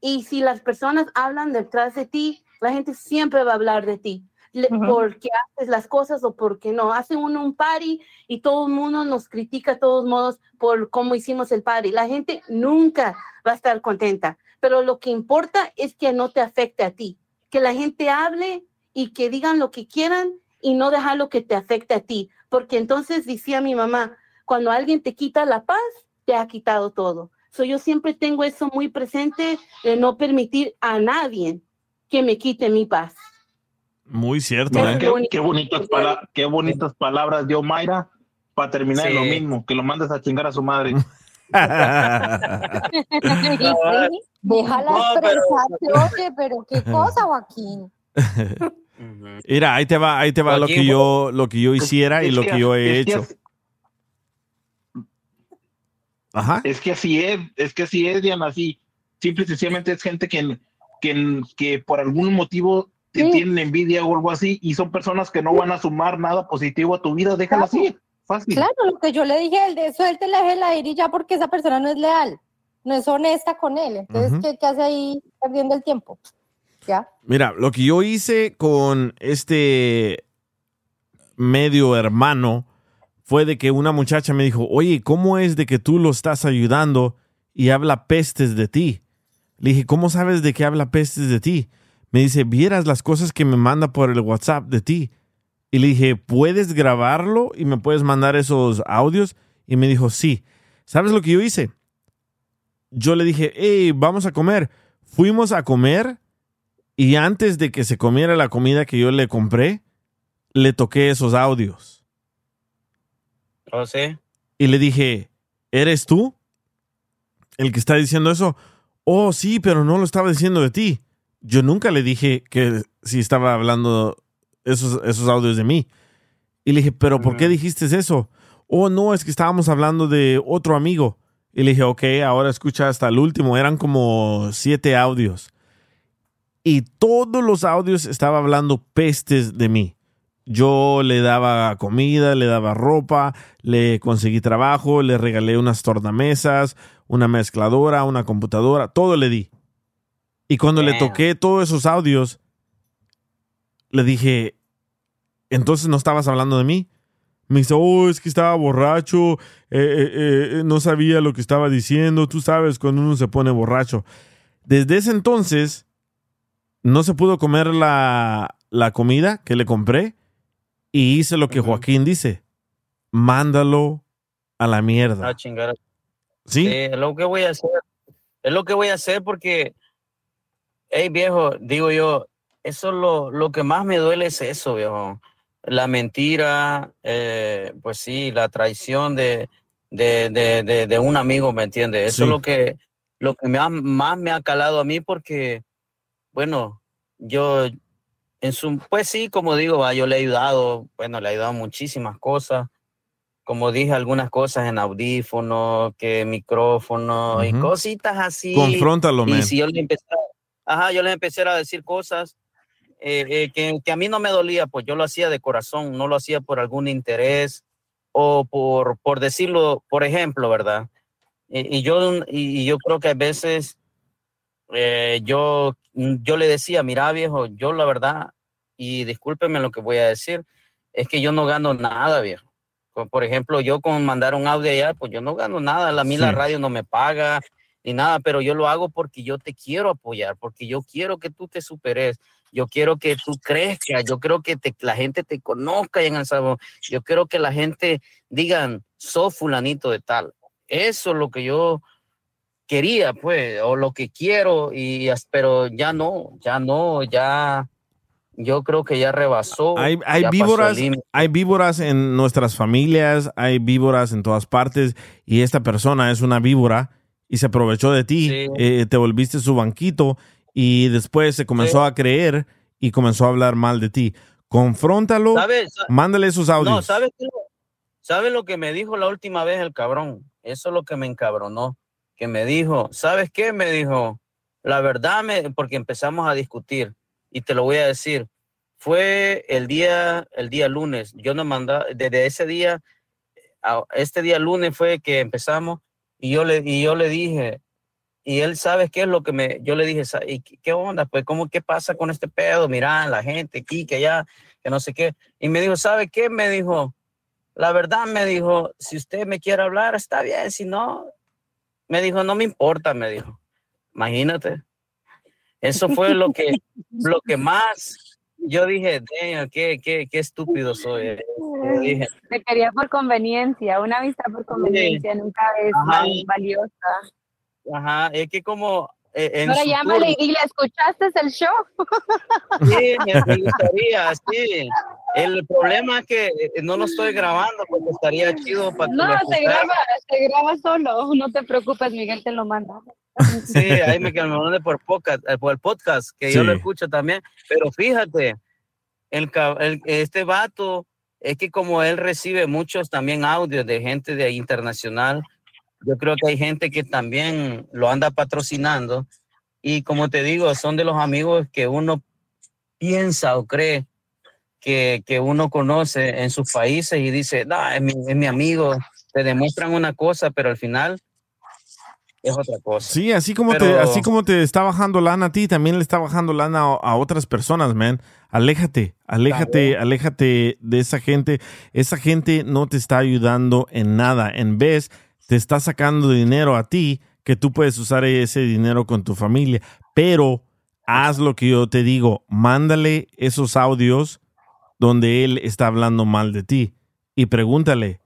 Y si las personas hablan detrás de ti, la gente siempre va a hablar de ti. Le- Porque haces las cosas o porque no. Hace uno un party y todo el mundo nos critica de todos modos por cómo hicimos el party. La gente nunca va a estar contenta. Pero lo que importa es que no te afecte a ti. Que la gente hable y que digan lo que quieran y no dejarlo que te afecte a ti. Porque entonces decía mi mamá, cuando alguien te quita la paz, te ha quitado todo. So, yo siempre tengo eso muy presente de no permitir a nadie que me quite mi paz. Muy cierto, ¿eh? qué, qué bonitas pala- qué bonitas palabras dio Mayra para terminar en lo Sí. mismo, que lo mandes a chingar a su madre. Pero- expresarse, oye, pero qué cosa, Joaquín. Mira, ahí te va, ahí te va lo que yo, lo que yo hiciera y lo que- yo he hecho. Ajá. Es que así es, es que así es, Diana, así. Simple y sencillamente es gente que, que, que por algún motivo te Sí. tienen envidia o algo así y son personas que no van a sumar nada positivo a tu vida, déjala así, fácil. Claro, lo que yo le dije, el de suéltela, déjela ir y ya porque esa persona no es leal, no es honesta con él. Entonces. ¿qué, qué hace ahí perdiendo el tiempo? Mira, lo que yo hice con este medio hermano fue de que una muchacha me dijo, oye, ¿cómo es de que tú lo estás ayudando y habla pestes de ti? Le dije, ¿cómo sabes de que habla pestes de ti? Me dice, vieras las cosas que me manda por el WhatsApp de ti. Y le dije, ¿puedes grabarlo y me puedes mandar esos audios? Y me dijo, sí. ¿Sabes lo que yo hice? yo le dije, hey, vamos a comer. Fuimos a comer y antes de que se comiera la comida que yo le compré, le toqué esos audios. ¿Oh, sí? Y le dije, ¿eres tú el que está diciendo eso? Oh, sí, pero no lo estaba diciendo de ti. Yo nunca le dije que si estaba hablando esos, esos audios de mí. Y le dije, ¿pero por qué dijiste eso? Oh, no, es que estábamos hablando de otro amigo. Y le dije, ok, ahora escucha hasta el último. Eran como siete audios. Y todos los audios estaba hablando pestes de mí. Yo le daba comida, le daba ropa, le conseguí trabajo, le regalé unas tornamesas, una mezcladora, una computadora, todo le di. Y cuando le toqué todos esos audios, le dije, entonces no estabas hablando de mí. Me dice, oh, es que estaba borracho, eh, eh, eh, no sabía lo que estaba diciendo, tú sabes cuando uno se pone borracho. Desde ese entonces, no se pudo comer la, la comida que le compré y hice lo que Joaquín dice, mándalo a la mierda. A chingar. ¿Sí? es lo que voy a hacer. Es lo que voy a hacer porque, hey viejo, digo yo, eso lo, lo que más me duele es eso, viejo. La mentira, eh, pues sí, la traición de, de, de, de, de un amigo, ¿me entiendes? Eso Sí. es lo que, lo que me ha- más me ha calado a mí porque, bueno, yo, en su, pues sí, como digo, va, yo le he ayudado, bueno, le he ayudado muchísimas cosas. Como dije, algunas cosas en audífono, que micrófono y Ujú. cositas así. Confróntalo, Y man. si yo le empecé, ajá, yo les empecé a decir cosas eh, eh, que, que a mí no me dolía, pues yo lo hacía de corazón, no lo hacía por algún interés o por, por decirlo, por ejemplo, ¿verdad? Y, y yo, y, y yo creo que a veces eh, yo, yo le decía, mira viejo, yo la verdad, y discúlpeme lo que voy a decir, es que yo no gano nada, viejo. Por- ejemplo, yo con mandar un audio allá, pues yo no gano nada, a mí la radio no me paga ni nada, pero yo lo hago porque yo te quiero apoyar, porque yo quiero que tú te superes, yo quiero que tú crezcas, yo quiero que te- la gente te conozca en El Salvador, yo quiero que la gente digan, sos fulanito de tal. Eso es lo que yo quería, pues, o lo que quiero, y, pero ya no, ya no, ya, yo creo que ya rebasó. Hay, ya víboras, hay víboras en nuestras familias, hay víboras en todas partes y esta persona es una víbora y se aprovechó de ti, Sí. eh, te volviste su banquito y después se comenzó a creer y comenzó a hablar mal de ti. Confróntalo, mándale esos audios. No, ¿sabes qué? ¿Sabes lo que me dijo la última vez el cabrón? Eso es lo que me encabronó. Que me dijo, ¿sabes qué? Me dijo, la verdad, me, porque empezamos a discutir y te lo voy a decir. Fue el día, el día lunes. Yo no mandaba, desde ese día, a- este día lunes fue que empezamos y yo le, y yo le dije, y él sabe qué es lo que me, yo le dije, "Sa- ¿y qué, onda? Pues, ¿cómo, qué pasa con este pedo? Mira, la gente aquí, que allá, que no sé qué. Y me dijo, ¿sabe qué? Me dijo, la verdad me dijo, si usted me quiere hablar, está bien, si no, me dijo, no me importa, me dijo. Imagínate. Eso fue lo que, lo que más yo dije, "Damn, qué, qué, qué estúpido soy. eh". Yo dije, Te quería por conveniencia, una amistad por conveniencia nunca es Ajá. val- valiosa. ajá, es que como en Ahora su llámale turno- y le escuchaste el show. Sí, me gustaría, sí. El problema es que eh, no lo estoy grabando porque estaría chido para que No, se graba, se graba solo. No te preocupes, Miguel te lo manda. Sí, ahí me, que me mande por podcast, eh, por el podcast, que yo lo Sí. escucho también. Pero fíjate, el, el- este vato, es que como él recibe muchos también audios de gente de internacional, yo creo que hay gente que también lo anda patrocinando. Y como te digo, son de los amigos que uno piensa o cree que, que uno conoce en sus países y dice, no, es mi, es mi amigo, te demuestran una cosa, pero al final es otra cosa. Sí, así como, te, así como te está bajando lana a ti, también le está bajando lana a, a otras personas, man. Aléjate, aléjate, aléjate de esa gente. Esa gente no te está ayudando en nada. En vez, te está sacando dinero a ti que tú puedes usar ese dinero con tu familia. Pero haz lo que yo te digo. Mándale esos audios donde él está hablando mal de ti y pregúntale.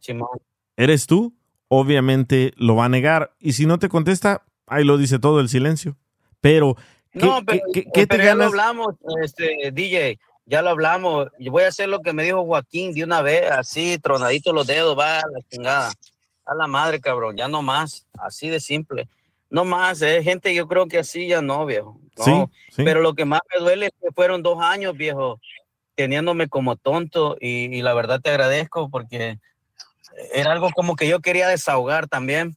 ¿eres tú? Obviamente lo va a negar. Y si no te contesta, ahí lo dice todo el silencio. Pero, ¿qué, No, pero, qué- qué te pero ya lo ganas? hablamos, este, DJ, ya lo hablamos. Yo voy a hacer lo que me dijo Joaquín de una vez, así, tronadito los dedos, va a la chingada. A la madre, cabrón, ya no más, así de simple. No más, eh, gente, yo creo que así ya no, viejo. No. Sí, sí. Pero lo que más me duele es que fueron dos años, viejo, teniéndome como tonto y, y la verdad te agradezco porque era algo como que yo quería desahogar también.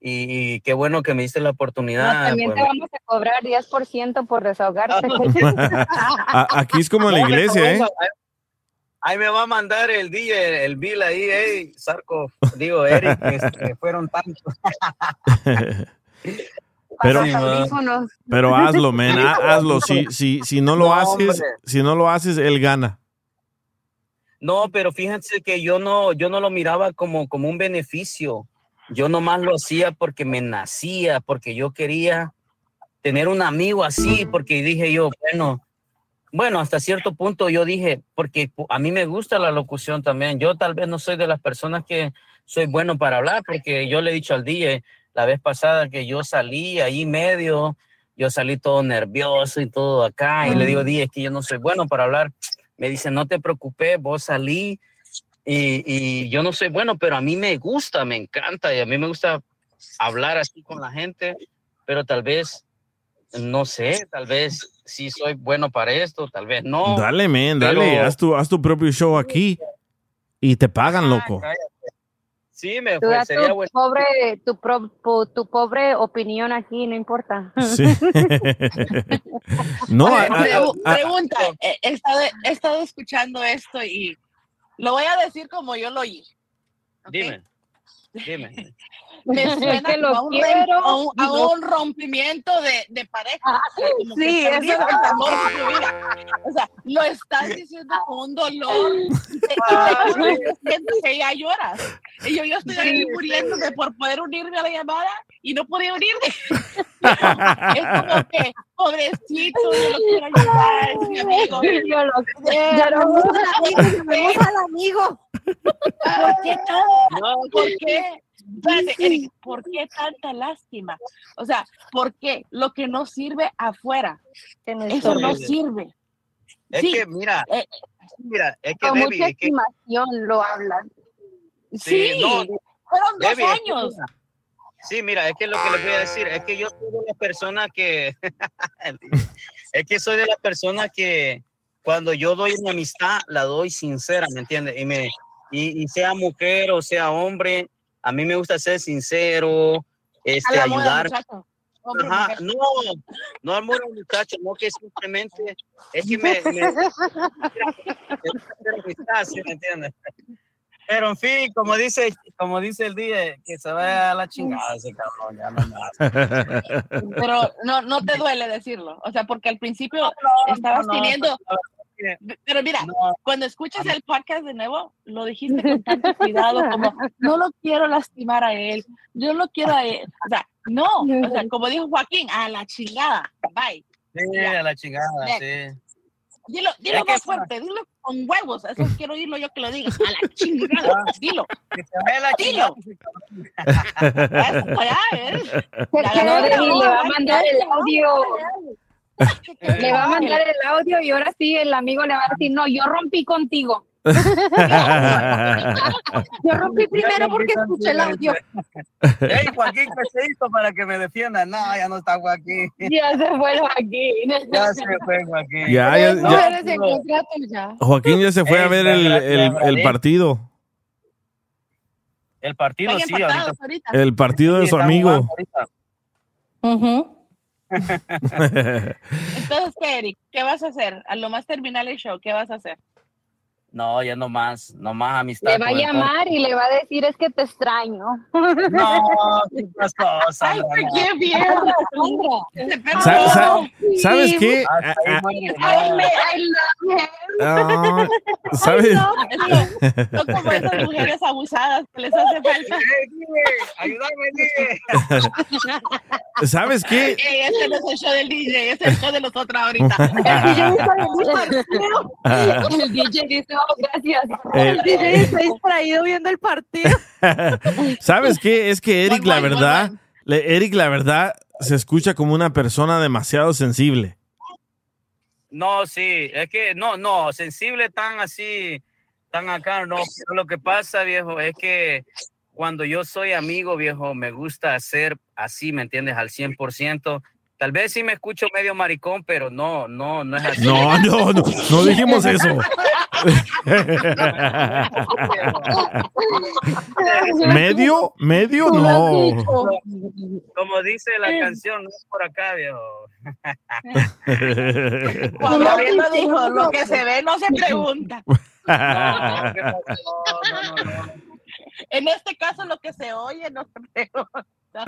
Y, y qué bueno que me diste la No, oportunidad. también pues, te vamos a cobrar 10% por desahogarte. Aquí es como en la iglesia, ¿eh? Ahí, me va a mandar el DJ, el bill ahí, hey, Sarco, digo, Eric, fueron tantos. Pero, Los audífonos. pero hazlo, man, ha- hazlo. Si, si, si no lo No, haces, hombre. si no lo haces, él gana. No, pero fíjense que yo no, yo no lo miraba como, como un beneficio. Yo nomás lo hacía porque me nacía, porque yo quería tener un amigo así, porque dije yo, bueno, bueno, hasta cierto punto yo dije, porque a mí me gusta la locución también. Yo tal vez no soy de las personas que soy bueno para hablar, porque yo le he dicho al DJ la vez pasada que yo salí ahí medio, yo salí todo nervioso y todo acá, y le digo, DJ, es que yo no soy bueno para hablar. Me dice, no te preocupes, vos salí y, y yo no soy bueno, pero a mí me gusta, me encanta y a mí me gusta hablar así con la gente, pero tal vez, no sé, tal vez sí soy bueno para esto, tal vez no. Dale, man, dale. pero- Haz tu, haz tu propio show aquí y te pagan, loco. Sí, me fue, da sería tu bueno. pobre, tu, pro- po- tu pobre opinión aquí, no importa. Sí. no, a- a- Pregu- a- pregunta, he, he estado, he estado escuchando esto y lo voy a decir como yo lo oí. Dime, dime. Me suena que a un, quiero. a un- a un rompimiento de, de pareja. Sea, como que sí, eso es el amor de su vida. O sea, lo estás diciendo con un dolor. Pones- siento que ya lloras. Y yo, yo estoy ahí muriéndome por poder unirme a la llamada y no podía unirme. es como que, pobrecito, yo lo quiero ayudar, es mi amigo. Yo lo quiero. Llamemos al amigo, llamemos al amigo. ¿Por qué tan- ¿Por qué? Espérate, Eric, ¿por qué tanta lástima? O sea, ¿por qué? Lo que no sirve afuera, eso no Sí. sirve. Es Sí. que, mira, Eh, mira, es que, Con Debbie, mucha es que, estimación lo hablan. Sí, no, fueron dos Debbie, es que años. Sí, mira, es que lo que les voy a decir es que yo soy de las personas que es que soy de las personas que cuando yo doy mi amistad la doy sincera, ¿me entiendes? Y me y, y sea mujer o sea hombre, a mí me gusta ser sincero, este ayudar. Ajá, no, no amor al muchacho, no que simplemente es que me, me, me gusta hacer amistad, ¿sí me entiendes? Pero en fin, como dice, como dice el día, que se vaya a la chingada ese cabrón, ya no. Pero no, no te duele decirlo. O sea, porque al principio estabas no, teniendo. Pero mira, cuando escuches el podcast de nuevo, lo dijiste con tanto cuidado, como no lo quiero lastimar a él, yo lo quiero a él. O sea, no, o sea, como dijo Joaquín, a la chingada, bye. Sí, a la chingada, sí. Dilo, dilo más fuerte, dilo con huevos, eso quiero oírlo yo que lo diga, a la chingada, dilo. Que se vaya a la Dilo. chingada. Eso, ya, ¿eh? Le va a mandar el ganó. audio. Le va a mandar el audio y ahora sí el amigo le va a decir, no, yo rompí contigo. Yo rompí primero porque escuché el audio. Hey, Joaquín, ¿qué se hizo para que me defienda? No, ya no está Joaquín. Ya se fue Joaquín. Ya se fue Joaquín. Ya, ya, No ya. tuya. Joaquín ya se fue a ver el, el- partido. El partido sí, ahorita. ahorita. El partido de Sí, su amigo. ahorita. Entonces, ¿qué, Eric? ¿Qué vas a hacer? A lo más terminar el show, ¿qué vas a hacer? No, ya no más, no más amistad. Le va a llamar y le va a decir, es que te extraño. No, ¿qué pasó, Sandra? ¡Ay, No. qué mierda, Sandra! Perdió. Sa- sa- ¿Sabes qué? Hasta ahí muere, Ay, no. me- I love him. ¿Sabes? Son como esas mujeres abusadas que les hace falta. Ayúdame. ¿Sabes qué? Ey, este no es el show del DJ, es el show de los otros ahorita. El DJ dice, oh, gracias. Eh, El está distraído viendo el partido. ¿Sabes qué? Es que Eric, la verdad, Eric, la verdad, se escucha como una persona demasiado sensible. No, sí, es que no, no, sensible tan así, tan acá, no. Pero lo que pasa, viejo, es que cuando yo soy amigo, viejo, me gusta hacer así, ¿me entiendes? Al 100%. Tal vez sí me escucho medio maricón, pero no, no, no es así. No, no, no, no dijimos eso. ¿Medio? ¿Medio? No. Como dice la canción, no es por acá, viejo. Juan Gabriel lo dijo, lo que se ve no se pregunta. En este caso, lo que se oye no se pregunta.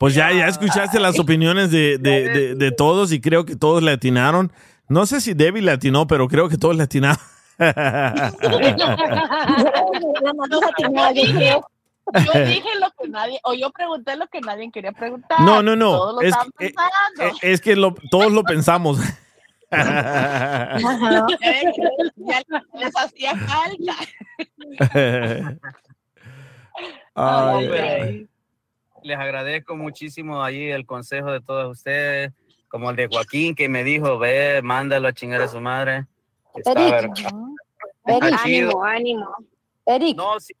Pues ya, ya escuchaste las opiniones de, de- de- de todos y creo que todos le atinaron. No sé si Debbie le atinó, pero creo que todos le atinaron. Yo dije lo que nadie, o yo pregunté lo que nadie quería preguntar. No, no, no. Todos lo Es, estaban que- eh, pensando. eh, es que lo- todos lo pensamos. Ya les hacía falta. Ay, Hombre, Les agradezco muchísimo ahí el consejo de todos ustedes, como el de Joaquín que me dijo, ve, mándalo a chingar a su madre. Está Eric. ver- Eric. chido. ánimo. Eric. No, sí,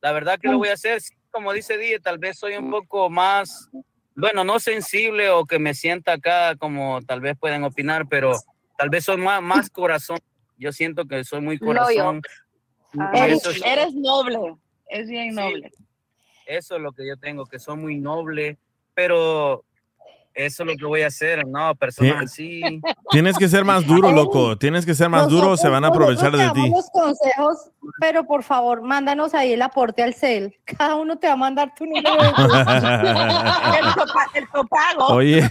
la verdad que lo voy a hacer, sí, como dice Die, tal vez soy un poco más, bueno, no sensible o que me sienta acá como tal vez pueden opinar, pero tal vez soy más, más corazón. Yo siento que soy muy corazón. Y Eres, eso, es- eres noble, es bien noble. Eso es lo que yo tengo, que soy muy noble, pero eso es lo que voy a hacer, no, personas así. Tienes que ser más duro, loco. Tienes que ser más duro, se van a aprovechar de Nosotros ti. los consejos, pero por favor, mándanos ahí el aporte al CEL. Cada uno te va a mandar tu número de el, topa- el copago. Oye,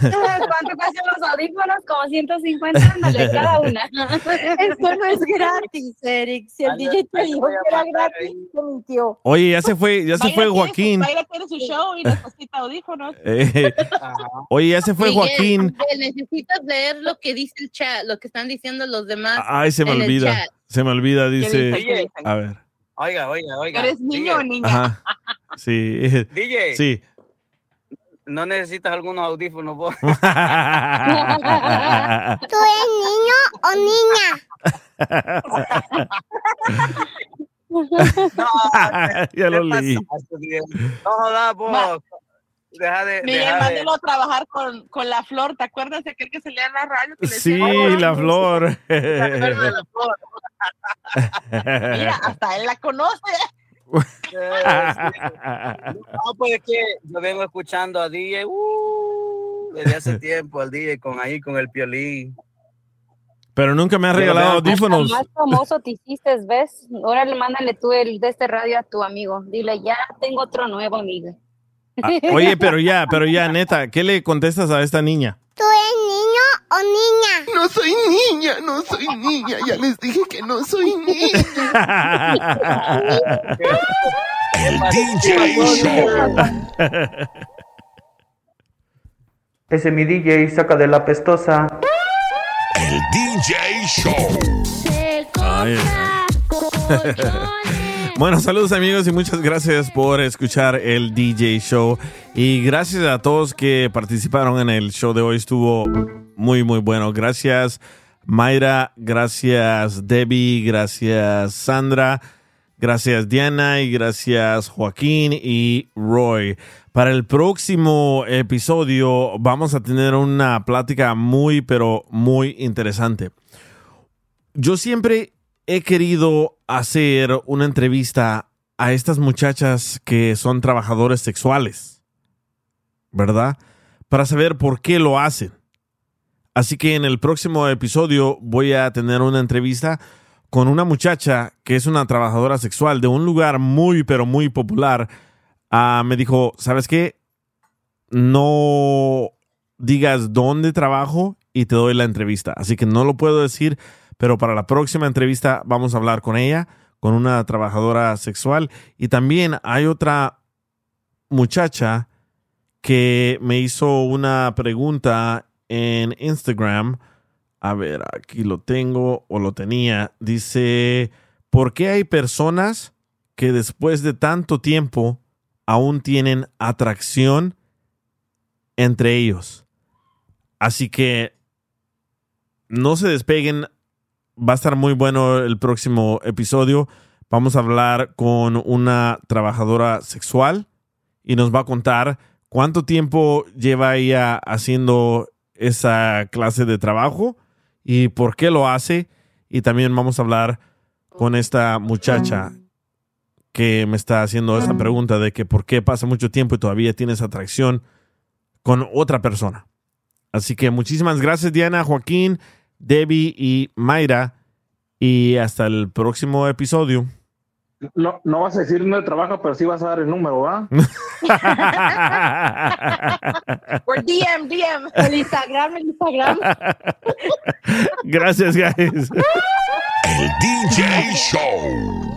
¿Cuánto cuestan los audífonos? Como 150 ándale, cada una. Esto no es gratis, Eric. Si el DJ te dijo que era gratis, te mintió. oye, ya se fue, ya se fue Joaquín. Mayra tiene su show y necesita audífonos. Eh, oye, ya se fue Miguel, Joaquín. Necesitas leer lo que dice el chat, lo que están diciendo los demás. Ay, se me en el olvida. chat. Se me olvida, dice? A ver. Oiga, oiga, oiga. ¿Eres niño o niña? Ajá. Sí. DJ. Sí. ¿No necesitas algunos audífonos vos? ¿Tú eres niño o niña? ya lo leí. No jodas vos. Deja de. Miguel, deja de- mándelo a trabajar con, con la flor. ¿Te acuerdas de aquel que se leía en la radio? Que le Sí, decía, la flor. Mira, hasta él la conoce. No, pues es que yo vengo escuchando a DJ uh, desde hace tiempo, al DJ con ahí, con el piolín. Pero nunca me ha regalado audífonos. Más famoso te hiciste, ¿ves? Ahora le mándale tú el de este radio a tu amigo. Dile, ya tengo otro nuevo amigo. Ah, Oye, pero ya, pero ya, neta, ¿qué le contestas a esta niña? ¿Tú eres niño o niña? No soy niña, no soy niña. Ya les dije que no soy niña. El DJ Show. Ese mi DJ saca de la pestosa. El DJ Show. Ay. Bueno, saludos amigos y muchas gracias por escuchar el DJ Show. Y gracias a todos que participaron en el show de hoy. Estuvo muy, muy bueno. Gracias Mayra, gracias Debbie, gracias Sandra, gracias Diana y gracias Joaquín y Roy. Para el próximo episodio vamos a tener una plática muy, pero muy interesante. Yo siempre he querido hacer una entrevista a estas muchachas que son trabajadores sexuales, ¿verdad? Para saber por qué lo hacen. Así que en el próximo episodio voy a tener una entrevista con una muchacha que es una trabajadora sexual de un lugar muy, pero muy popular. Ah, me dijo, ¿sabes qué? No digas dónde trabajo y te doy la entrevista. Así que no lo puedo decir, pero para la próxima entrevista vamos a hablar con ella, con una trabajadora sexual. Y también hay otra muchacha que me hizo una pregunta en Instagram. A ver, aquí lo tengo o lo tenía. Dice, ¿por qué hay personas que después de tanto tiempo aún tienen atracción entre ellos. Así que no se despeguen. Va a estar muy bueno el próximo episodio. Vamos a hablar con una trabajadora sexual y nos va a contar cuánto tiempo lleva ella haciendo esa clase de trabajo y por qué lo hace. Y también vamos a hablar con esta muchacha que me está haciendo esa pregunta de que por qué pasa mucho tiempo y todavía tienes atracción con otra persona. Así que muchísimas gracias Diana, Joaquín, Debbie y Mayra. Y hasta el próximo episodio. No, no vas a decir dónde trabaja, pero sí vas a dar el número, ¿va? Por DM, DM. El Instagram, el Instagram. Gracias, guys. El DJ Show.